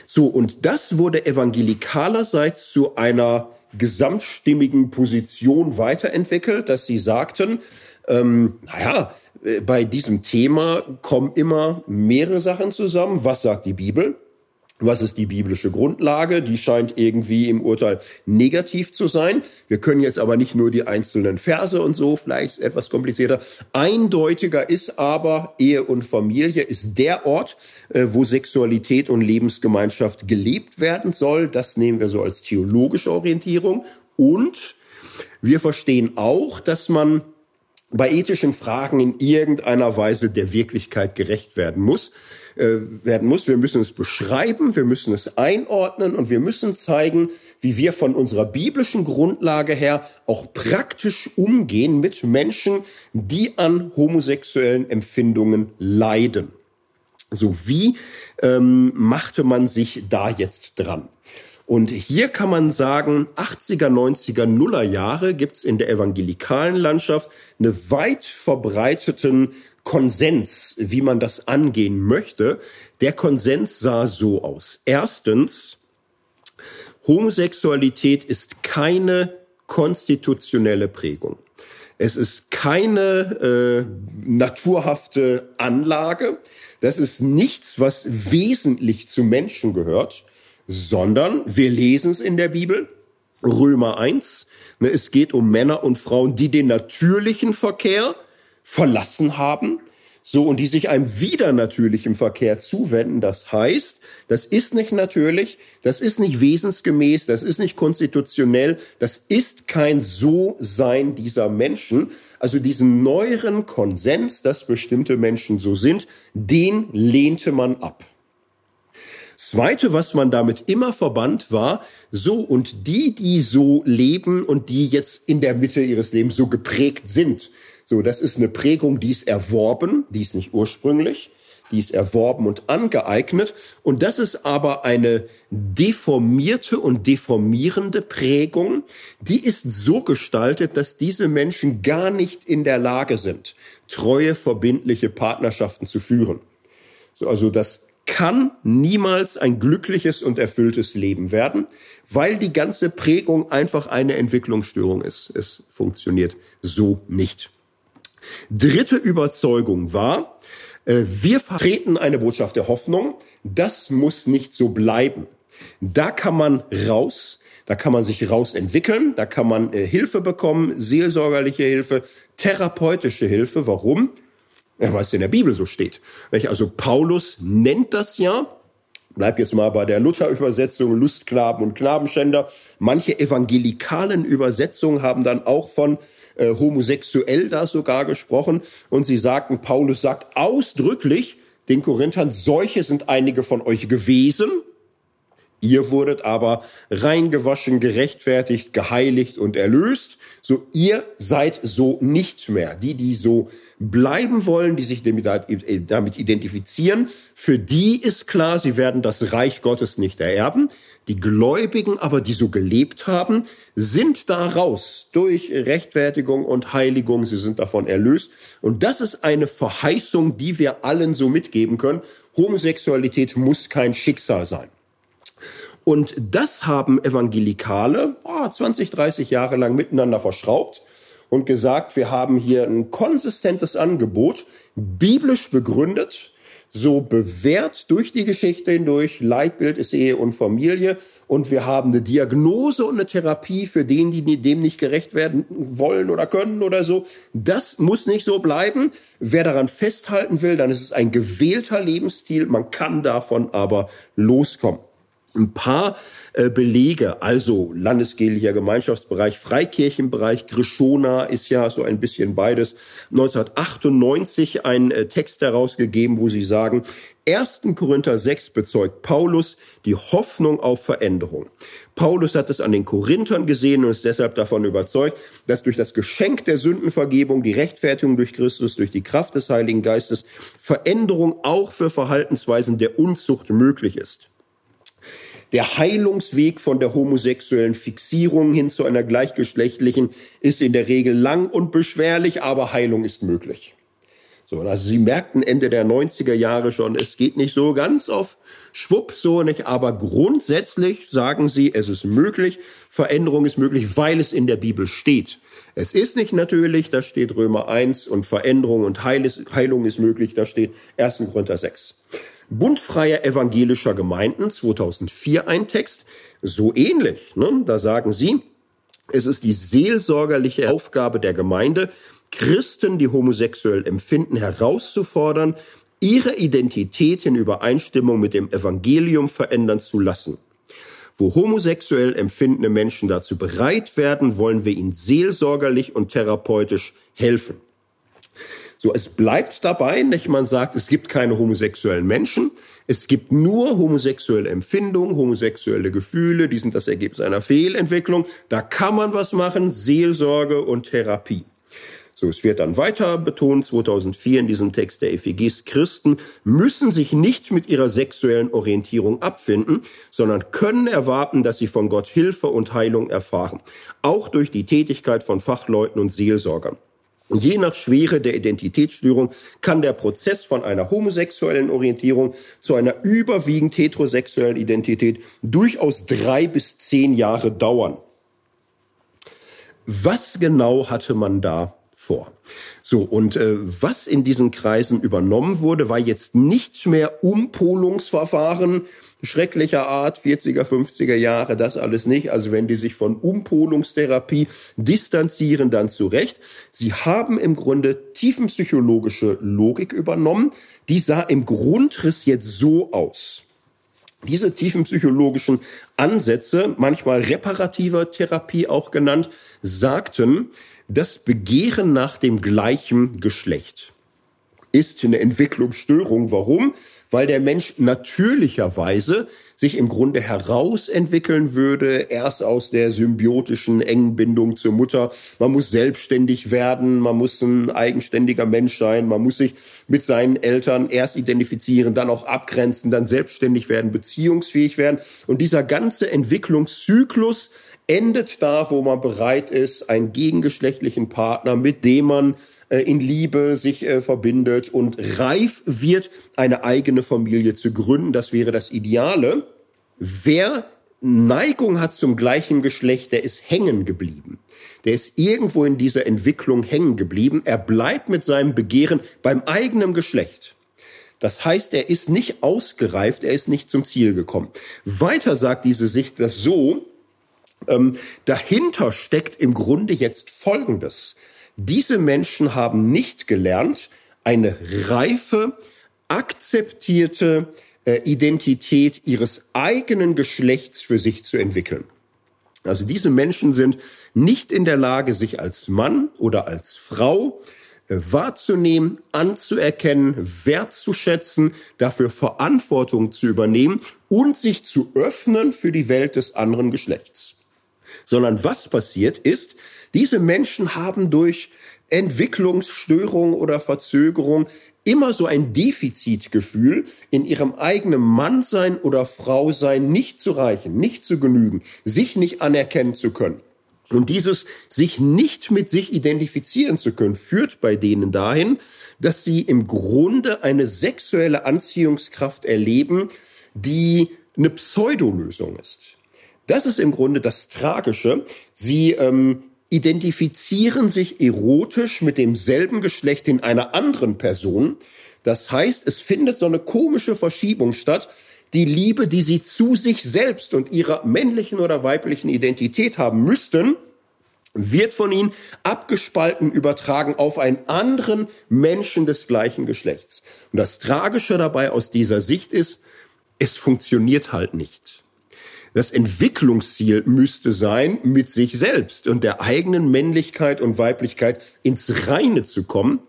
So, und das wurde evangelikalerseits zu einer gesamtstimmigen Position weiterentwickelt, dass sie sagten, ähm, naja, äh, bei diesem Thema kommen immer mehrere Sachen zusammen. Was sagt die Bibel? Was ist die biblische Grundlage? Die scheint irgendwie im Urteil negativ zu sein. Wir können jetzt aber nicht nur die einzelnen Verse und so, vielleicht etwas komplizierter. Eindeutiger ist aber Ehe und Familie ist der Ort, äh, wo Sexualität und Lebensgemeinschaft gelebt werden soll. Das nehmen wir so als theologische Orientierung. Und wir verstehen auch, dass man bei ethischen Fragen in irgendeiner Weise der Wirklichkeit gerecht werden muss äh, werden muss. Wir müssen es beschreiben, wir müssen es einordnen und wir müssen zeigen, wie wir von unserer biblischen Grundlage her auch praktisch umgehen mit Menschen, die an homosexuellen Empfindungen leiden. So wie ähm, machte man sich da jetzt dran? Und hier kann man sagen, 80er, 90er, Nuller Jahre gibt's in der evangelikalen Landschaft eine weit verbreiteten Konsens, wie man das angehen möchte. Der Konsens sah so aus. Erstens, Homosexualität ist keine konstitutionelle Prägung. Es ist keine äh, naturhafte Anlage. Das ist nichts, was wesentlich zu Menschen gehört, sondern wir lesen es in der Bibel. Römer 1. Ne, es geht um Männer und Frauen, die den natürlichen Verkehr verlassen haben, so und die sich einem wieder natürlichen Verkehr zuwenden. Das heißt, das ist nicht natürlich, das ist nicht wesensgemäß, das ist nicht konstitutionell, das ist kein So-Sein dieser Menschen. Also diesen neueren Konsens, dass bestimmte Menschen so sind, den lehnte man ab. Zweite, was man damit immer verband, war so und die, die so leben und die jetzt in der Mitte ihres Lebens so geprägt sind, so, das ist eine Prägung, die ist erworben, die ist nicht ursprünglich, die ist erworben und angeeignet. Und das ist aber eine deformierte und deformierende Prägung, die ist so gestaltet, dass diese Menschen gar nicht in der Lage sind, treue, verbindliche Partnerschaften zu führen. So, also das kann niemals ein glückliches und erfülltes Leben werden, weil die ganze Prägung einfach eine Entwicklungsstörung ist. Es funktioniert so nicht. Dritte Überzeugung war, äh, wir vertreten eine Botschaft der Hoffnung. Das muss nicht so bleiben. Da kann man raus, da kann man sich rausentwickeln, da kann man äh, Hilfe bekommen, seelsorgerliche Hilfe, therapeutische Hilfe. Warum? Ja, weil es in der Bibel so steht. Also Paulus nennt das ja, bleib jetzt mal bei der Luther-Übersetzung, Lustknaben und Knabenschänder. Manche evangelikalen Übersetzungen haben dann auch von äh, homosexuell da sogar gesprochen. Und sie sagten, Paulus sagt ausdrücklich den Korinthern, solche sind einige von euch gewesen. Ihr wurdet aber reingewaschen, gerechtfertigt, geheiligt und erlöst. So ihr seid so nicht mehr. Die, die so bleiben wollen, die sich damit identifizieren, für die ist klar, sie werden das Reich Gottes nicht ererben. Die Gläubigen aber, die so gelebt haben, sind da raus durch Rechtfertigung und Heiligung. Sie sind davon erlöst. Und das ist eine Verheißung, die wir allen so mitgeben können. Homosexualität muss kein Schicksal sein. Und das haben Evangelikale oh, 20, 30 Jahre lang miteinander verschraubt und gesagt, wir haben hier ein konsistentes Angebot, biblisch begründet, so bewährt durch die Geschichte hindurch. Leitbild ist Ehe und Familie. Und wir haben eine Diagnose und eine Therapie für den, die dem nicht gerecht werden wollen oder können oder so. Das muss nicht so bleiben. Wer daran festhalten will, dann ist es ein gewählter Lebensstil. Man kann davon aber loskommen ein paar äh, Belege, also landeskirchlicher Gemeinschaftsbereich, Freikirchenbereich, Grishona ist ja so ein bisschen beides. 1998 ein äh, Text herausgegeben, wo sie sagen, 1. Korinther 6 bezeugt Paulus die Hoffnung auf Veränderung. Paulus hat es an den Korinthern gesehen und ist deshalb davon überzeugt, dass durch das Geschenk der Sündenvergebung, die Rechtfertigung durch Christus, durch die Kraft des Heiligen Geistes Veränderung auch für Verhaltensweisen der Unzucht möglich ist. Der Heilungsweg von der homosexuellen Fixierung hin zu einer gleichgeschlechtlichen ist in der Regel lang und beschwerlich, aber Heilung ist möglich. So, also Sie merkten Ende der 90er Jahre schon, es geht nicht so ganz auf Schwupp, so nicht, aber grundsätzlich sagen Sie, es ist möglich, Veränderung ist möglich, weil es in der Bibel steht. Es ist nicht natürlich, da steht Römer 1 und Veränderung und Heilung ist möglich, da steht 1. Korinther 6. Bund freier evangelischer Gemeinden 2004 ein Text, so ähnlich. Ne? Da sagen sie, es ist die seelsorgerliche Aufgabe der Gemeinde, Christen, die homosexuell empfinden, herauszufordern, ihre Identität in Übereinstimmung mit dem Evangelium verändern zu lassen. Wo homosexuell empfindende Menschen dazu bereit werden, wollen wir ihnen seelsorgerlich und therapeutisch helfen. So, es bleibt dabei, nicht? Man sagt, es gibt keine homosexuellen Menschen. Es gibt nur homosexuelle Empfindungen, homosexuelle Gefühle. Die sind das Ergebnis einer Fehlentwicklung. Da kann man was machen. Seelsorge und Therapie. So, es wird dann weiter betont, 2004 in diesem Text der EFGs, Christen müssen sich nicht mit ihrer sexuellen Orientierung abfinden, sondern können erwarten, dass sie von Gott Hilfe und Heilung erfahren. Auch durch die Tätigkeit von Fachleuten und Seelsorgern. Je nach Schwere der Identitätsstörung kann der Prozess von einer homosexuellen Orientierung zu einer überwiegend heterosexuellen Identität durchaus drei bis zehn Jahre dauern. Was genau hatte man da vor? So, und äh, was in diesen Kreisen übernommen wurde, war jetzt nicht mehr Umpolungsverfahren, schrecklicher Art, 40er, 50er Jahre, das alles nicht. Also wenn die sich von Umpolungstherapie distanzieren, dann zu Recht. Sie haben im Grunde tiefenpsychologische Logik übernommen. Die sah im Grundriss jetzt so aus. Diese tiefenpsychologischen Ansätze, manchmal reparativer Therapie auch genannt, sagten, das Begehren nach dem gleichen Geschlecht ist eine Entwicklungsstörung. Warum? weil der Mensch natürlicherweise sich im Grunde herausentwickeln würde, erst aus der symbiotischen engen Bindung zur Mutter. Man muss selbstständig werden, man muss ein eigenständiger Mensch sein, man muss sich mit seinen Eltern erst identifizieren, dann auch abgrenzen, dann selbstständig werden, beziehungsfähig werden. Und dieser ganze Entwicklungszyklus endet da, wo man bereit ist, einen gegengeschlechtlichen Partner, mit dem man äh, in Liebe sich äh, verbindet und reif wird, eine eigene Familie zu gründen. Das wäre das Ideale. Wer Neigung hat zum gleichen Geschlecht, der ist hängen geblieben. Der ist irgendwo in dieser Entwicklung hängen geblieben. Er bleibt mit seinem Begehren beim eigenen Geschlecht. Das heißt, er ist nicht ausgereift, er ist nicht zum Ziel gekommen. Weiter sagt diese Sicht das so, ähm, dahinter steckt im Grunde jetzt Folgendes. Diese Menschen haben nicht gelernt, eine reife, akzeptierte äh, Identität ihres eigenen Geschlechts für sich zu entwickeln. Also diese Menschen sind nicht in der Lage, sich als Mann oder als Frau wahrzunehmen, anzuerkennen, wertzuschätzen, dafür Verantwortung zu übernehmen und sich zu öffnen für die Welt des anderen Geschlechts. Sondern was passiert ist, diese Menschen haben durch Entwicklungsstörung oder Verzögerung immer so ein Defizitgefühl, in ihrem eigenen Mannsein oder Frausein nicht zu reichen, nicht zu genügen, sich nicht anerkennen zu können. Und dieses sich nicht mit sich identifizieren zu können, führt bei denen dahin, dass sie im Grunde eine sexuelle Anziehungskraft erleben, die eine Pseudolösung ist. Das ist im Grunde das Tragische. Sie ähm, identifizieren sich erotisch mit demselben Geschlecht in einer anderen Person. Das heißt, es findet so eine komische Verschiebung statt. Die Liebe, die sie zu sich selbst und ihrer männlichen oder weiblichen Identität haben müssten, wird von ihnen abgespalten übertragen auf einen anderen Menschen des gleichen Geschlechts. Und das Tragische dabei aus dieser Sicht ist, es funktioniert halt nicht. Das Entwicklungsziel müsste sein, mit sich selbst und der eigenen Männlichkeit und Weiblichkeit ins Reine zu kommen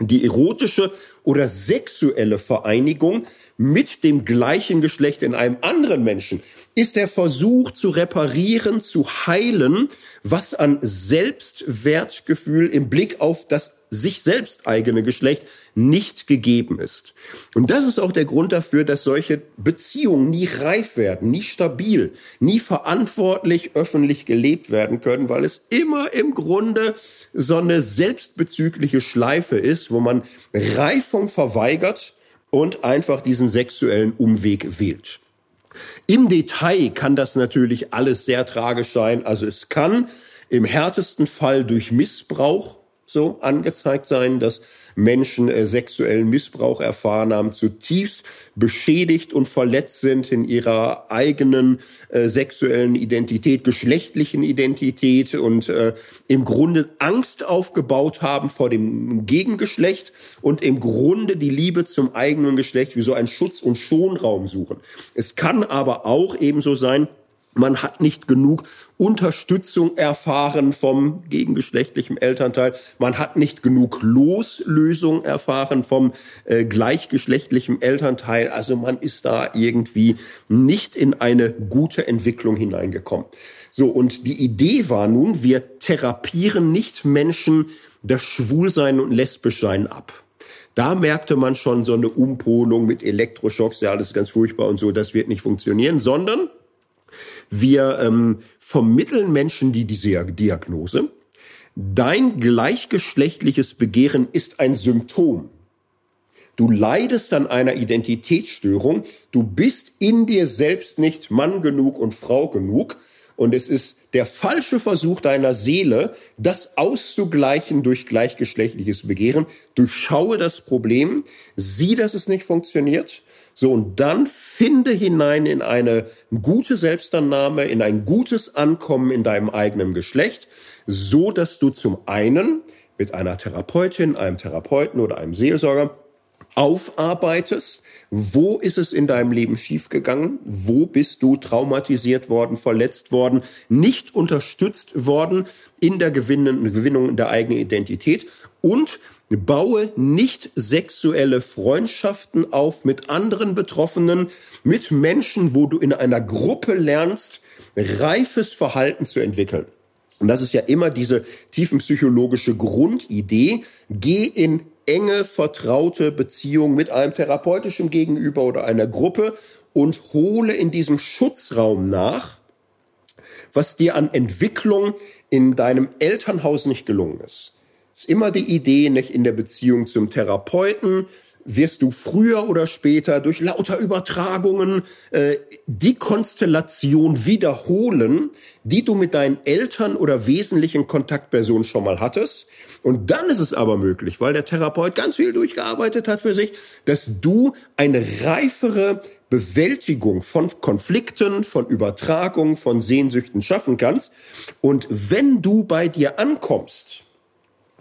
die erotische oder sexuelle Vereinigung mit dem gleichen Geschlecht in einem anderen Menschen. Ist der Versuch zu reparieren, zu heilen, was an Selbstwertgefühl im Blick auf das sich selbst eigene Geschlecht nicht gegeben ist. Und das ist auch der Grund dafür, dass solche Beziehungen nie reif werden, nie stabil, nie verantwortlich öffentlich gelebt werden können, weil es immer im Grunde so eine selbstbezügliche Schleife ist, wo man Reifung verweigert und einfach diesen sexuellen Umweg wählt. Im Detail kann das natürlich alles sehr tragisch sein. Also es kann im härtesten Fall durch Missbrauch so angezeigt sein, dass Menschen äh, sexuellen Missbrauch erfahren haben, zutiefst beschädigt und verletzt sind in ihrer eigenen äh, sexuellen Identität, geschlechtlichen Identität und äh, im Grunde Angst aufgebaut haben vor dem Gegengeschlecht und im Grunde die Liebe zum eigenen Geschlecht wie so ein Schutz- und Schonraum suchen. Es kann aber auch ebenso sein, man hat nicht genug Unterstützung erfahren vom gegengeschlechtlichen Elternteil. Man hat nicht genug Loslösung erfahren vom äh, gleichgeschlechtlichen Elternteil. Also man ist da irgendwie nicht in eine gute Entwicklung hineingekommen. So, und die Idee war nun, wir therapieren nicht Menschen das Schwulsein und Lesbischsein ab. Da merkte man schon so eine Umpolung mit Elektroschocks, ja, alles ganz furchtbar und so, das wird nicht funktionieren, sondern wir ähm, vermitteln Menschen die, diese Diagnose. Dein gleichgeschlechtliches Begehren ist ein Symptom. Du leidest an einer Identitätsstörung. Du bist in dir selbst nicht Mann genug und Frau genug. Und es ist der falsche Versuch deiner Seele, das auszugleichen durch gleichgeschlechtliches Begehren. Durchschaue das Problem, sieh, dass es nicht funktioniert so, und dann finde hinein in eine gute Selbstannahme, in ein gutes Ankommen in deinem eigenen Geschlecht, so dass du zum einen mit einer Therapeutin, einem Therapeuten oder einem Seelsorger aufarbeitest, wo ist es in deinem Leben schiefgegangen, wo bist du traumatisiert worden, verletzt worden, nicht unterstützt worden in der Gewinnung der eigenen Identität? Und Baue nicht sexuelle Freundschaften auf mit anderen Betroffenen, mit Menschen, wo du in einer Gruppe lernst, reifes Verhalten zu entwickeln. Und das ist ja immer diese tiefenpsychologische Grundidee. Geh in enge, vertraute Beziehung mit einem therapeutischen Gegenüber oder einer Gruppe und hole in diesem Schutzraum nach, was dir an Entwicklung in deinem Elternhaus nicht gelungen ist ist immer die Idee, nicht in der Beziehung zum Therapeuten wirst du früher oder später durch lauter Übertragungen äh, die Konstellation wiederholen, die du mit deinen Eltern oder wesentlichen Kontaktpersonen schon mal hattest. Und dann ist es aber möglich, weil der Therapeut ganz viel durchgearbeitet hat für sich, dass du eine reifere Bewältigung von Konflikten, von Übertragung, von Sehnsüchten schaffen kannst. Und wenn du bei dir ankommst,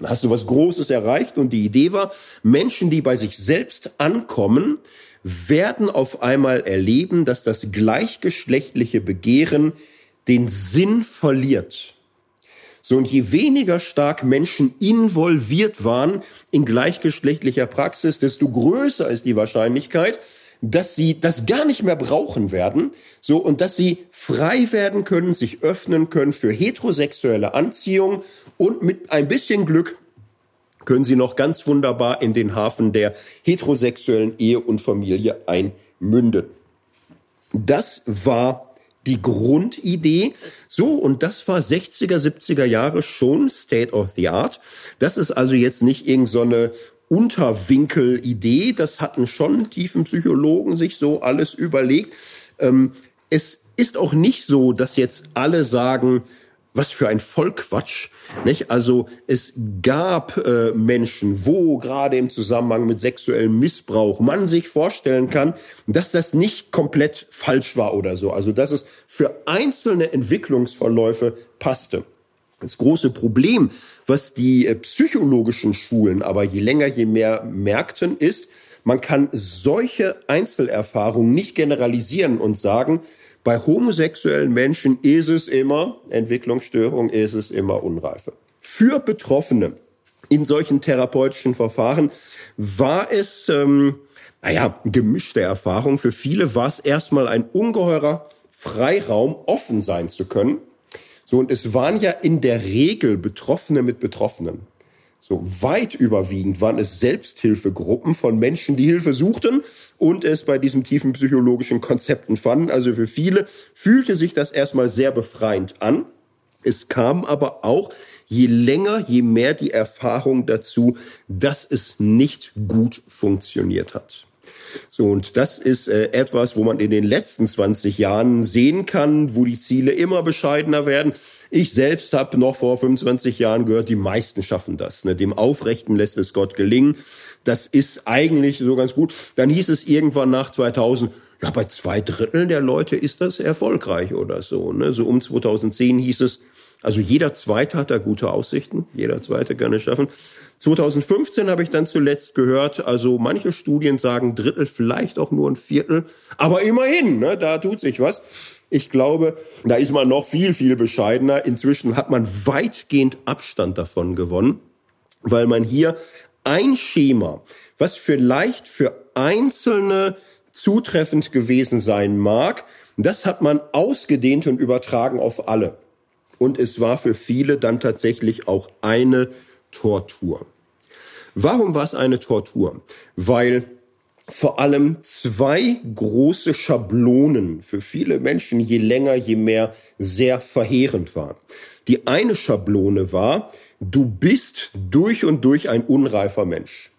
dann hast du was Großes erreicht und die Idee war, Menschen, die bei sich selbst ankommen, werden auf einmal erleben, dass das gleichgeschlechtliche Begehren den Sinn verliert. So, und je weniger stark Menschen involviert waren in gleichgeschlechtlicher Praxis, desto größer ist die Wahrscheinlichkeit, dass sie das gar nicht mehr brauchen werden, so, und dass sie frei werden können, sich öffnen können für heterosexuelle Anziehung und mit ein bisschen Glück können sie noch ganz wunderbar in den Hafen der heterosexuellen Ehe und Familie einmünden. Das war die Grundidee. So, und das war 60er, 70er Jahre schon State of the Art. Das ist also jetzt nicht irgendeine so Unterwinkel-Idee. Das hatten schon tiefen Psychologen sich so alles überlegt. Ähm, es ist auch nicht so, dass jetzt alle sagen, was für ein Vollquatsch, nicht? Also es gab äh, Menschen, wo gerade im Zusammenhang mit sexuellem Missbrauch man sich vorstellen kann, dass das nicht komplett falsch war oder so. Also dass es für einzelne Entwicklungsverläufe passte. Das große Problem, was die äh, psychologischen Schulen aber je länger, je mehr merkten, ist, man kann solche Einzelerfahrungen nicht generalisieren und sagen, bei homosexuellen Menschen ist es immer Entwicklungsstörung, ist es immer Unreife. Für Betroffene in solchen therapeutischen Verfahren war es, ähm, naja, gemischte Erfahrung. Für viele war es erstmal ein ungeheurer Freiraum, offen sein zu können. So, und es waren ja in der Regel Betroffene mit Betroffenen. So weit überwiegend waren es Selbsthilfegruppen von Menschen, die Hilfe suchten und es bei diesen tiefen psychologischen Konzepten fanden. Also für viele fühlte sich das erstmal sehr befreiend an. Es kam aber auch je länger, je mehr die Erfahrung dazu, dass es nicht gut funktioniert hat. So, und das ist äh, etwas, wo man in den letzten 20 Jahren sehen kann, wo die Ziele immer bescheidener werden. Ich selbst habe noch vor 25 Jahren gehört, die meisten schaffen das. Ne? Dem Aufrechten lässt es Gott gelingen. Das ist eigentlich so ganz gut. Dann hieß es irgendwann nach 2000, ja, bei zwei Dritteln der Leute ist das erfolgreich oder so. Ne? So um 2010 hieß es, also jeder Zweite hat da gute Aussichten, jeder Zweite kann es schaffen. 2015 habe ich dann zuletzt gehört, also manche Studien sagen Drittel, vielleicht auch nur ein Viertel, aber immerhin, ne, da tut sich was. Ich glaube, da ist man noch viel, viel bescheidener. Inzwischen hat man weitgehend Abstand davon gewonnen, weil man hier ein Schema, was vielleicht für Einzelne zutreffend gewesen sein mag, das hat man ausgedehnt und übertragen auf alle. Und es war für viele dann tatsächlich auch eine Tortur. Warum war es eine Tortur? Weil vor allem zwei große Schablonen für viele Menschen je länger, je mehr sehr verheerend waren. Die eine Schablone war, du bist durch und durch ein unreifer Mensch.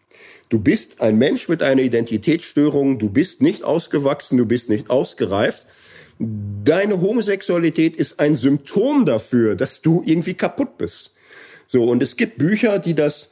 Du bist ein Mensch mit einer Identitätsstörung, du bist nicht ausgewachsen, du bist nicht ausgereift deine Homosexualität ist ein Symptom dafür, dass du irgendwie kaputt bist. So, und es gibt Bücher, die das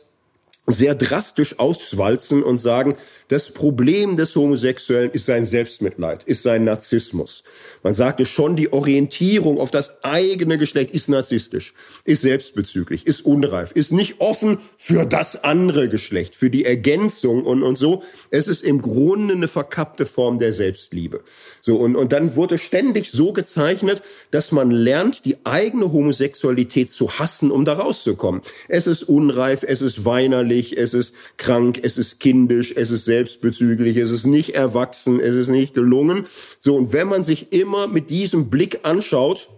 sehr drastisch auswalzen und sagen, das Problem des Homosexuellen ist sein Selbstmitleid, ist sein Narzissmus. Man sagte schon, die Orientierung auf das eigene Geschlecht ist narzisstisch, ist selbstbezüglich, ist unreif, ist nicht offen für das andere Geschlecht, für die Ergänzung und, und so. Es ist im Grunde eine verkappte Form der Selbstliebe. So, und, und dann wurde ständig so gezeichnet, dass man lernt, die eigene Homosexualität zu hassen, um da rauszukommen. Es ist unreif, es ist weinerlich, es ist krank, es ist kindisch, es ist selbstbezüglich, es ist nicht erwachsen, es ist nicht gelungen. So, und wenn man sich immer mit diesem Blick anschaut,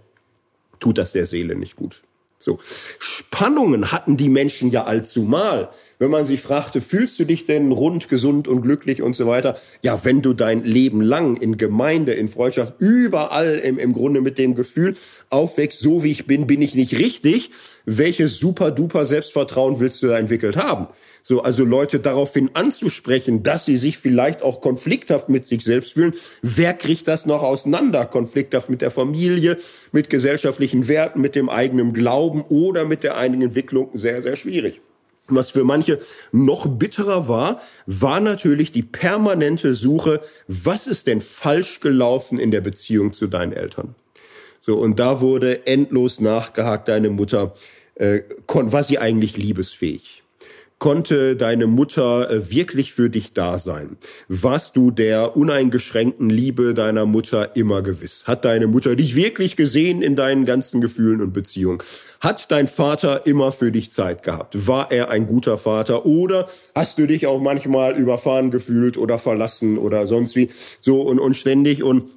tut das der Seele nicht gut. So. Spannungen hatten die Menschen ja allzumal. Wenn man sie fragte, fühlst du dich denn rund, gesund und glücklich und so weiter? Ja, wenn du dein Leben lang in Gemeinde, in Freundschaft, überall im, im Grunde mit dem Gefühl aufwächst, so wie ich bin, bin ich nicht richtig. Welches super duper Selbstvertrauen willst du da entwickelt haben? So, also Leute daraufhin anzusprechen, dass sie sich vielleicht auch konflikthaft mit sich selbst fühlen. Wer kriegt das noch auseinander? Konflikthaft mit der Familie, mit gesellschaftlichen Werten, mit dem eigenen Glauben oder mit der eigenen Entwicklung? Sehr, sehr schwierig. Was für manche noch bitterer war, war natürlich die permanente Suche, was ist denn falsch gelaufen in der Beziehung zu deinen Eltern? So, und da wurde endlos nachgehakt, deine Mutter, äh, war sie eigentlich liebesfähig? Konnte deine Mutter äh, wirklich für dich da sein? Warst du der uneingeschränkten Liebe deiner Mutter immer gewiss? Hat deine Mutter dich wirklich gesehen in deinen ganzen Gefühlen und Beziehungen? Hat dein Vater immer für dich Zeit gehabt? War er ein guter Vater? Oder hast du dich auch manchmal überfahren gefühlt oder verlassen oder sonst wie? So und, und ständig und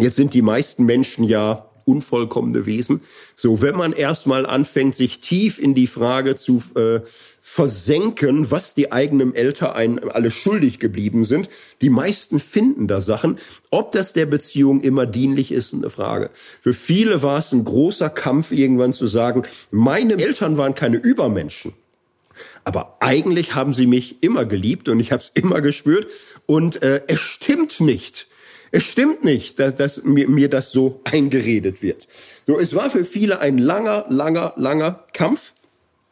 Jetzt sind die meisten Menschen ja unvollkommene Wesen. So, wenn man erstmal anfängt, sich tief in die Frage zu äh, versenken, was die eigenen Eltern einen alle schuldig geblieben sind, die meisten finden da Sachen. Ob das der Beziehung immer dienlich ist, eine Frage. Für viele war es ein großer Kampf, irgendwann zu sagen, meine Eltern waren keine Übermenschen. Aber eigentlich haben sie mich immer geliebt und ich habe es immer gespürt. Und äh, es stimmt nicht. Es stimmt nicht, dass, dass mir, mir das so eingeredet wird. So, es war für viele ein langer, langer, langer Kampf,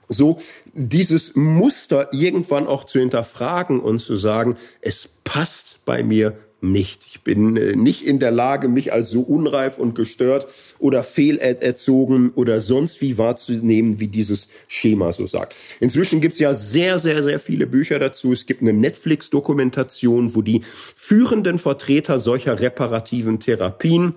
so dieses Muster irgendwann auch zu hinterfragen und zu sagen, es passt bei mir nicht. Ich bin äh, nicht in der Lage, mich als so unreif und gestört oder fehlerzogen oder sonst wie wahrzunehmen, wie dieses Schema so sagt. Inzwischen gibt's ja sehr, sehr, sehr viele Bücher dazu. Es gibt eine Netflix-Dokumentation, wo die führenden Vertreter solcher reparativen Therapien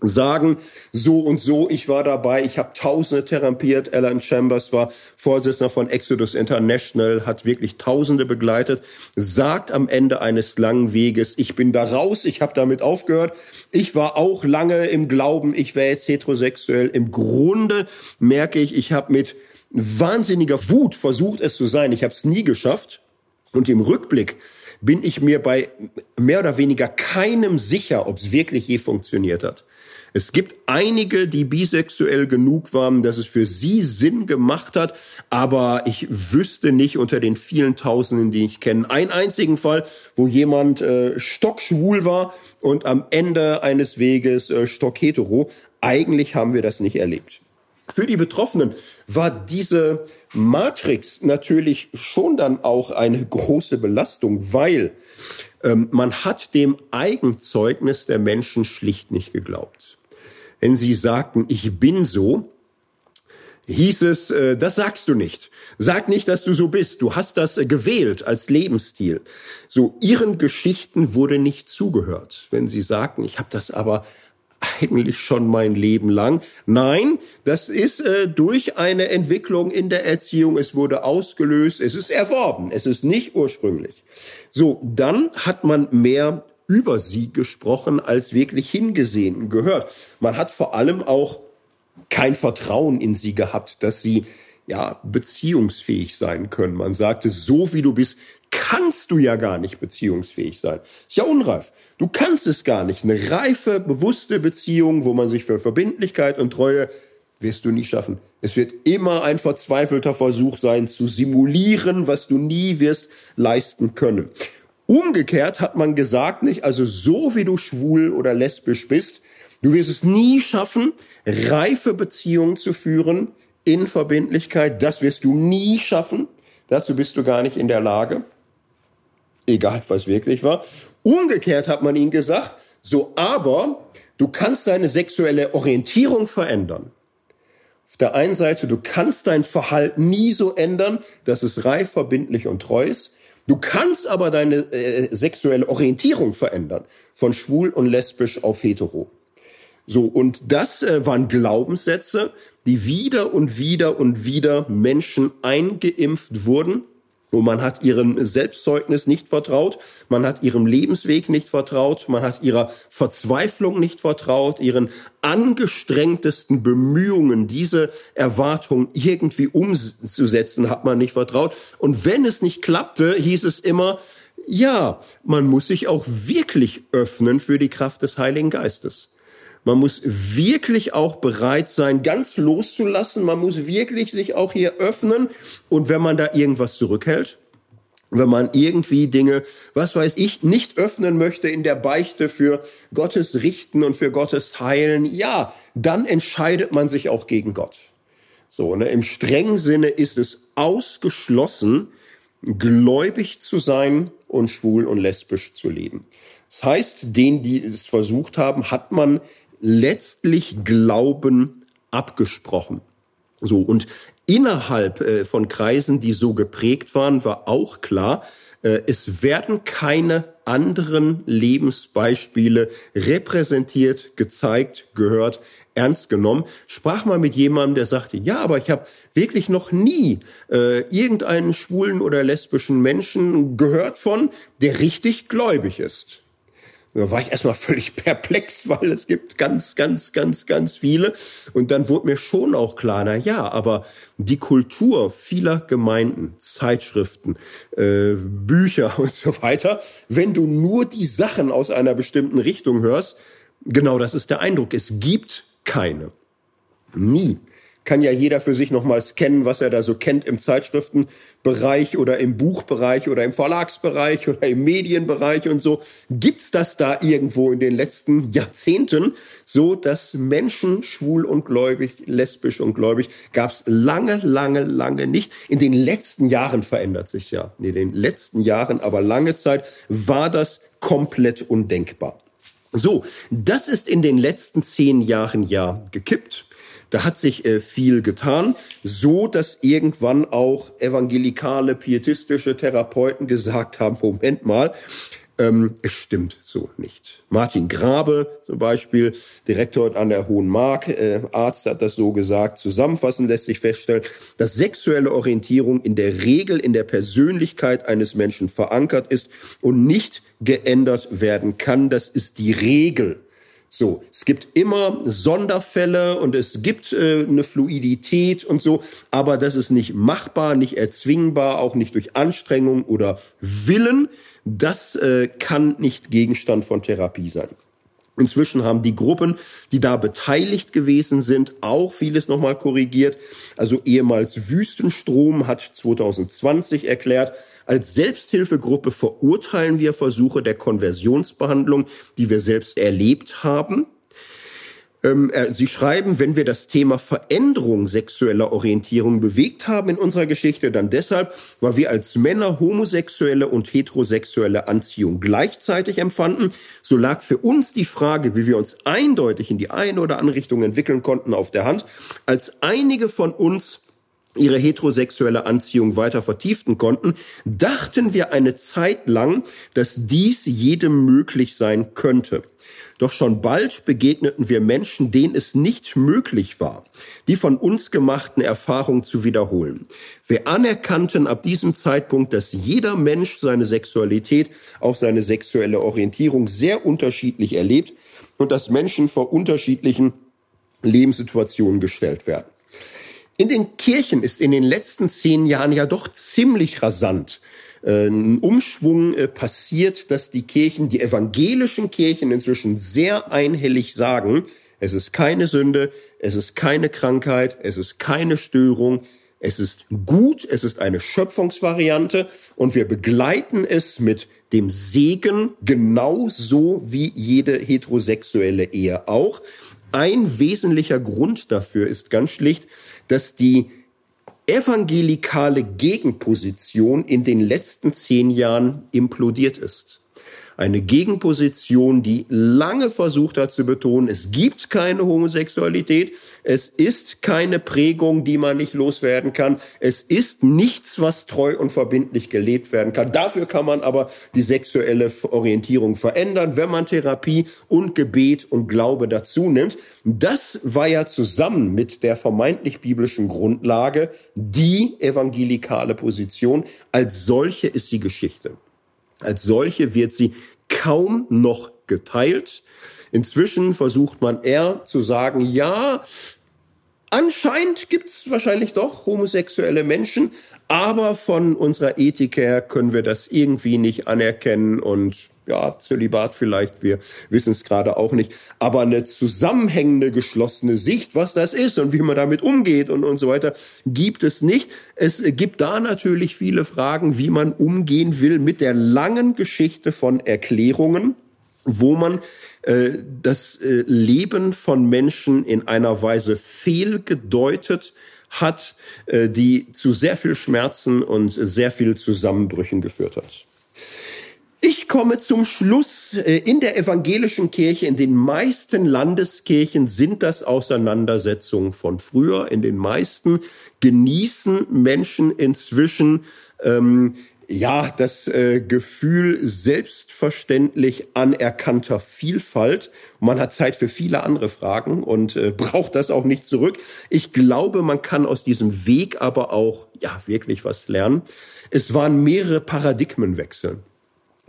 sagen, so und so, ich war dabei, ich habe Tausende therapiert. Alan Chambers war Vorsitzender von Exodus International, hat wirklich Tausende begleitet, sagt am Ende eines langen Weges, ich bin da raus, ich habe damit aufgehört. Ich war auch lange im Glauben, ich wäre jetzt heterosexuell. Im Grunde merke ich, ich habe mit wahnsinniger Wut versucht, es zu sein. Ich habe es nie geschafft. Und im Rückblick bin ich mir bei mehr oder weniger keinem sicher, ob es wirklich je funktioniert hat. Es gibt einige, die bisexuell genug waren, dass es für sie Sinn gemacht hat, aber ich wüsste nicht unter den vielen Tausenden, die ich kenne, einen einzigen Fall, wo jemand äh, stockschwul war und am Ende eines Weges äh, stockhetero. Eigentlich haben wir das nicht erlebt. Für die Betroffenen war diese Matrix natürlich schon dann auch eine große Belastung, weil ähm, man hat dem Eigenzeugnis der Menschen schlicht nicht geglaubt. Wenn sie sagten, ich bin so, hieß es, äh, das sagst du nicht. Sag nicht, dass du so bist. Du hast das äh, gewählt als Lebensstil. So, ihren Geschichten wurde nicht zugehört. Wenn sie sagten, ich habe das aber eigentlich schon mein Leben lang. Nein, das ist äh, durch eine Entwicklung in der Erziehung. Es wurde ausgelöst, es ist erworben, es ist nicht ursprünglich. So, dann hat man mehr über sie gesprochen als wirklich hingesehen und gehört. Man hat vor allem auch kein Vertrauen in sie gehabt, dass sie ja beziehungsfähig sein können. Man sagte, so wie du bist, kannst du ja gar nicht beziehungsfähig sein. Ist ja unreif. Du kannst es gar nicht. Eine reife, bewusste Beziehung, wo man sich für Verbindlichkeit und Treue wirst du nie schaffen. Es wird immer ein verzweifelter Versuch sein, zu simulieren, was du nie wirst leisten können. Umgekehrt hat man gesagt, nicht, also so wie du schwul oder lesbisch bist, du wirst es nie schaffen, reife Beziehungen zu führen in Verbindlichkeit. Das wirst du nie schaffen. Dazu bist du gar nicht in der Lage egal was wirklich war. Umgekehrt hat man ihnen gesagt, so aber du kannst deine sexuelle Orientierung verändern. Auf der einen Seite, du kannst dein Verhalten nie so ändern, dass es reif, verbindlich und treu ist. Du kannst aber deine äh, sexuelle Orientierung verändern, von schwul und lesbisch auf hetero. So, und das äh, waren Glaubenssätze, die wieder und wieder und wieder Menschen eingeimpft wurden, und man hat ihrem Selbstzeugnis nicht vertraut, man hat ihrem Lebensweg nicht vertraut, man hat ihrer Verzweiflung nicht vertraut, ihren angestrengtesten Bemühungen, diese Erwartung irgendwie umzusetzen, hat man nicht vertraut. Und wenn es nicht klappte, hieß es immer, ja, man muss sich auch wirklich öffnen für die Kraft des Heiligen Geistes. Man muss wirklich auch bereit sein, ganz loszulassen. Man muss wirklich sich auch hier öffnen. Und wenn man da irgendwas zurückhält, wenn man irgendwie Dinge, was weiß ich, nicht öffnen möchte in der Beichte für Gottes Richten und für Gottes Heilen, ja, dann entscheidet man sich auch gegen Gott. So, ne, im strengen Sinne ist es ausgeschlossen, gläubig zu sein und schwul und lesbisch zu leben. Das heißt, denen, die es versucht haben, hat man letztlich Glauben abgesprochen. So, und innerhalb äh, von Kreisen, die so geprägt waren, war auch klar, äh, es werden keine anderen Lebensbeispiele repräsentiert, gezeigt, gehört, ernst genommen. Sprach mal mit jemandem, der sagte, ja, aber ich habe wirklich noch nie äh, irgendeinen schwulen oder lesbischen Menschen gehört von, der richtig gläubig ist. Da war ich erstmal völlig perplex, weil es gibt ganz, ganz, ganz, ganz viele. Und dann wurde mir schon auch klar, na ja, aber die Kultur vieler Gemeinden, Zeitschriften, äh, Bücher und so weiter, wenn du nur die Sachen aus einer bestimmten Richtung hörst, genau das ist der Eindruck. Es gibt keine. Nie kann ja jeder für sich nochmal scannen, was er da so kennt im Zeitschriftenbereich oder im Buchbereich oder im Verlagsbereich oder im Medienbereich und so. Gibt's das da irgendwo in den letzten Jahrzehnten so, dass Menschen schwul und gläubig, lesbisch und gläubig gab's lange, lange, lange nicht. In den letzten Jahren verändert sich ja. In den letzten Jahren, aber lange Zeit war das komplett undenkbar. So, das ist in den letzten zehn Jahren ja gekippt. Da hat sich äh, viel getan, so dass irgendwann auch evangelikale, pietistische Therapeuten gesagt haben, Moment mal, ähm, es stimmt so nicht. Martin Grabe zum Beispiel, Direktor an der Hohen Mark, äh, Arzt hat das so gesagt. Zusammenfassend lässt sich feststellen, dass sexuelle Orientierung in der Regel in der Persönlichkeit eines Menschen verankert ist und nicht geändert werden kann. Das ist die Regel. So, es gibt immer Sonderfälle und es gibt äh, eine Fluidität und so, aber das ist nicht machbar, nicht erzwingbar, auch nicht durch Anstrengung oder Willen. Das äh, kann nicht Gegenstand von Therapie sein. Inzwischen haben die Gruppen, die da beteiligt gewesen sind, auch vieles nochmal korrigiert. Also ehemals Wüstenstrom hat 2020 erklärt, als Selbsthilfegruppe verurteilen wir Versuche der Konversionsbehandlung, die wir selbst erlebt haben. Ähm, äh, Sie schreiben, wenn wir das Thema Veränderung sexueller Orientierung bewegt haben in unserer Geschichte, dann deshalb, weil wir als Männer homosexuelle und heterosexuelle Anziehung gleichzeitig empfanden. So lag für uns die Frage, wie wir uns eindeutig in die eine oder andere Richtung entwickeln konnten, auf der Hand, als einige von uns ihre heterosexuelle Anziehung weiter vertieften konnten, dachten wir eine Zeit lang, dass dies jedem möglich sein könnte. Doch schon bald begegneten wir Menschen, denen es nicht möglich war, die von uns gemachten Erfahrungen zu wiederholen. Wir anerkannten ab diesem Zeitpunkt, dass jeder Mensch seine Sexualität, auch seine sexuelle Orientierung sehr unterschiedlich erlebt und dass Menschen vor unterschiedlichen Lebenssituationen gestellt werden. In den Kirchen ist in den letzten zehn Jahren ja doch ziemlich rasant äh, ein Umschwung äh, passiert, dass die Kirchen, die evangelischen Kirchen inzwischen sehr einhellig sagen, es ist keine Sünde, es ist keine Krankheit, es ist keine Störung, es ist gut, es ist eine Schöpfungsvariante und wir begleiten es mit dem Segen genauso wie jede heterosexuelle Ehe auch. Ein wesentlicher Grund dafür ist ganz schlicht, dass die evangelikale Gegenposition in den letzten zehn Jahren implodiert ist. Eine Gegenposition, die lange versucht hat zu betonen, es gibt keine Homosexualität, es ist keine Prägung, die man nicht loswerden kann, es ist nichts, was treu und verbindlich gelebt werden kann. Dafür kann man aber die sexuelle Orientierung verändern, wenn man Therapie und Gebet und Glaube dazu nimmt. Das war ja zusammen mit der vermeintlich biblischen Grundlage die evangelikale Position. Als solche ist sie Geschichte. Als solche wird sie kaum noch geteilt. Inzwischen versucht man eher zu sagen, ja, anscheinend gibt's wahrscheinlich doch homosexuelle Menschen, aber von unserer Ethik her können wir das irgendwie nicht anerkennen und ja, Zölibat vielleicht, wir wissen es gerade auch nicht, aber eine zusammenhängende, geschlossene Sicht, was das ist und wie man damit umgeht und, und so weiter, gibt es nicht. Es gibt da natürlich viele Fragen, wie man umgehen will mit der langen Geschichte von Erklärungen, wo man äh, das äh, Leben von Menschen in einer Weise fehlgedeutet hat, äh, die zu sehr viel Schmerzen und sehr viel Zusammenbrüchen geführt hat. Ich komme zum Schluss. Äh, in der evangelischen Kirche, in den meisten Landeskirchen sind das Auseinandersetzungen von früher. In den meisten genießen Menschen inzwischen ähm, ja, das äh, Gefühl selbstverständlich anerkannter Vielfalt. Man hat Zeit für viele andere Fragen und äh, braucht das auch nicht zurück. Ich glaube, man kann aus diesem Weg aber auch, ja, wirklich was lernen. Es waren mehrere Paradigmenwechsel.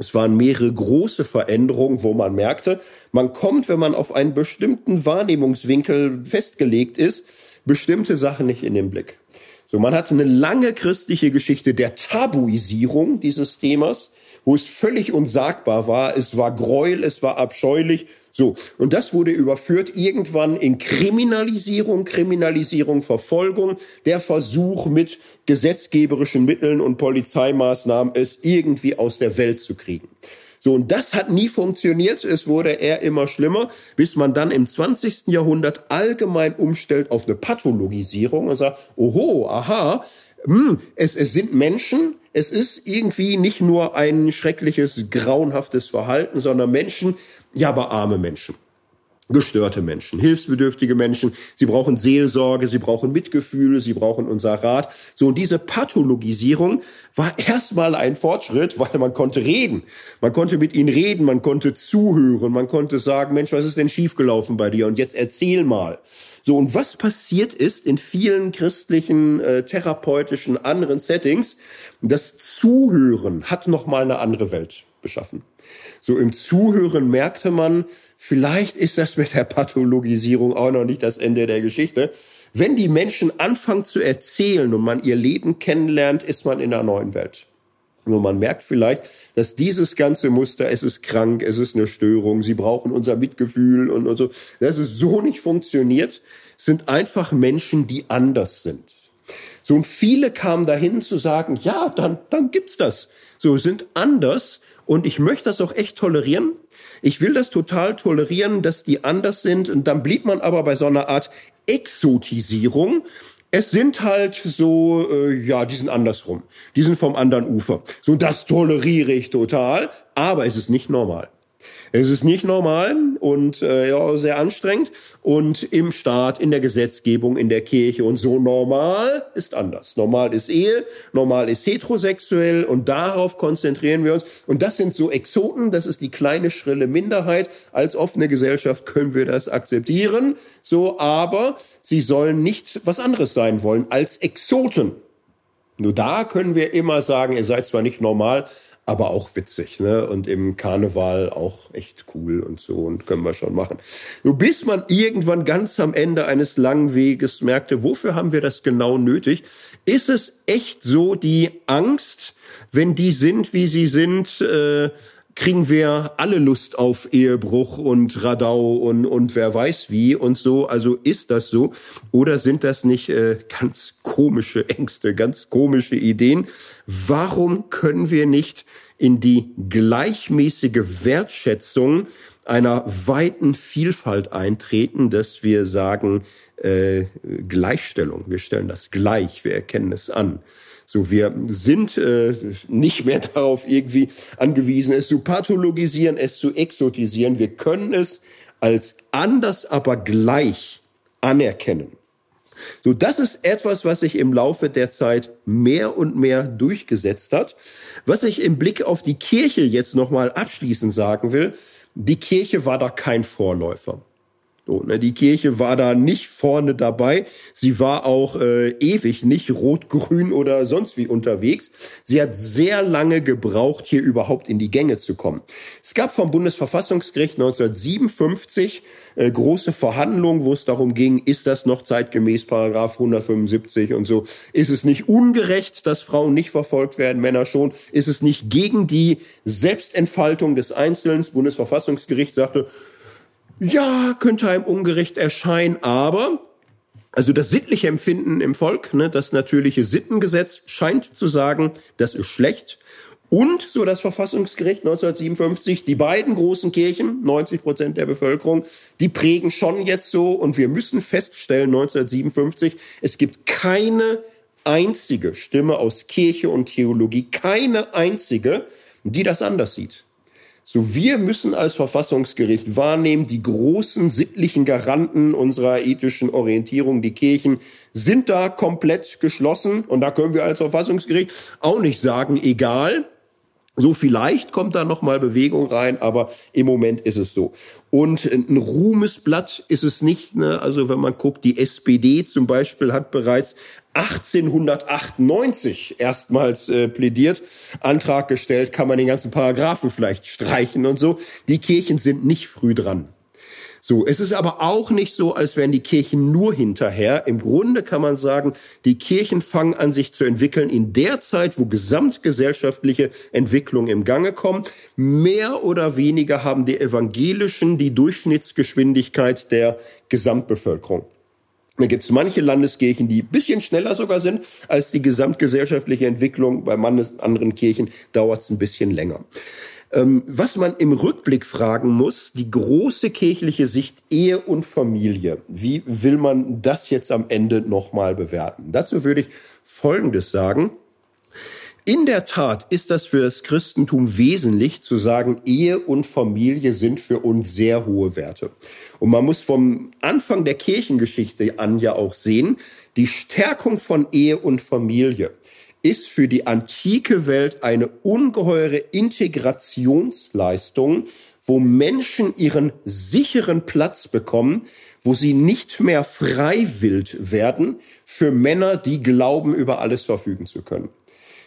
Es waren mehrere große Veränderungen, wo man merkte, man kommt, wenn man auf einen bestimmten Wahrnehmungswinkel festgelegt ist, bestimmte Sachen nicht in den Blick. So, man hat eine lange christliche Geschichte der Tabuisierung dieses Themas, wo es völlig unsagbar war. Es war Gräuel, es war abscheulich. So. Und das wurde überführt irgendwann in Kriminalisierung, Kriminalisierung, Verfolgung, der Versuch mit gesetzgeberischen Mitteln und Polizeimaßnahmen es irgendwie aus der Welt zu kriegen. So, und das hat nie funktioniert. Es wurde eher immer schlimmer, bis man dann im 20. Jahrhundert allgemein umstellt auf eine Pathologisierung und sagt, oho, aha, hm, es, es sind Menschen, es ist irgendwie nicht nur ein schreckliches, grauenhaftes Verhalten, sondern Menschen, ja, aber arme Menschen gestörte Menschen, hilfsbedürftige Menschen. Sie brauchen Seelsorge, sie brauchen Mitgefühl, sie brauchen unser Rat. So, und diese Pathologisierung war erstmal ein Fortschritt, weil man konnte reden. Man konnte mit ihnen reden, man konnte zuhören, man konnte sagen, Mensch, was ist denn schiefgelaufen bei dir? Und jetzt erzähl mal. So, und was passiert ist in vielen christlichen, äh, therapeutischen, anderen Settings, das Zuhören hat nochmal eine andere Welt beschaffen. So im Zuhören merkte man, vielleicht ist das mit der Pathologisierung auch noch nicht das Ende der Geschichte. Wenn die Menschen anfangen zu erzählen und man ihr Leben kennenlernt, ist man in einer neuen Welt. Nur man merkt vielleicht, dass dieses ganze Muster, es ist krank, es ist eine Störung, sie brauchen unser Mitgefühl und, und so, dass es so nicht funktioniert, sind einfach Menschen, die anders sind. So, und viele kamen dahin zu sagen, ja, dann, dann gibt's das. So, sind anders und ich möchte das auch echt tolerieren. Ich will das total tolerieren, dass die anders sind. Und dann blieb man aber bei so einer Art Exotisierung. Es sind halt so, äh, ja, die sind andersrum. Die sind vom anderen Ufer. So, das toleriere ich total, aber es ist nicht normal. Es ist nicht normal und äh, ja, sehr anstrengend. Und im Staat, in der Gesetzgebung, in der Kirche und so normal ist anders. Normal ist Ehe, normal ist heterosexuell und darauf konzentrieren wir uns. Und das sind so Exoten, das ist die kleine, schrille Minderheit. Als offene Gesellschaft können wir das akzeptieren. So, aber sie sollen nicht was anderes sein wollen als Exoten. Nur da können wir immer sagen, ihr seid zwar nicht normal, aber auch witzig, ne? Und im Karneval auch echt cool und so und können wir schon machen. So bis man irgendwann ganz am Ende eines langen Weges merkte, wofür haben wir das genau nötig? Ist es echt so die Angst, wenn die sind, wie sie sind, äh, kriegen wir alle Lust auf Ehebruch und Radau und, und wer weiß wie und so. Also ist das so? Oder sind das nicht äh, ganz komische Ängste, ganz komische Ideen? Warum können wir nicht in die gleichmäßige Wertschätzung einer weiten Vielfalt eintreten, dass wir sagen, äh, Gleichstellung, wir stellen das gleich, wir erkennen es an. So, wir sind äh, nicht mehr darauf irgendwie angewiesen, es zu pathologisieren, es zu exotisieren. Wir können es als anders, aber gleich anerkennen. So, das ist etwas, was sich im Laufe der Zeit mehr und mehr durchgesetzt hat. Was ich im Blick auf die Kirche jetzt nochmal abschließend sagen will, die Kirche war da kein Vorläufer. So, ne, die Kirche war da nicht vorne dabei. Sie war auch äh, ewig nicht rot-grün oder sonst wie unterwegs. Sie hat sehr lange gebraucht, hier überhaupt in die Gänge zu kommen. Es gab vom Bundesverfassungsgericht 1957 äh, große Verhandlungen, wo es darum ging, ist das noch zeitgemäß Paragraph 175 und so. Ist es nicht ungerecht, dass Frauen nicht verfolgt werden, Männer schon? Ist es nicht gegen die Selbstentfaltung des Einzelnen? Bundesverfassungsgericht sagte, ja, könnte einem ungerecht erscheinen, aber also das sittliche Empfinden im Volk, ne, das natürliche Sittengesetz scheint zu sagen, das ist schlecht. Und, so das Verfassungsgericht 1957, die beiden großen Kirchen, 90 Prozent der Bevölkerung, die prägen schon jetzt so. Und wir müssen feststellen, 1957, es gibt keine einzige Stimme aus Kirche und Theologie, keine einzige, die das anders sieht. So, wir müssen als Verfassungsgericht wahrnehmen, die großen sittlichen Garanten unserer ethischen Orientierung, die Kirchen, sind da komplett geschlossen. Und da können wir als Verfassungsgericht auch nicht sagen, egal, so vielleicht kommt da noch mal Bewegung rein, aber im Moment ist es so. Und ein Ruhmesblatt ist es nicht. Ne? Also wenn man guckt, die SPD zum Beispiel hat bereits 1898 erstmals äh, plädiert, Antrag gestellt, kann man den ganzen Paragraphen vielleicht streichen und so. Die Kirchen sind nicht früh dran. So, es ist aber auch nicht so, als wären die Kirchen nur hinterher. Im Grunde kann man sagen, die Kirchen fangen an sich zu entwickeln in der Zeit, wo gesamtgesellschaftliche Entwicklungen im Gange kommen. Mehr oder weniger haben die Evangelischen die Durchschnittsgeschwindigkeit der Gesamtbevölkerung. Da gibt es manche Landeskirchen, die bisschen schneller sogar sind als die gesamtgesellschaftliche Entwicklung. Bei anderen Kirchen dauert es ein bisschen länger. Ähm, was man im Rückblick fragen muss, die große kirchliche Sicht Ehe und Familie. Wie will man das jetzt am Ende nochmal bewerten? Dazu würde ich Folgendes sagen. In der Tat ist das für das Christentum wesentlich zu sagen, Ehe und Familie sind für uns sehr hohe Werte. Und man muss vom Anfang der Kirchengeschichte an ja auch sehen, die Stärkung von Ehe und Familie ist für die antike Welt eine ungeheure Integrationsleistung, wo Menschen ihren sicheren Platz bekommen, wo sie nicht mehr freiwillig werden für Männer, die glauben, über alles verfügen zu können.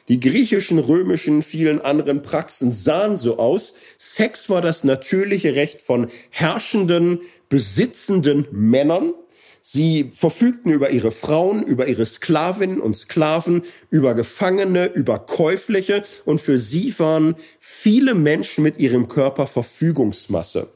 Die griechischen, römischen, vielen anderen Praxen sahen so aus. Sex war das natürliche Recht von herrschenden, besitzenden Männern. Sie verfügten über ihre Frauen, über ihre Sklavinnen und Sklaven, über Gefangene, über Käufliche und für sie waren viele Menschen mit ihrem Körper Verfügungsmasse.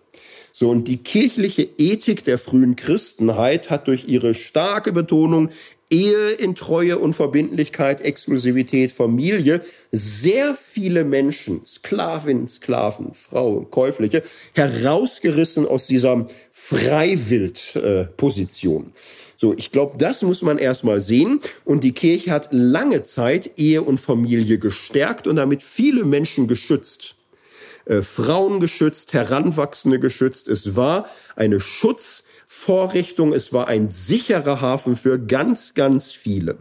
So, und die kirchliche Ethik der frühen Christenheit hat durch ihre starke Betonung Ehe in Treue und Verbindlichkeit, Exklusivität, Familie, sehr viele Menschen, Sklavinnen, Sklaven, Frauen, Käufliche, herausgerissen aus dieser Freiwild-Position. So, ich glaube, das muss man erstmal sehen. Und die Kirche hat lange Zeit Ehe und Familie gestärkt und damit viele Menschen geschützt. Äh, Frauen geschützt, Heranwachsende geschützt. Es war eine Schutz Vorrichtung, es war ein sicherer Hafen für ganz, ganz viele.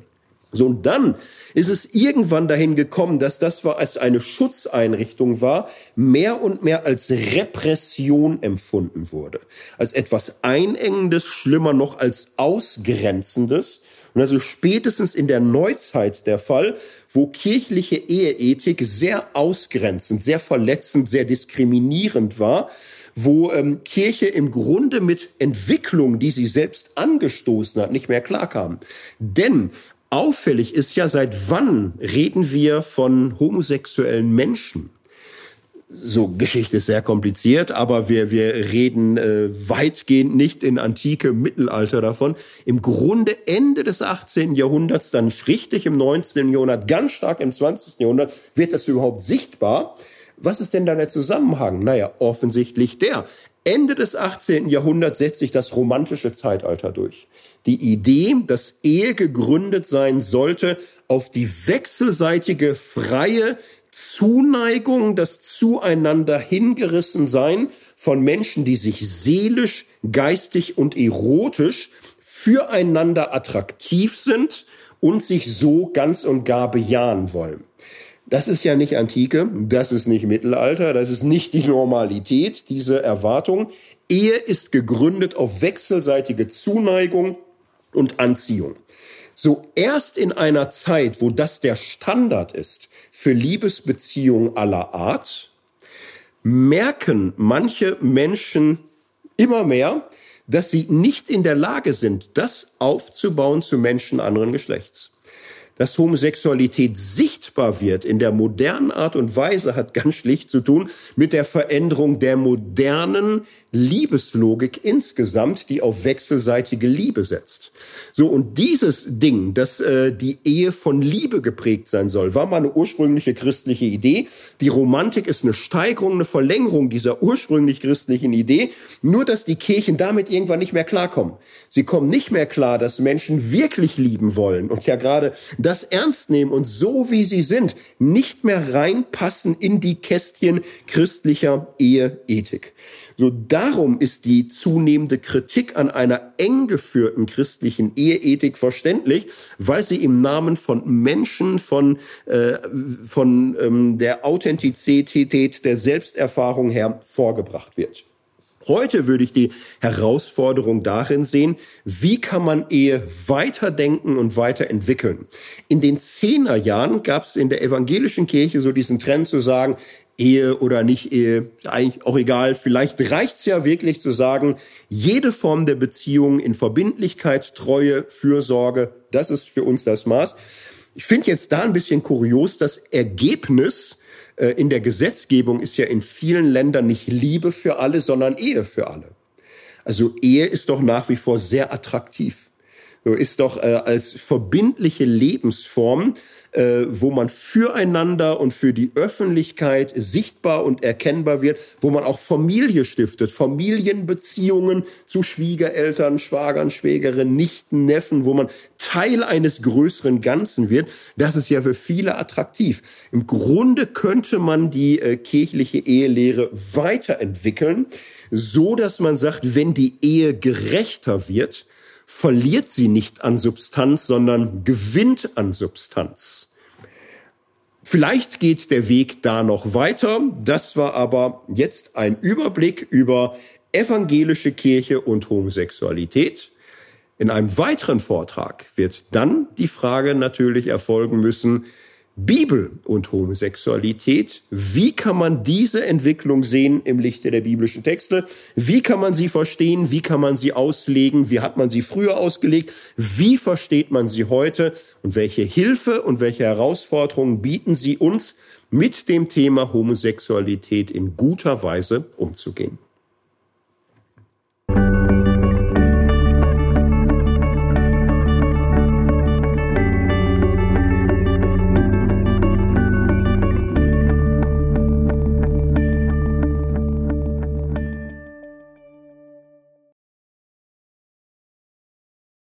So, und dann ist es irgendwann dahin gekommen, dass das war als eine Schutzeinrichtung war, mehr und mehr als Repression empfunden wurde. Als etwas Einengendes, schlimmer noch als Ausgrenzendes. Und also spätestens in der Neuzeit der Fall, wo kirchliche Eheethik sehr ausgrenzend, sehr verletzend, sehr diskriminierend war, wo ähm, Kirche im Grunde mit Entwicklung, die sie selbst angestoßen hat, nicht mehr klarkam. Denn auffällig ist ja, seit wann reden wir von homosexuellen Menschen? so Geschichte ist sehr kompliziert, aber wir wir reden äh, weitgehend nicht in antike Mittelalter davon. Im Grunde Ende des 18. Jahrhunderts, dann richtig im 19. Jahrhundert, ganz stark im 20. Jahrhundert wird das überhaupt sichtbar. Was ist denn da der Zusammenhang? Naja, offensichtlich der. Ende des 18. Jahrhunderts setzt sich das romantische Zeitalter durch. Die Idee, dass Ehe gegründet sein sollte auf die wechselseitige freie Zuneigung, das zueinander hingerissen sein von Menschen, die sich seelisch, geistig und erotisch füreinander attraktiv sind und sich so ganz und gar bejahen wollen. Das ist ja nicht Antike, das ist nicht Mittelalter, das ist nicht die Normalität, diese Erwartung. Ehe ist gegründet auf wechselseitige Zuneigung und Anziehung. So erst in einer Zeit, wo das der Standard ist für Liebesbeziehungen aller Art, merken manche Menschen immer mehr, dass sie nicht in der Lage sind, das aufzubauen zu Menschen anderen Geschlechts dass Homosexualität sichtbar wird in der modernen Art und Weise, hat ganz schlicht zu tun mit der Veränderung der modernen Liebeslogik insgesamt, die auf wechselseitige Liebe setzt. So, und dieses Ding, dass äh, die Ehe von Liebe geprägt sein soll, war mal eine ursprüngliche christliche Idee. Die Romantik ist eine Steigerung, eine Verlängerung dieser ursprünglich christlichen Idee, nur dass die Kirchen damit irgendwann nicht mehr klarkommen. Sie kommen nicht mehr klar, dass Menschen wirklich lieben wollen und ja gerade das ernst nehmen und so wie sie sind, nicht mehr reinpassen in die Kästchen christlicher Eheethik. So darum ist die zunehmende Kritik an einer eng geführten christlichen Eheethik verständlich, weil sie im Namen von Menschen, von, äh, von ähm, der Authentizität der Selbsterfahrung her vorgebracht wird. Heute würde ich die Herausforderung darin sehen, wie kann man Ehe weiterdenken und weiterentwickeln. In den Zehnerjahren gab es in der evangelischen Kirche so diesen Trend zu sagen, Ehe oder nicht Ehe, eigentlich auch egal. Vielleicht reicht's ja wirklich zu sagen, jede Form der Beziehung in Verbindlichkeit, Treue, Fürsorge, das ist für uns das Maß. Ich finde jetzt da ein bisschen kurios, das Ergebnis äh, in der Gesetzgebung ist ja in vielen Ländern nicht Liebe für alle, sondern Ehe für alle. Also Ehe ist doch nach wie vor sehr attraktiv ist doch äh, als verbindliche Lebensform, äh, wo man füreinander und für die Öffentlichkeit sichtbar und erkennbar wird, wo man auch Familie stiftet, Familienbeziehungen zu Schwiegereltern, Schwagern, Schwägerinnen, Nichten, Neffen, wo man Teil eines größeren Ganzen wird. Das ist ja für viele attraktiv. Im Grunde könnte man die äh, kirchliche Ehelehre weiterentwickeln, so dass man sagt, wenn die Ehe gerechter wird, verliert sie nicht an Substanz, sondern gewinnt an Substanz. Vielleicht geht der Weg da noch weiter. Das war aber jetzt ein Überblick über evangelische Kirche und Homosexualität. In einem weiteren Vortrag wird dann die Frage natürlich erfolgen müssen, Bibel und Homosexualität. Wie kann man diese Entwicklung sehen im Lichte der biblischen Texte? Wie kann man sie verstehen? Wie kann man sie auslegen? Wie hat man sie früher ausgelegt? Wie versteht man sie heute? Und welche Hilfe und welche Herausforderungen bieten sie uns, mit dem Thema Homosexualität in guter Weise umzugehen?